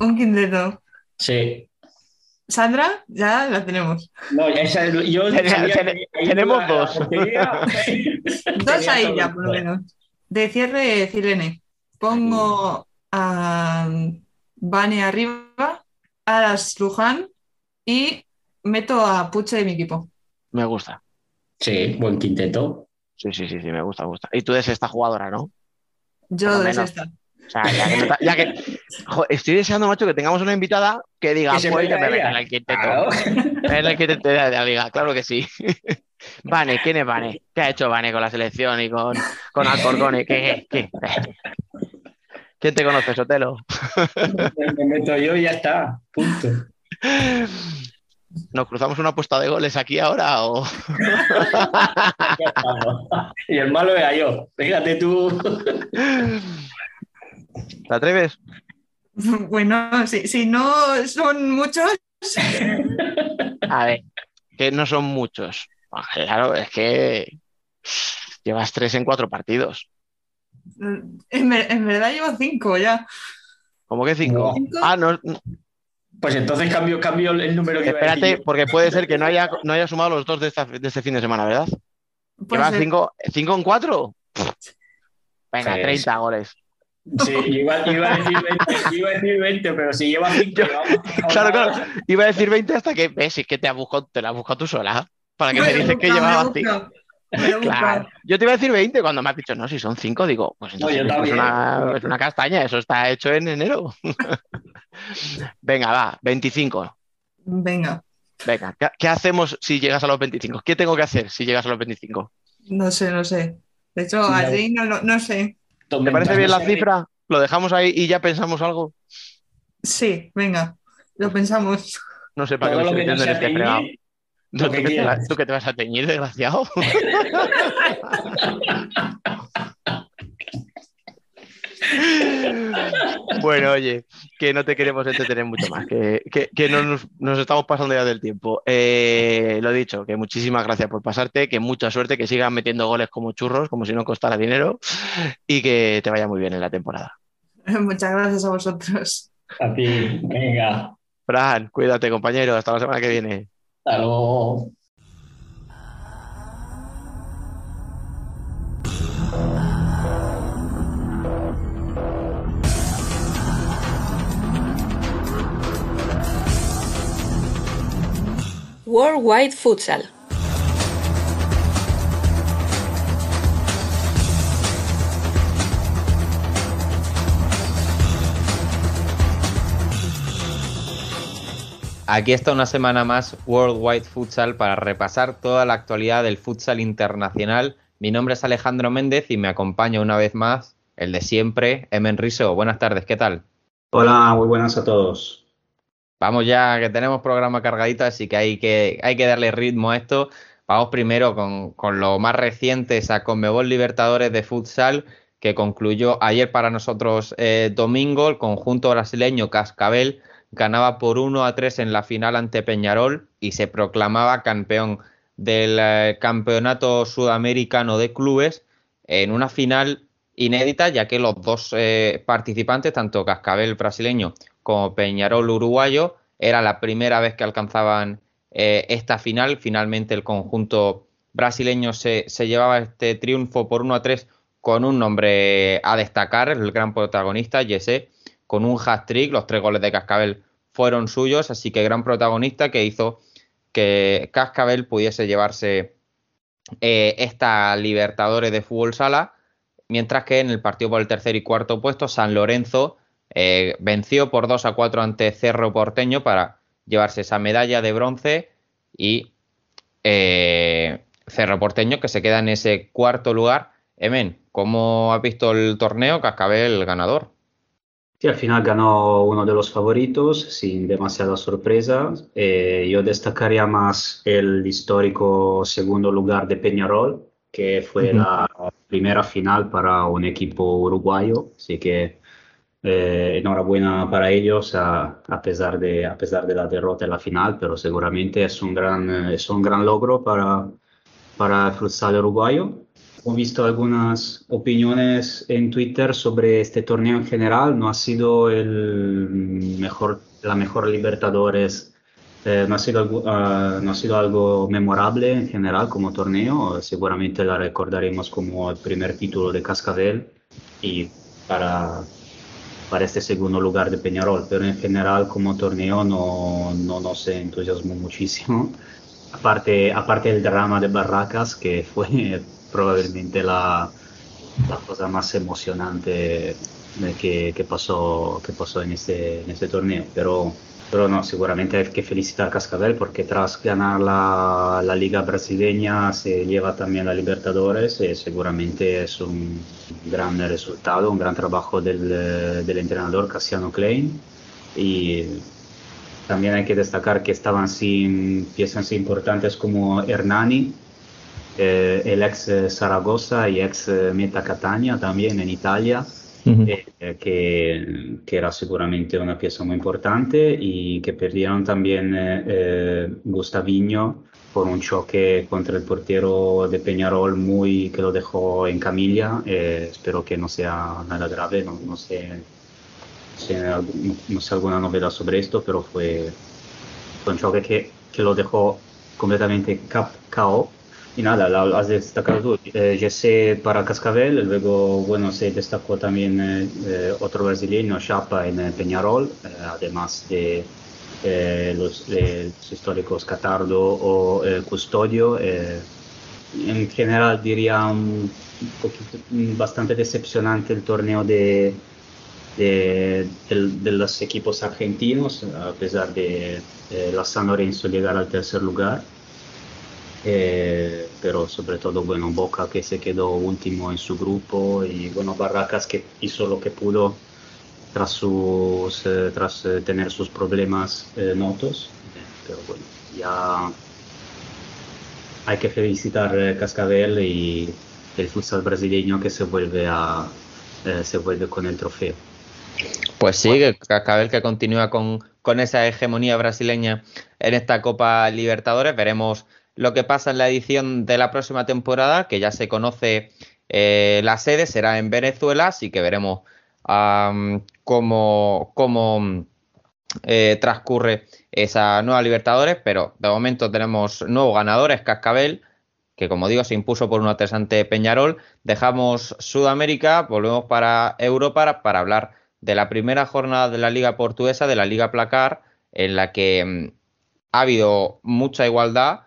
Un quinteto. Sí. Sandra, ya la tenemos. No, esa, yo Ten- sabía ten- que ahí tenemos dos. Dos ahí ya, por lo menos. De cierre, Cirene. Pongo a Vane arriba, a las Luján y meto a Puche de mi equipo. Me gusta. Sí, buen quinteto. Sí, sí, sí, sí, me gusta, me gusta. Y tú eres esta jugadora, ¿no? Yo de esta. O sea, ya que, no ta- ya que- jo, estoy deseando, macho, que tengamos una invitada que diga, Que se pues que me en el quinteto. Claro. En el quinteto de la liga, claro que sí. Vane, ¿quién es Vane? ¿Qué ha hecho Vane con la selección y con, con Alcorcón? ¿Qué, qué? ¿Quién te conoce, Sotelo? Me meto yo y ya está. Punto. ¿Nos cruzamos una apuesta de goles aquí ahora o...? Y el malo era yo. Fíjate tú. ¿Te atreves? Bueno, si, si no son muchos, A ver, que no son muchos. Claro, es que llevas tres en cuatro partidos. En, en verdad llevo cinco ya. ¿Cómo que cinco? ¿Cinco? Ah, no. Pues entonces cambio, cambio el número que Espérate, iba a porque puede ser que no haya, no haya sumado los dos de, esta, de este fin de semana, ¿verdad? Lleva cinco, cinco en cuatro. Venga, 30 goles. Sí, iba, iba, a decir 20, iba, a decir 20, pero si lleva 5. Claro, claro. Iba a decir 20 hasta que eh, ves, es que te, has buscado, te la has buscado tú sola. ¿eh? Para que me, te dices que llevaba 5. Claro. Yo te iba a decir 20 cuando me has dicho, no, si son 5, digo, pues entonces es, una, es una castaña, eso está hecho en enero. Venga, va, 25. Venga, Venga, ¿qué, qué hacemos si llegas a los 25? ¿Qué tengo que hacer si llegas a los 25? no sé, no sé. De hecho, allí no, no, no sé. ¿Te parece bien la cifra? ¿Lo dejamos ahí y ya pensamos algo? Sí, venga, lo pensamos. No sé para Todo qué lo me que no estoy en este fregado. Que ¿tú, qué te vas- tú qué te vas a teñir, desgraciado? Bueno, oye, que no te queremos entretener mucho más, que, que- que no nos, nos estamos pasando ya del tiempo. Eh, lo dicho, que muchísimas gracias por pasarte, que mucha suerte, que sigas metiendo goles como churros, como si no costara dinero, y que te vaya muy bien en la temporada. Muchas gracias a vosotros. A ti, venga. Fran, cuídate, compañero, hasta la semana que viene. Hasta luego. Worldwide Futsal. Aquí está una semana más Worldwide Futsal para repasar toda la actualidad del futsal internacional. Mi nombre es Alejandro Méndez y me acompaña una vez más el de siempre, Emen Riso. Buenas tardes, ¿qué tal? Hola, muy buenas a todos. Vamos ya, que tenemos programa cargadito, así que hay que, hay que darle ritmo a esto. Vamos primero con, con lo más reciente, esa Conmebol Libertadores de Futsal, que concluyó ayer para nosotros eh, domingo. El conjunto brasileño Cascabel ganaba por 1 a 3 en la final ante Peñarol y se proclamaba campeón del eh, Campeonato Sudamericano de Clubes en una final inédita, ya que los dos eh, participantes, tanto Cascabel brasileño como Peñarol uruguayo, era la primera vez que alcanzaban eh, esta final. Finalmente el conjunto brasileño se, se llevaba este triunfo por 1 a 3 con un nombre a destacar, el gran protagonista, Jesse, con un hat-trick, los tres goles de Cascabel fueron suyos, así que gran protagonista que hizo que Cascabel pudiese llevarse eh, esta Libertadores de fútbol sala mientras que en el partido por el tercer y cuarto puesto, San Lorenzo eh, venció por 2 a 4 ante Cerro Porteño para llevarse esa medalla de bronce y eh, Cerro Porteño que se queda en ese cuarto lugar. Emen, ¿cómo has visto el torneo? Cascabel ganador. Sí, al final ganó uno de los favoritos sin demasiada sorpresa. Eh, yo destacaría más el histórico segundo lugar de Peñarol, que fue Ujú. la primera final para un equipo uruguayo. Así que eh, enhorabuena para ellos a, a pesar de, a pesar de la derrota en la final, pero seguramente es un gran, eh, es un gran logro para, para el futsal uruguayo. He visto algunas opiniones en Twitter sobre este torneo en general. No ha sido el mejor, la mejor Libertadores. eh, no, ha sido ah, no ha sido algo memorable en general como torneo. Seguramente la recordaremos como el primer título de Cascabel y para, para este segundo lugar de Peñarol. Pero en general como torneo no, no nos entusiasmó muchísimo. Aparte, aparte del drama de Barracas, que fue probablemente la, la cosa más emocionante que, que pasó, que pasó en, este, en este torneo. Pero, pero no, seguramente hay que felicitar a Cascabel porque tras ganar la, la Liga Brasileña se lleva también la Libertadores y seguramente es un gran resultado, un gran trabajo del, del entrenador Cassiano Klein. Y también hay que destacar que estaban sin piezas importantes como Hernani, eh, el ex eh, Zaragoza y ex eh, Meta Catania también en Italia, eh, que, que era seguramente una pieza muy importante y que perdieron también eh, eh, Gustaviño por un choque contra el portero de Peñarol muy que lo dejó en camilla. Espero que no sea nada grave, no, no sé, no sé, algún- no sé alguna novedad sobre esto, pero fue, fue un choque que, que lo dejó completamente KO. Y nada, lo has destacado. Eh, Jesse para Cascabel, luego, bueno, se destacó también eh, eh, otro brasileño, Chapa, en eh, Peñarol, además de los, los históricos Catardo o Custodio. en general diría bastante decepcionante el torneo de, de, de los equipos argentinos, a pesar de la San Lorenzo llegar al tercer lugar. Eh, pero sobre todo, bueno, Boca que se quedó último en su grupo y, bueno, Barracas que hizo lo que pudo tras, sus, eh, tras eh, tener sus problemas eh, notos. Eh, pero bueno, ya hay que felicitar a Cascabel y el futsal brasileño que se vuelve, a, eh, se vuelve con el trofeo. Pues sí, que Cascabel que continúa con, con esa hegemonía brasileña en esta Copa Libertadores. Veremos lo que pasa en la edición de la próxima temporada, que ya se conoce eh, la sede, será en Venezuela, así que veremos cómo, eh, transcurre esa nueva Libertadores, pero de momento tenemos nuevos ganadores, Cascabel, que como digo se impuso por un atesante Peñarol. Dejamos Sudamérica, volvemos para Europa para hablar de la primera jornada de la Liga Portuguesa, de la Liga Placar, en la que mm, ha habido mucha igualdad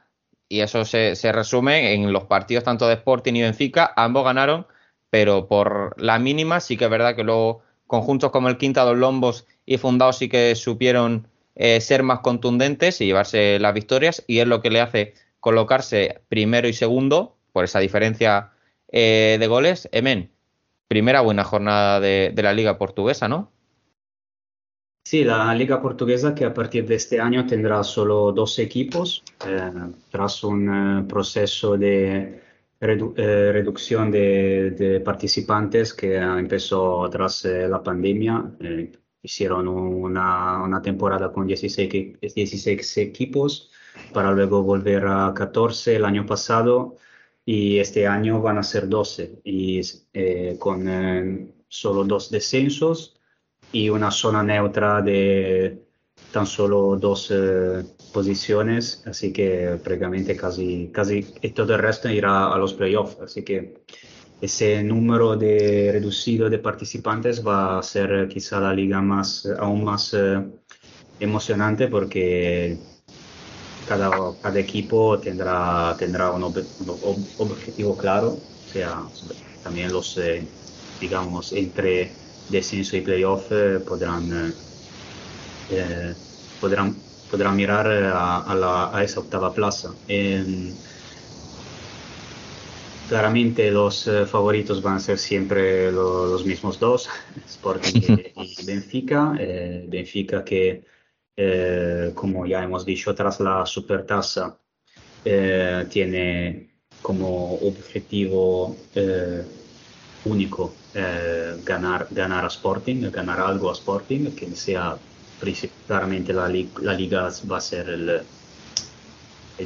y eso se, se resume en los partidos tanto de Sporting y Benfica. Ambos ganaron, pero por la mínima sí que es verdad que luego conjuntos como el Quinta dos Lombos y Fundados sí que supieron eh, ser más contundentes y llevarse las victorias y es lo que le hace colocarse primero y segundo por esa diferencia eh, de goles. Emen, primera buena jornada de la Liga Portuguesa, ¿no? Sí, la Liga Portuguesa que a partir de este año tendrá solo dos equipos, eh, tras un eh, proceso de redu- eh, reducción de, de participantes que empezó tras la pandemia. Hicieron una, una temporada con 16, equi- 16 equipos para luego volver a 14 el año pasado y este año van a ser 12 y con solo dos descensos y una zona neutra de tan solo dos eh, posiciones, así que prácticamente casi, casi todo el resto irá a los playoffs, así que ese número de reducido de participantes va a ser quizá la liga más, aún más eh, emocionante porque cada, cada equipo tendrá, tendrá un ob- ob- objetivo claro, sea también los, eh, digamos, entre descenso y playoff eh, podrán, eh, eh, eh, a, a esa octava plaza. Em, Claramente los favoritos van a ser siempre lo- los mismos dos, Sporting y, Benfica. Eh, Benfica que, eh, como ya hemos dicho, tras la supertasa eh, tiene como objetivo único eh, ganar, ganar a Sporting, ganar algo a Sporting, que sea princip- claramente la, la liga va a ser el,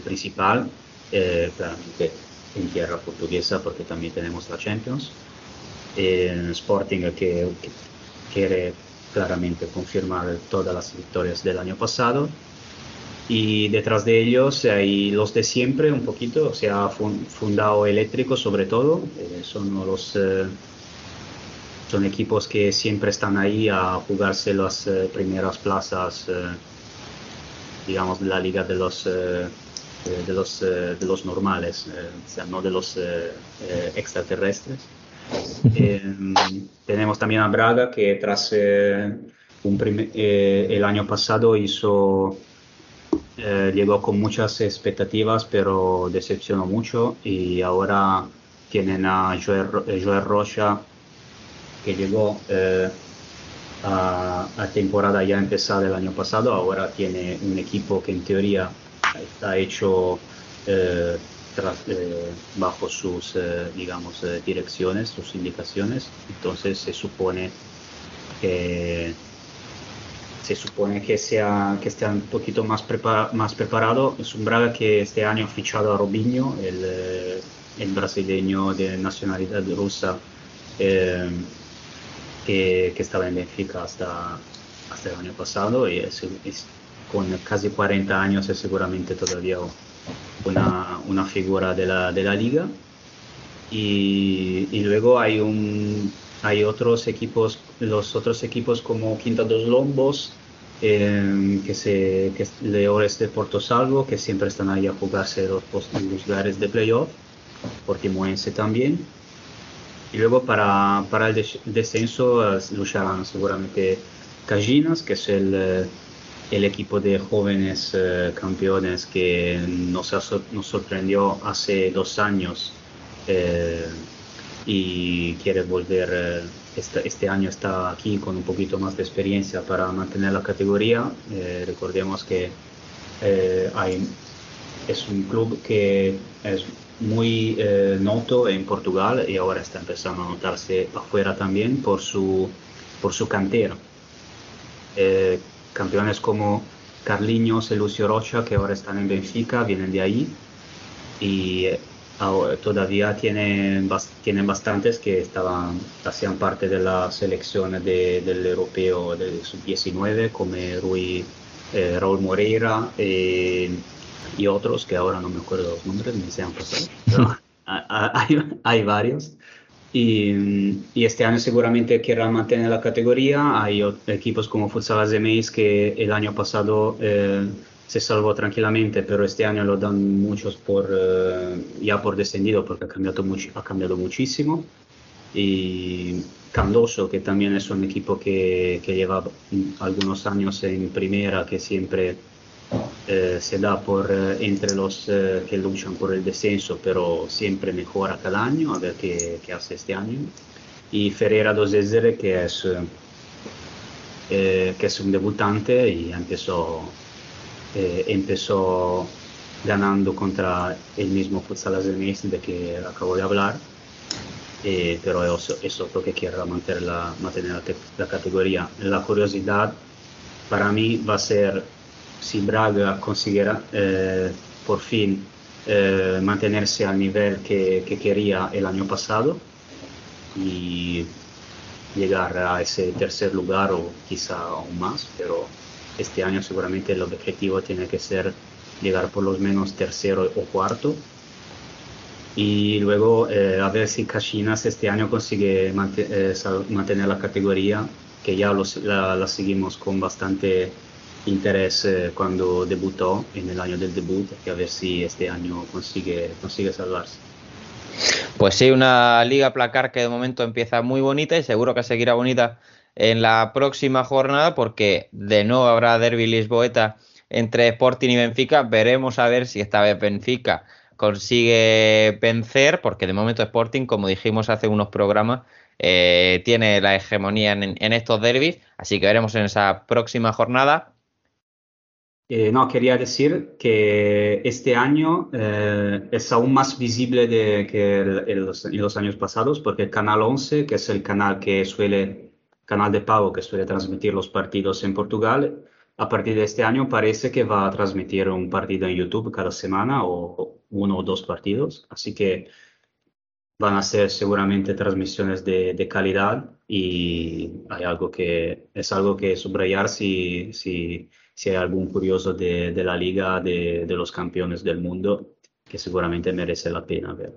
principal, eh, claramente en tierra portuguesa porque también tenemos la Champions. Eh, Sporting que, que quiere claramente confirmar todas las victorias del año pasado. Y detrás de ellos hay los de siempre un poquito, se ha fun- fundado eléctrico sobre todo, eh, son los... son equipos que siempre están ahí a jugarse las eh, primeras plazas, eh, digamos, de la liga de los, eh, eh, de los, de los normales, o sea, no de los extraterrestres. Tenemos también a Braga que tras un el año pasado hizo, eh, llegó con muchas expectativas, pero decepcionó mucho y ahora tienen a Joel, Joel Rocha que llegó eh, a, a temporada ya empezada el año pasado, ahora tiene un equipo que en teoría está hecho eh, tras- eh, bajo sus, eh, digamos, eh, direcciones, sus indicaciones, entonces se supone que se supone que, sea, que esté un poquito más, prepara- más preparado. Es un Braga que este año ha fichado a Robinho, el, eh, el brasileño de nacionalidad rusa, eh, que, que estaba en Benfica hasta, hasta el año pasado y es, es- con casi 40 años es seguramente todavía una, una figura de la, de la liga. Y, y luego hay, un, hay otros equipos, los otros equipos como Quinta dos Lombos, eh, que, se, que es Leones de Porto Salvo, que siempre están ahí a jugarse los, los lugares de playoff, Portimonense también. Y luego para, para el des- descenso eh, lucharán seguramente Cajinas, que es el, eh, el equipo de jóvenes eh, campeones que nos, nos sorprendió hace dos años eh, y quiere volver. este, este año está aquí con un poquito más de experiencia para mantener la categoría. Eh, recordemos que eh, hay es un club que es muy eh, noto en Portugal y ahora está empezando a notarse afuera también por su, por su cantera. Eh, campeones como Carliños y Lucio Rocha, que ahora están en Benfica, vienen de ahí y eh, todavía tienen, tienen bastantes que estaban, hacían parte de la selección de- del europeo del sub-19, como Rui, eh, Raúl Moreira y otros que ahora no me acuerdo los nombres, me se han pasado, pero ha- ha- hay, hay varios. Y, y este año seguramente querrán mantener la categoría. Hay equipos como Futsal Azeméis que el año pasado eh, se salvó tranquilamente, pero este año lo dan muchos por, eh, ya por descendido porque ha cambiado, mucho, ha cambiado muchísimo. Y Candoso, que también es un equipo que, que lleva mm, algunos años en primera, que siempre eh, se da por eh, entre los eh, que luchan por el descenso, pero siempre mejora cada año, a ver qué, qué hace este año. Y Ferreira dos Ezere, que es, eh, eh, que es un debutante y empezó, eh, empezó ganando contra el mismo Futsal Azeméis de que acabo de hablar. Eh, pero es, es otro que quiere mantener la, mantener la, te- la categoría. La curiosidad para mí va a ser si Braga consiguiera eh, por fin eh, mantenerse al nivel que, que quería el año pasado y llegar a ese tercer lugar o quizá aún más, pero este año seguramente el objetivo tiene que ser llegar por lo menos tercero o cuarto. Y luego eh, a ver si Cachinas este año consigue eh, mantener la categoría, que ya la seguimos con bastante interés cuando debutó en el año del debut, y a ver si este año consigue, consigue salvarse. Pues sí, una liga placar que de momento empieza muy bonita y seguro que seguirá bonita en la próxima jornada porque de nuevo habrá derby lisboeta entre Sporting y Benfica. Veremos a ver si esta vez Benfica consigue vencer porque de momento Sporting, como dijimos hace unos programas, eh, tiene la hegemonía en, en estos derbis. Así que veremos en esa próxima jornada. Eh, no, quería decir que este año eh, es aún más visible de, que los, en los años pasados porque el Canal 11, que es el canal que suele, canal de pago que suele transmitir los partidos en Portugal, a partir de este año parece que va a transmitir un partido en YouTube cada semana o uno o dos partidos. Así que van a ser seguramente transmisiones de, de calidad y hay algo que, es algo que subrayar si, si, si hay algún curioso de, de la liga de, de los campeones del mundo que seguramente merece la pena ver.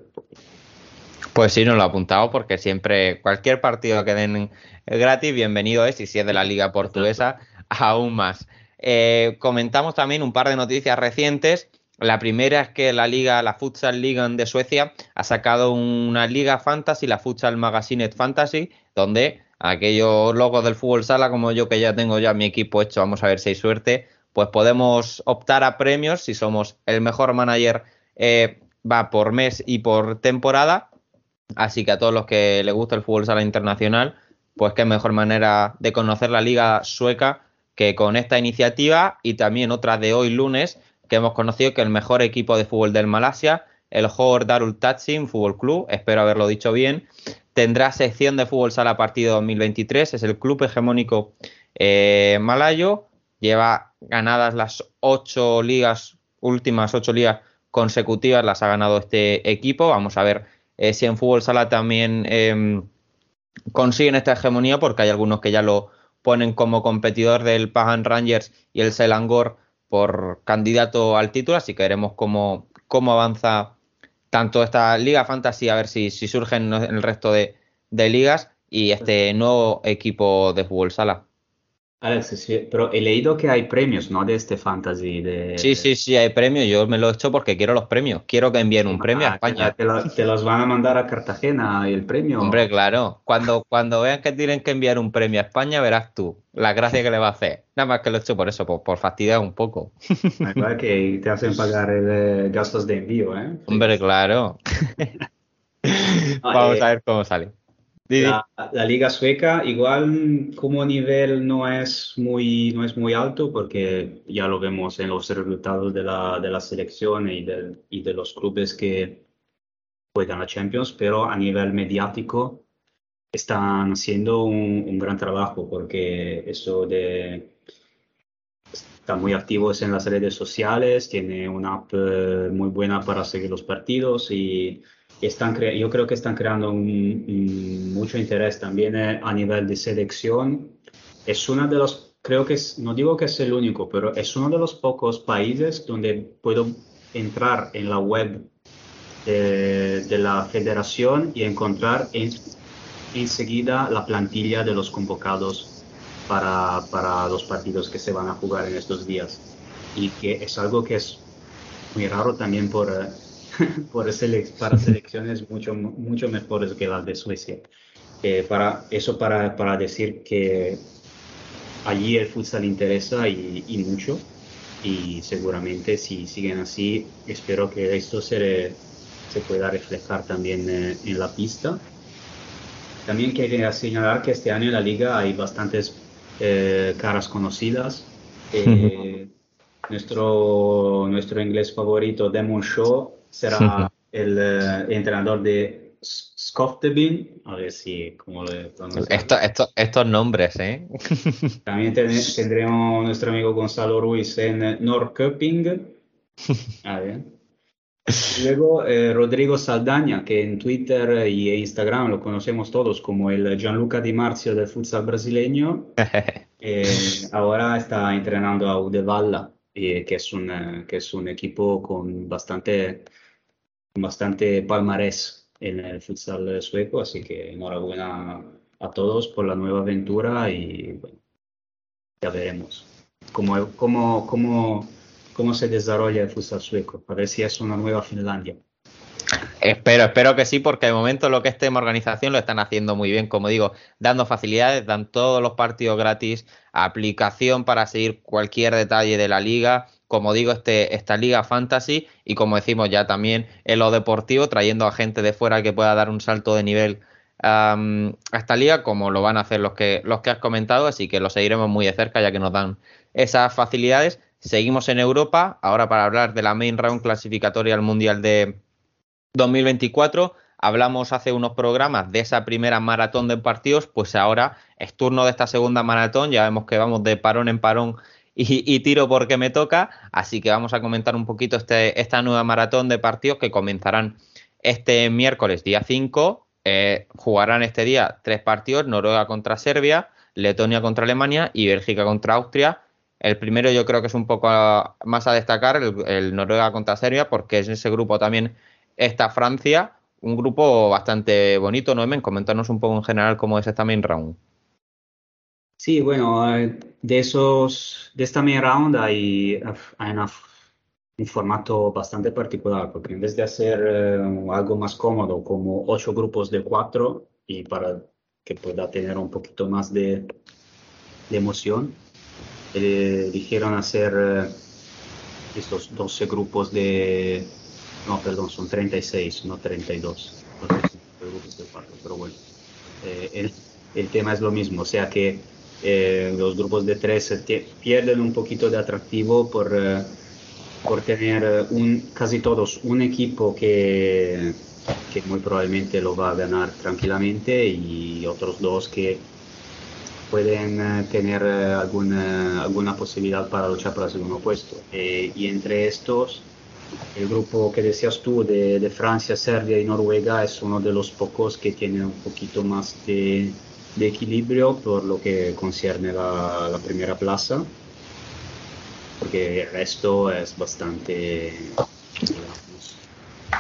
Pues sí, nos lo apuntamos porque siempre cualquier partido que den gratis, bienvenido es, y si es de la liga portuguesa, aún más. Eh, comentamos también un par de noticias recientes. La primera es que la liga, la Futsal Ligan de Suecia, ha sacado una liga fantasy, la Futsal Magazine Fantasy, donde aquellos locos del fútbol sala como yo que ya tengo ya mi equipo hecho, vamos a ver si hay suerte, pues podemos optar a premios si somos el mejor manager eh, va por mes y por temporada. Así que a todos los que les gusta el fútbol sala internacional, pues qué mejor manera de conocer la liga sueca que con esta iniciativa y también otra de hoy lunes que hemos conocido que el mejor equipo de fútbol del Malasia, el Johor Darul Tatsin Fútbol Club, espero haberlo dicho bien, tendrá sección de fútbol sala partido 2023, es el club hegemónico eh, malayo, lleva ganadas las ocho ligas, últimas ocho ligas consecutivas las ha ganado este equipo, vamos a ver eh, si en fútbol sala también eh, consiguen esta hegemonía porque hay algunos que ya lo ponen como competidor del Pagan Rangers y el Selangor por candidato al título, así que veremos cómo, cómo avanza tanto esta Liga Fantasy, a ver si, si surgen en el resto de, de ligas y este nuevo equipo de fútbol sala. Alex, sí, pero he leído que hay premios, ¿no? De este fantasy. De... Sí, sí, sí, hay premios. Yo me lo he hecho porque quiero los premios. Quiero que envíen un premio a Ah, España. Te, lo- te los van a mandar a Cartagena el premio. Hombre, claro. Cuando, cuando vean que tienen que enviar un premio a España, verás tú la gracia que le va a hacer. Nada más que lo he hecho por eso, por, por fastidiar un poco. Que te hacen pagar el, eh, gastos de envío, ¿eh? Hombre, claro. Vamos a ver cómo sale. La, la liga sueca igual como nivel no es muy, no es muy alto porque ya lo vemos en los resultados de la, de la selección y, del- y de los clubes que juegan la Champions, pero a nivel mediático están haciendo un, un gran trabajo porque eso de están muy activos en las redes sociales, tiene una app eh, muy buena para seguir los partidos y están yo creo que están creando un- un mucho interés también eh, a nivel de selección. Es una de los, creo que es, no digo que es el único, pero es uno de los pocos países donde puedo entrar en la web de, de la federación y encontrar en- enseguida la plantilla de los convocados para, para los partidos que se van a jugar en estos días. Y que es algo que es muy raro también por, eh, por sele- para selecciones mucho, mucho mejores que las de Suecia. Eh, para, eso para, para decir que allí el futsal interesa y, y mucho. Y seguramente si siguen así, espero que esto se, se pueda reflejar también eh, en la pista. También quería señalar que este año en la liga hay bastantes eh, caras conocidas. Eh, nuestro, nuestro inglés favorito, Demon Shaw, será el eh, entrenador de S- Skoftebyn. A ver si, le. Esto- esto- estos nombres, ¿eh? También ten- tendremos nuestro amigo Gonzalo Ruiz en Norrköping. A ver. Luego eh, Rodrigo Saldaña, que en Twitter y Instagram lo conocemos todos como el Gianluca Di Marzio del futsal brasileño. Eh, ahora está entrenando a Uddevalla, eh, que, es un, eh, que es un equipo con bastante, bastante palmarés en el futsal sueco, así que enhorabuena a todos por la nueva aventura y bueno, ya veremos cómo, cómo, cómo, cómo se desarrolla el futsal sueco, a ver si es una nueva Finlandia. Espero, espero que sí, porque de momento lo que es tema organización lo están haciendo muy bien, como digo, dando facilidades, dan todos los partidos gratis, aplicación para seguir cualquier detalle de la liga, como digo, este, esta liga fantasy y como decimos ya también en lo deportivo, trayendo a gente de fuera que pueda dar un salto de nivel a esta liga, como lo van a hacer los que, los que has comentado, así que lo seguiremos muy de cerca ya que nos dan esas facilidades. Seguimos en Europa, ahora para hablar de la main round clasificatoria al Mundial de 2024. Hablamos hace unos programas de esa primera maratón de partidos, pues ahora es turno de esta segunda maratón, ya vemos que vamos de parón en parón y, tiro porque me toca, así que vamos a comentar un poquito este, esta nueva maratón de partidos que comenzarán este miércoles día 5, eh, jugarán este día tres partidos, Noruega contra Serbia, Letonia contra Alemania y Bélgica contra Austria. El primero yo creo que es un poco más a destacar, el, el Noruega contra Serbia, porque en ese grupo también está Francia, un grupo bastante bonito, Noemen, coméntanos un poco en general cómo es esta main round. Sí, bueno, eh, de esos, de esta main round hay, hay una- un formato bastante particular, porque en vez de hacer eh, algo más cómodo, como ocho grupos de cuatro, y para que pueda tener un poquito más de, de emoción, eh, dijeron hacer eh, estos 12 grupos de, no, perdón, son 36, no 32, Entonces, grupos de cuatro, pero bueno, eh, el, el tema es lo mismo, o sea que eh, los grupos de tres pierden un poquito de atractivo por, eh, por tener eh, un, casi todos un equipo que, que muy probablemente lo va a ganar tranquilamente y otros dos que pueden eh, tener eh, alguna, alguna posibilidad para luchar por el segundo puesto. Eh, y entre estos, el grupo que decías tú de, de Francia, Serbia y Noruega es uno de los pocos que tiene un poquito más de, de equilibrio por lo que concierne la, la primera plaza, porque el resto es bastante, digamos,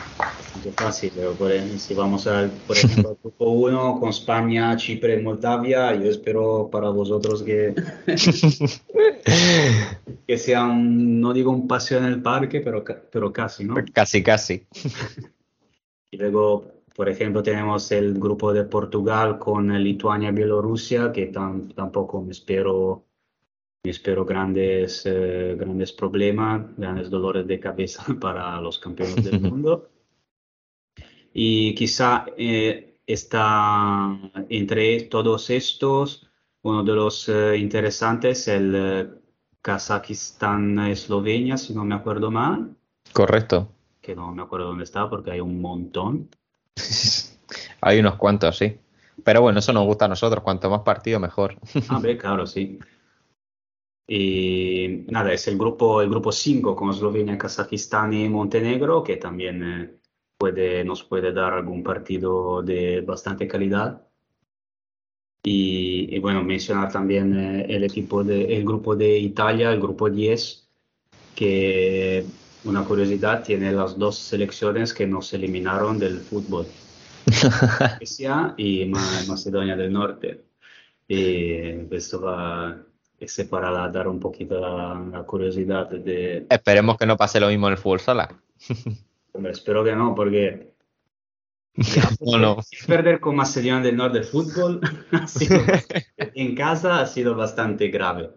bastante fácil. Pero por si vamos al, por ejemplo, al grupo 1 con España, Chipre, Moldavia, yo espero para vosotros que, que sea un, no digo un paseo en el parque, pero, pero casi, ¿no? Casi, casi. Y luego, por ejemplo, tenemos el grupo de Portugal con Lituania y Bielorrusia, que tam- tampoco me espero, me espero grandes, eh, grandes problemas, grandes dolores de cabeza para los campeones del mundo. Y quizá eh, está entre todos estos, uno de los eh, interesantes, el eh, Kazajistán-Eslovenia, si no me acuerdo mal Correcto. que no me acuerdo dónde está porque hay un montón. Hay unos cuantos, sí. Pero bueno, eso nos gusta a nosotros. Cuanto más partido, mejor. Ah, ve, claro, sí. Y nada, es el grupo, el grupo 5 con Eslovenia, Kazajistán y Montenegro, que también eh, puede, nos puede dar algún partido de bastante calidad. Y, y bueno, mencionar también eh, el equipo de, el grupo de Italia, el grupo 10, que una curiosidad, tiene las dos selecciones que nos eliminaron del fútbol. Suecia y Ma- Macedonia del Norte. Y questo va, ese para dar un poquito la, la curiosidad de, Esperemos que no pase lo mismo en el fútbol sala. hombre, espero que no, porque No, no. perder con Macedonia del Norte el fútbol sido- en casa ha sido bastante grave.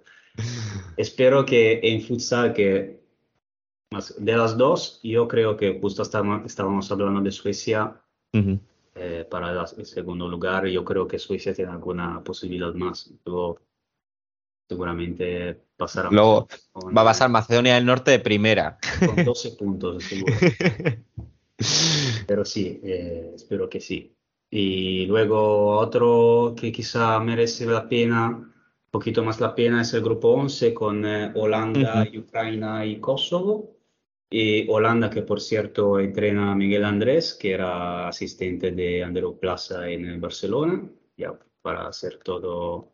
Espero que en futsal, que de las dos, yo creo que justo estábamos, hablando de Suecia, Ujú. eh, para el segundo lugar. Yo creo que Suecia tiene alguna posibilidad más. Luego, seguramente pasará Luego con, va a pasar Macedonia del Norte de primera. con 12 puntos, seguro. Pero sí, eh, espero que sí. Y luego otro que quizá merece la pena, un poquito más la pena, es el grupo 11 con eh, Holanda, Ucrania y Kosovo. Y Holanda, que por cierto entrena a Miguel Andrés, que era asistente de Andreu Plaza en el Barcelona, ya para hacer todo,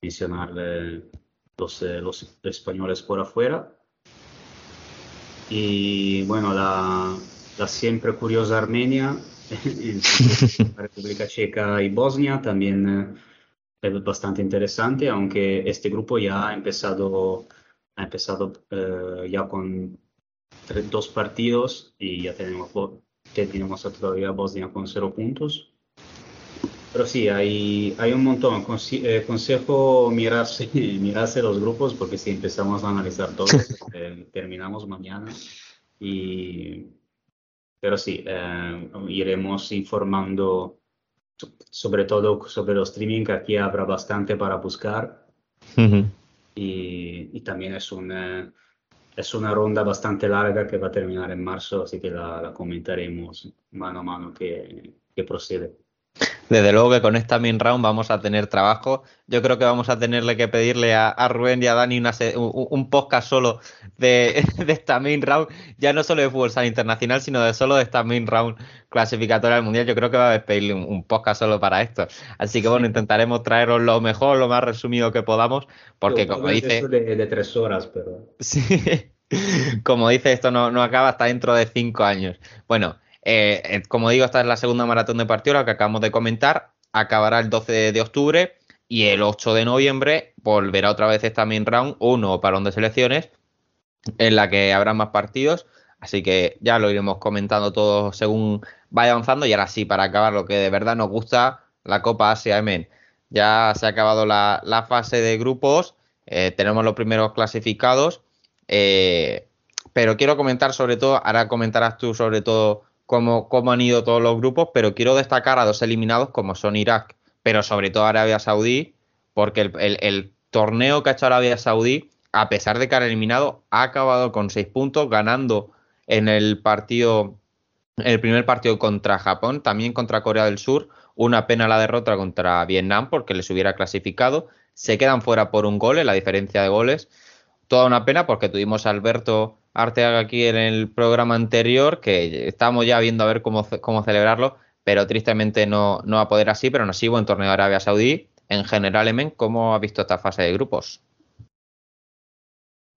mencionar eh, los, eh, los españoles por afuera. Y bueno, la, la siempre curiosa Armenia, en la República Checa y Bosnia también eh, es bastante interesante, aunque este grupo ya ha empezado, empezado ya con dos partidos y ya tenemos tenemos todavía Bosnia con cero puntos. Pero sí, hay, hay un montón. Consi- eh, consejo mirarse, mirarse los grupos porque si empezamos a analizar todos, eh, terminamos mañana. Y, pero sí, eh, iremos informando so- sobre todo sobre los streaming, que aquí habrá bastante para buscar. Y, y también es una, es una ronda bastante larga que va a terminar en marzo, así que la, la comentaremos mano a mano que, que procede. Desde luego que con esta main round vamos a tener trabajo. Yo creo que vamos a tenerle que pedirle a, a Rubén y a Dani una un, un podcast solo de, de esta main round, ya no solo de fútbol sala internacional, sino de solo de esta main round clasificatoria al mundial. Yo creo que va a pedirle un, un podcast solo para esto. Así que bueno, intentaremos traeros lo mejor, lo más resumido que podamos, porque Yo como dice. de, de tres horas, pero Sí, como dice, esto no, no acaba hasta dentro de cinco años. Bueno, eh, eh, como digo, esta es la segunda maratón de partido, la que acabamos de comentar. Acabará el 12 de, octubre y el 8 de noviembre volverá otra vez esta main round, uno parón de selecciones, en la que habrá más partidos. Así que ya lo iremos comentando todo según vaya avanzando. Y ahora sí, para acabar, lo que de verdad nos gusta, la Copa Asia Emen. Ya se ha acabado la, fase de grupos, eh, tenemos los primeros clasificados. pero quiero comentar sobre todo, ahora comentarás tú sobre todo cómo, cómo han ido todos los grupos, pero quiero destacar a dos eliminados como son Irak, pero sobre todo Arabia Saudí, porque el, el- torneo que ha hecho Arabia Saudí, a pesar de que han eliminado, ha acabado con seis puntos, ganando en el partido, el primer partido contra Japón, también contra Corea del Sur, una pena la derrota contra Vietnam porque les hubiera clasificado, se quedan fuera por un gol en la diferencia de goles, toda una pena porque tuvimos a Alberto Arteaga aquí en el programa anterior, que estamos ya viendo a ver cómo, cómo celebrarlo, pero tristemente no, no va a poder así, pero aún así buen torneo de Arabia Saudí. En general, Emen, ¿cómo ha visto esta fase de grupos?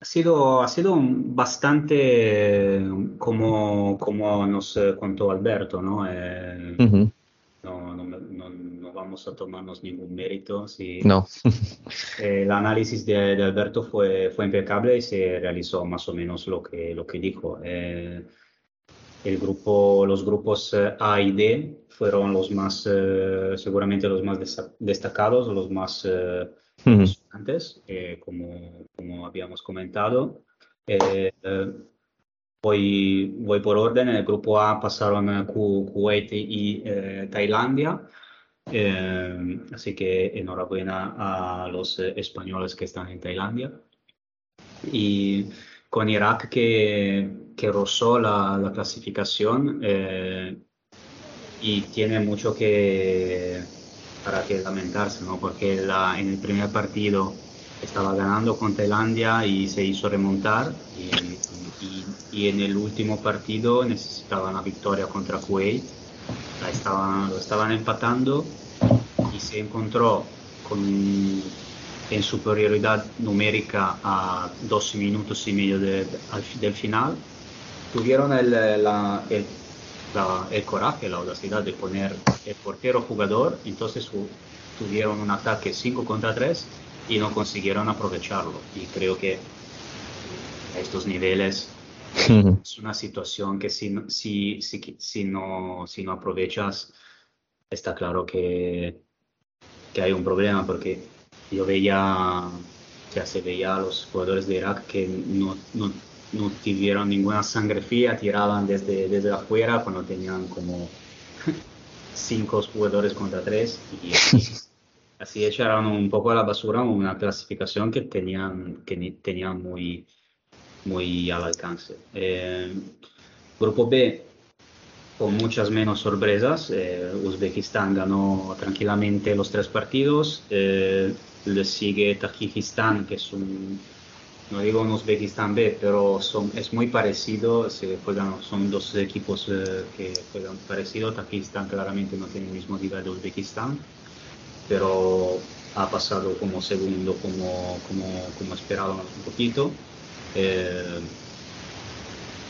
ha sido, ha sido bastante como, como nos eh, contó Alberto, ¿no? Eh, no, no, no- no vamos a tomarnos ningún mérito. Si, No. El análisis de, de Alberto fue, fue impecable y se realizó más o menos lo que, lo que dijo. Eh, el grupo, los grupos eh, A y D fueron los más, eh, seguramente los más destacados, los más eh, emocionantes, eh, como, como habíamos comentado. Eh, eh, voy, voy por orden. En el grupo A pasaron Ku- Kuwait y Tailandia. Eh, así que enhorabuena a los eh, españoles que están en Tailandia. Y con Irak que, que rozó la, la clasificación eh, y tiene mucho que para que lamentarse, ¿no? Porque la- en el primer partido estaba ganando con Tailandia y se hizo remontar y, y- y en el último partido necesitaban la victoria contra Kuwait estaban, lo estaban empatando y se encontró con, en superioridad numérica a dos minutos y medio de- al- del final. Tuvieron el, la- el, la- el coraje, la audacidad de poner el portero jugador, entonces tuvieron un ataque 5 contra 3 y no consiguieron aprovecharlo. Y creo que a estos niveles es una situación que si, si, si, si, no, si no aprovechas, está claro que, que hay un problema, porque yo veía, ya se veía a los jugadores de Irak que no, no, no tuvieron ninguna sangre fría, tiraban desde, desde afuera cuando tenían como cinco jugadores contra tres y así echaron un poco a la basura una clasificación que tenían, que tenían muy, muy al alcance. Eh, grupo B, con muchas menos sorpresas. eh, Uzbekistán ganó tranquilamente los tres partidos. eh, le sigue Tajikistán, que es un, no digo un Uzbekistán B, pero son, es muy parecido. Se juegan, son dos equipos eh, que juegan parecido. Tajikistán claramente no tiene el mismo nivel de Uzbekistán, pero ha pasado como segundo, como, como, como esperábamos un poquito. Eh,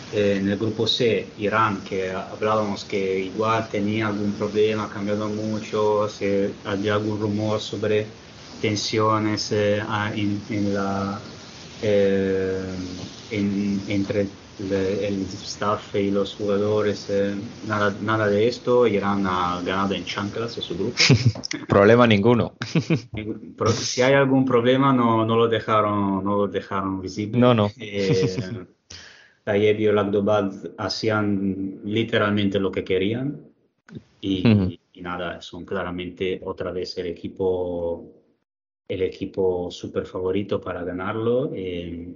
en el grupo C, Irán, que hablábamos que igual tenía algún problema, cambiado mucho, se, había algún rumor sobre tensiones eh, en, en la, eh, en- entre el staff y los jugadores, eh, nada, nada de esto, Irán ha ganado en chanclas en su grupo. Problema ninguno. Si hay algún problema, no, no lo dejaron, no lo dejaron visible. No, no. Eh, Tayyip y Olagdobad hacían literalmente lo que querían y, Ujú. y nada, son claramente otra vez el equipo, el equipo super favorito para ganarlo. eh,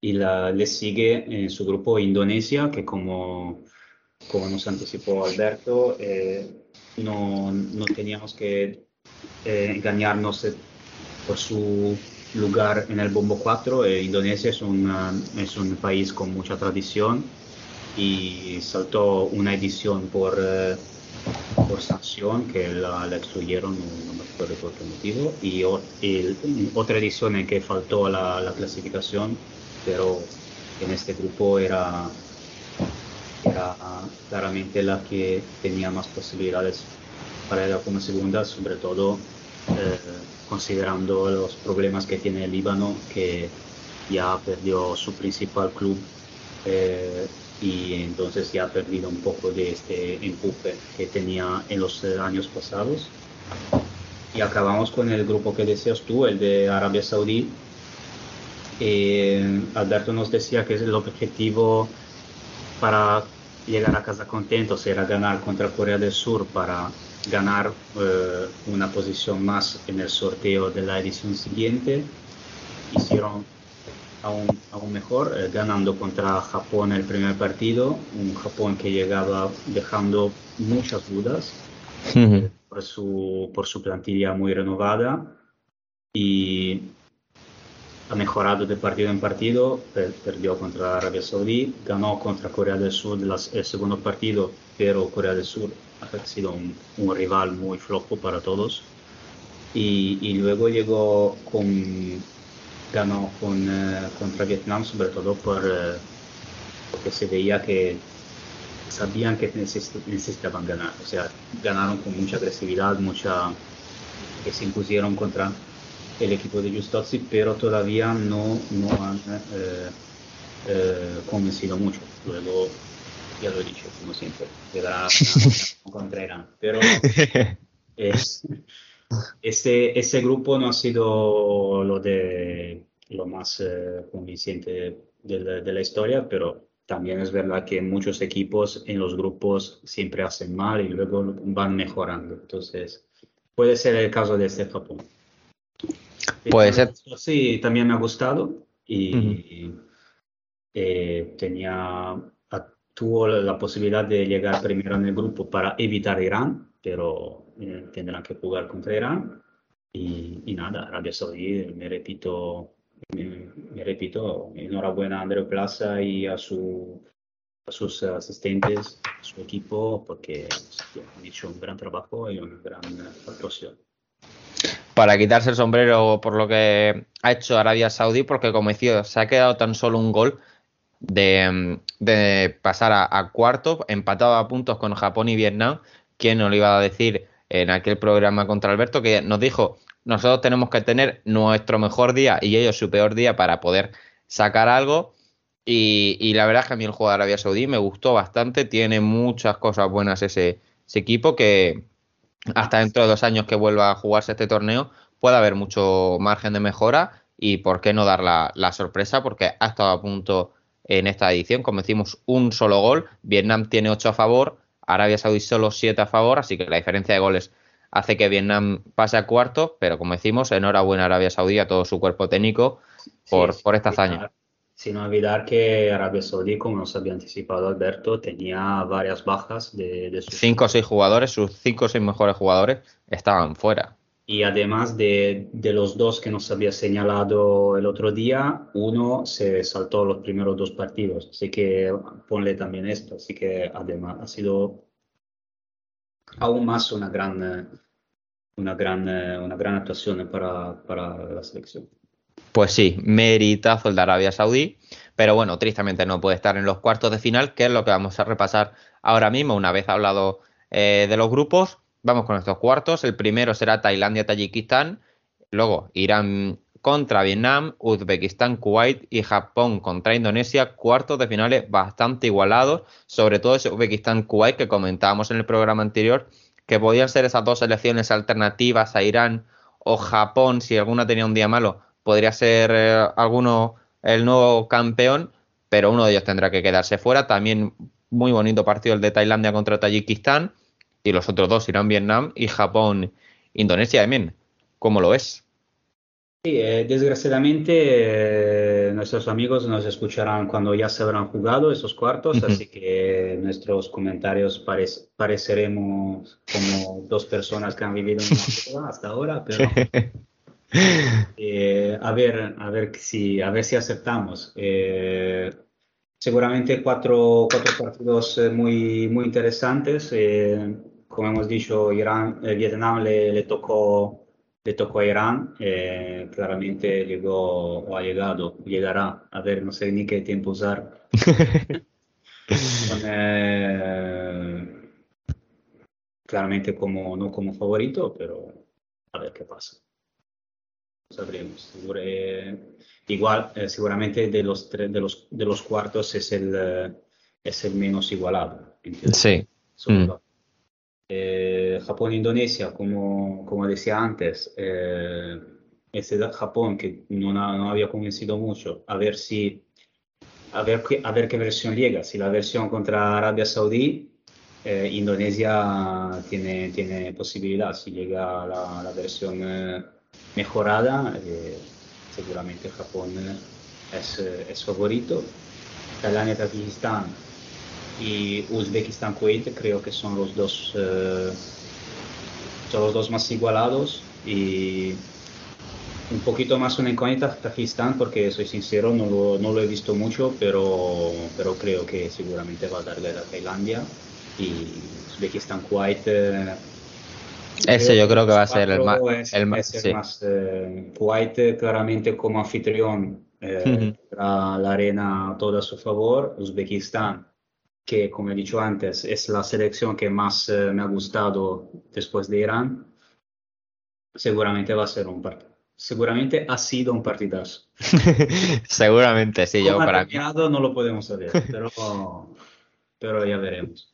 y la, le sigue en su grupo Indonesia, que como, como nos anticipó Alberto, eh, no, no teníamos que eh, engañarnos eh, por su lugar en el Bombo 4. Eh, Indonesia es, una- es un país con mucha tradición y saltó una edición por, eh, por sanción que la, la excluyeron, no, me acuerdo por qué motivo, y, o- y otra edición en que faltó la, la clasificación, pero en este grupo era, era claramente la que tenía más posibilidades para ir a una segunda, sobre todo eh, considerando los problemas que tiene el Líbano, que ya perdió su principal club eh, y entonces ya ha perdido un poco de este empuje que tenía en los eh, años pasados. Y acabamos con el grupo que decías tú, el de Arabia Saudí. Eh, Alberto nos decía que el objetivo para llegar a casa contentos era ganar contra Corea del Sur para ganar eh, una posición más en el sorteo de la edición siguiente. Hicieron aún, aún mejor, eh, ganando contra Japón el primer partido, un Japón que llegaba dejando muchas dudas por su, por su plantilla muy renovada y ha mejorado de partido en partido, per- perdió contra Arabia Saudí, ganó contra Corea del Sur las- el segundo partido, pero Corea del Sur ha sido un, un rival muy flojo para todos. Y, y luego llegó con, ganó con, eh, contra Vietnam, sobre todo por, eh, porque se veía que sabían que necesi- necesitaban ganar, o sea, ganaron con mucha agresividad, mucha que se impusieron contra el equipo de Justozzi, pero todavía no, no han eh, eh, convencido mucho. Luego, ya lo he dicho, como siempre, contra Irán. Pero es- ese, ese grupo no ha sido lo, de, lo más eh, convincente de la, de la historia, pero también es verdad que muchos equipos en los grupos siempre hacen mal y luego van mejorando. Entonces, puede ser el caso de este Japón. Puede ser. Sí, también me ha gustado y eh, tenía, tuvo la posibilidad de llegar primero en el grupo para evitar Irán, pero eh, tendrán que jugar contra Irán. Y, y nada, Arabia Saudí, me repito, me, me repito, enhorabuena a Andreu Plaza y a, su, a sus asistentes, a su equipo, porque han hecho un gran trabajo y una gran actuación. Para quitarse el sombrero por lo que ha hecho Arabia Saudí, porque como decía, se ha quedado tan solo un gol de, pasar a, a cuarto, empatado a puntos con Japón y Vietnam. ¿Quién nos lo iba a decir en aquel programa contra Alberto? Que nos dijo, nosotros tenemos que tener nuestro mejor día y ellos su peor día para poder sacar algo. Y, la verdad es que a mí el juego de Arabia Saudí me gustó bastante, tiene muchas cosas buenas ese equipo que, hasta dentro de dos años que vuelva a jugarse este torneo, puede haber mucho margen de mejora y por qué no dar la, la sorpresa, porque ha estado a punto en esta edición, como decimos, un solo gol, Vietnam tiene ocho a favor, Arabia Saudí solo siete a favor, así que la diferencia de goles hace que Vietnam pase a cuarto, pero como decimos, enhorabuena a Arabia Saudí, a todo su cuerpo técnico por, Sí, por esta hazaña. Sin olvidar que Arabia Saudí, como nos había anticipado Alberto, tenía varias bajas de, de sus Cinco o seis jugadores, sus cinco o seis mejores jugadores estaban fuera. Y además de, de los dos que nos había señalado el otro día, uno se saltó los primeros dos partidos, así que ponle también esto. Así que además ha sido aún más una gran, una gran, una gran actuación para, para la selección. Pues sí, meritazo el de Arabia Saudí, pero bueno, tristemente no puede estar en los cuartos de final, que es lo que vamos a repasar ahora mismo. Una vez hablado eh, de los grupos, vamos con estos cuartos. El primero será Tailandia-Tayikistán, luego Irán contra Vietnam, Uzbekistán, Kuwait y Japón contra Indonesia, cuartos de finales bastante igualados, sobre todo ese Uzbekistán-Kuwait que comentábamos en el programa anterior, que podían ser esas dos selecciones alternativas a Irán o Japón, si alguna tenía un día malo, podría ser eh, alguno el nuevo campeón, pero uno de ellos tendrá que quedarse fuera. También muy bonito partido el de Tailandia contra Tayikistán y los otros dos Irán, Vietnam y Japón, Indonesia también. ¿Cómo lo es? Sí, eh, desgraciadamente eh, nuestros amigos nos escucharán cuando ya se habrán jugado esos cuartos, así que nuestros comentarios parec- pareceremos como dos personas que han vivido en una hasta ahora, pero eh, a ver, a ver si, a ver si aceptamos. Eh, seguramente cuatro, cuatro partidos eh, muy, muy interesantes. eh, como hemos dicho, Irán, eh, Vietnam le, le tocó, le tocó a Irán. eh, claramente llegó o ha llegado, llegará. A ver, no sé ni qué tiempo usar. Con, claramente como, no como favorito, pero a ver qué pasa. Sabremos. Eh, igual, eh, seguramente de los, tre- de los, de los cuartos es el, eh, es el menos igualado. ¿entiendes? Sí. Mm. Eh, Japón-Indonesia, como, como decía antes, eh, ese Japón que no, no había convencido mucho, a ver si, a ver, qué- a ver qué versión llega. Si la versión contra Arabia Saudí, eh, Indonesia tiene, tiene posibilidad. Si llega la, la versión mejorada, eh, seguramente Japón es, eh, es favorito. Tailandia, Tayikistán y Uzbekistán, Kuwait creo que son los dos, eh, son los dos más igualados y un poquito más una incógnita Pakistán porque soy sincero, no lo, no lo he visto mucho, pero, pero creo que seguramente va a darle a Tailandia y Uzbekistán, Kuwait. eh, Ese yo creo que va a ser el más. es- El más es el sí. más, eh, Kuwait eh, claramente como anfitrión eh, Ujú. tendrá la arena toda a su favor. Uzbekistán, que como he dicho antes, es la selección que más eh, me ha gustado después de Irán, seguramente va a ser un partido. Seguramente ha sido un partidazo. Seguramente, sí, yo ¿Cómo ha para mí. No lo podemos saber, pero, pero ya veremos.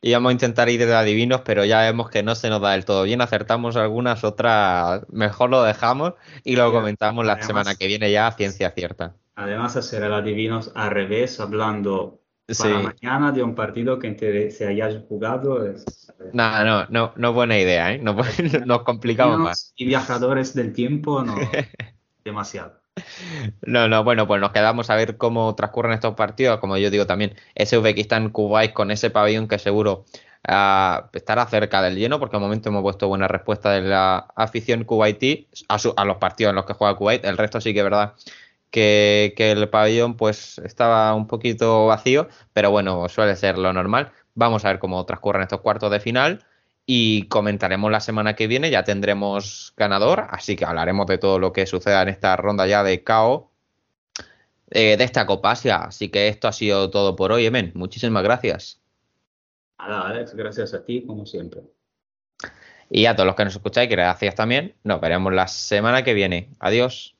Íbamos a intentar ir de adivinos, pero ya vemos que no se nos da del todo bien. Acertamos algunas, otras mejor lo dejamos y lo comentamos la Además- semana que viene ya a ciencia cierta. Además, hacer el adivinos al revés, hablando Sí. para mañana de un partido que se haya jugado. Es, No, no, no, no buena idea, ¿eh? No, nos complicamos más. Y viajadores del tiempo, no. demasiado. No, no, bueno, pues nos quedamos a ver cómo transcurren estos partidos. Como yo digo también, ese Uzbekistán-Kuwait con ese pabellón que seguro ah, estará cerca del lleno, porque al momento hemos puesto buena respuesta de la afición kuwaití a los partidos en los que juega Kuwait. El resto sí que es verdad que, que el pabellón pues estaba un poquito vacío, pero bueno, suele ser lo normal. Vamos a ver cómo transcurren estos cuartos de final y comentaremos la semana que viene, ya tendremos ganador, así que hablaremos de todo lo que suceda en esta ronda ya de KO eh, de esta Copa Asia. Así que esto ha sido todo por hoy, Emen. Muchísimas gracias. Nada, Alex, gracias a ti, como siempre. Y a todos los que nos escucháis, gracias también. Nos veremos la semana que viene. Adiós.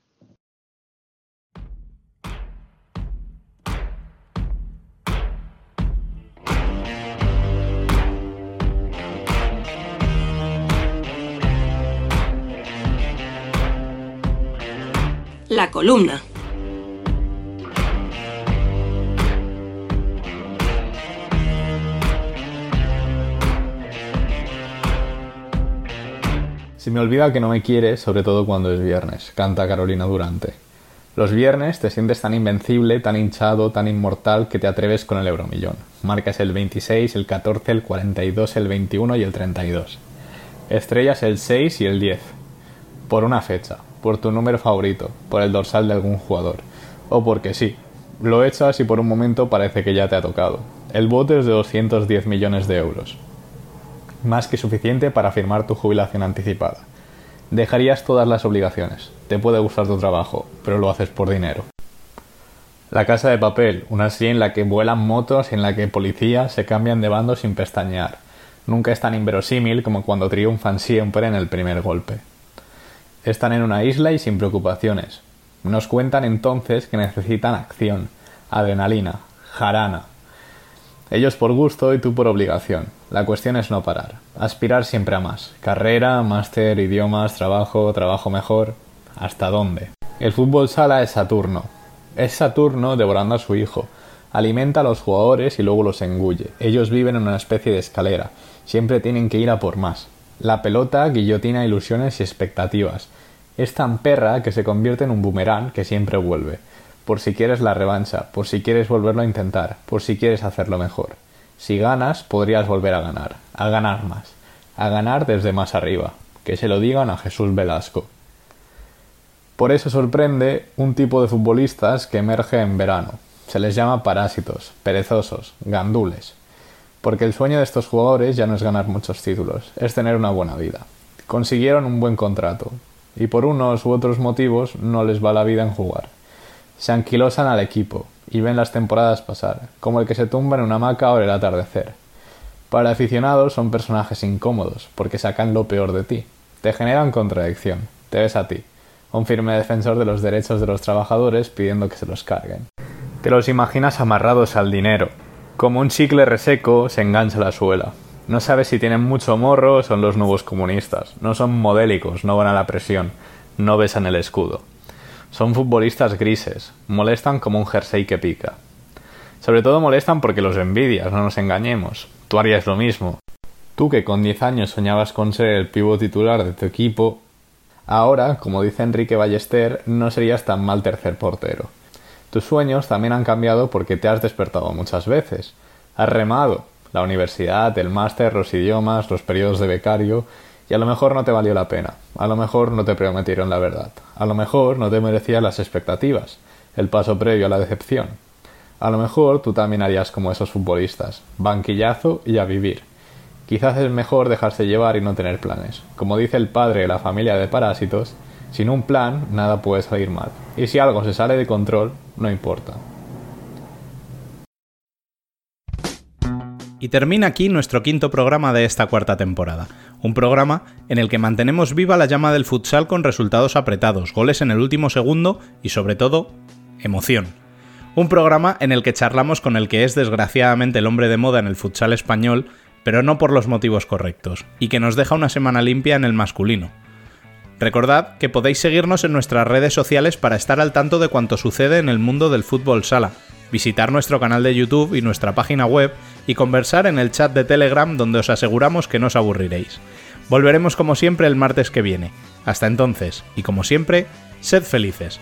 Columna. Se me olvida que no me quieres, sobre todo cuando es viernes, canta Carolina Durante. Los viernes te sientes tan invencible, tan hinchado, tan inmortal que te atreves con el euromillón. Marcas el 26, el 14, el 42, el 21 y el 32. Estrellas el 6 y el 10. Por una fecha, por tu número favorito, por el dorsal de algún jugador. O porque sí. Lo echas y por un momento parece que ya te ha tocado. El bote es de 210 millones de euros más que suficiente para firmar tu jubilación anticipada. Dejarías todas las obligaciones. Te puede gustar tu trabajo, pero lo haces por dinero. La casa de papel, una serie en la que vuelan motos y en la que policías se cambian de bando sin pestañear. Nunca es tan inverosímil como cuando triunfan siempre en el primer golpe. Están en una isla y sin preocupaciones. Nos cuentan entonces que necesitan acción, adrenalina, jarana. Ellos por gusto y tú por obligación. La cuestión es no parar. Aspirar siempre a más. Carrera, máster, idiomas, trabajo, trabajo mejor. ¿Hasta dónde? El fútbol sala es Saturno. Es Saturno devorando a su hijo. Alimenta a los jugadores y luego los engulle. Ellos viven en una especie de escalera. Siempre tienen que ir a por más. La pelota guillotina ilusiones y expectativas. Es tan perra que se convierte en un boomerang que siempre vuelve. Por si quieres la revancha, por si quieres volverlo a intentar, por si quieres hacerlo mejor. Si ganas, podrías volver a ganar, a ganar más, a ganar desde más arriba. Que se lo digan a Jesús Velasco. Por eso sorprende un tipo de futbolistas que emerge en verano. Se les llama parásitos, perezosos, gandules. Porque el sueño de estos jugadores ya no es ganar muchos títulos, es tener una buena vida. Consiguieron un buen contrato, y por unos u otros motivos no les va la vida en jugar. Se anquilosan al equipo y ven las temporadas pasar, como el que se tumba en una hamaca o el atardecer. Para aficionados son personajes incómodos, porque sacan lo peor de ti. Te generan contradicción. Te ves a ti, un firme defensor de los derechos de los trabajadores pidiendo que se los carguen. Te los imaginas amarrados al dinero. Como un chicle reseco se engancha la suela. No sabes si tienen mucho morro o son los nuevos comunistas. No son modélicos, no van a la presión, no besan el escudo. Son futbolistas grises, molestan como un jersey que pica. Sobre todo molestan porque los envidias, no nos engañemos. Tú harías lo mismo. Tú que con 10 años soñabas con ser el pivo titular de tu equipo, ahora, como dice Enrique Ballester, no serías tan mal tercer portero. Tus sueños también han cambiado porque te has despertado muchas veces. Has remado, la universidad, el máster, los idiomas, los periodos de becario, y a lo mejor no te valió la pena, a lo mejor no te prometieron la verdad, a lo mejor no te merecías las expectativas, el paso previo a la decepción. A lo mejor tú también harías como esos futbolistas, banquillazo y a vivir. Quizás es mejor dejarse llevar y no tener planes. Como dice el padre de la familia de parásitos, sin un plan nada puede salir mal. Y si algo se sale de control, no importa. Y termina aquí nuestro quinto programa de esta cuarta temporada. Un programa en el que mantenemos viva la llama del futsal con resultados apretados, goles en el último segundo y sobre todo, emoción. Un programa en el que charlamos con el que es desgraciadamente el hombre de moda en el futsal español, pero no por los motivos correctos, y que nos deja una semana limpia en el masculino. Recordad que podéis seguirnos en nuestras redes sociales para estar al tanto de cuanto sucede en el mundo del fútbol sala, visitar nuestro canal de YouTube y nuestra página web y conversar en el chat de Telegram donde os aseguramos que no os aburriréis. Volveremos como siempre el martes que viene. Hasta entonces, y como siempre, sed felices.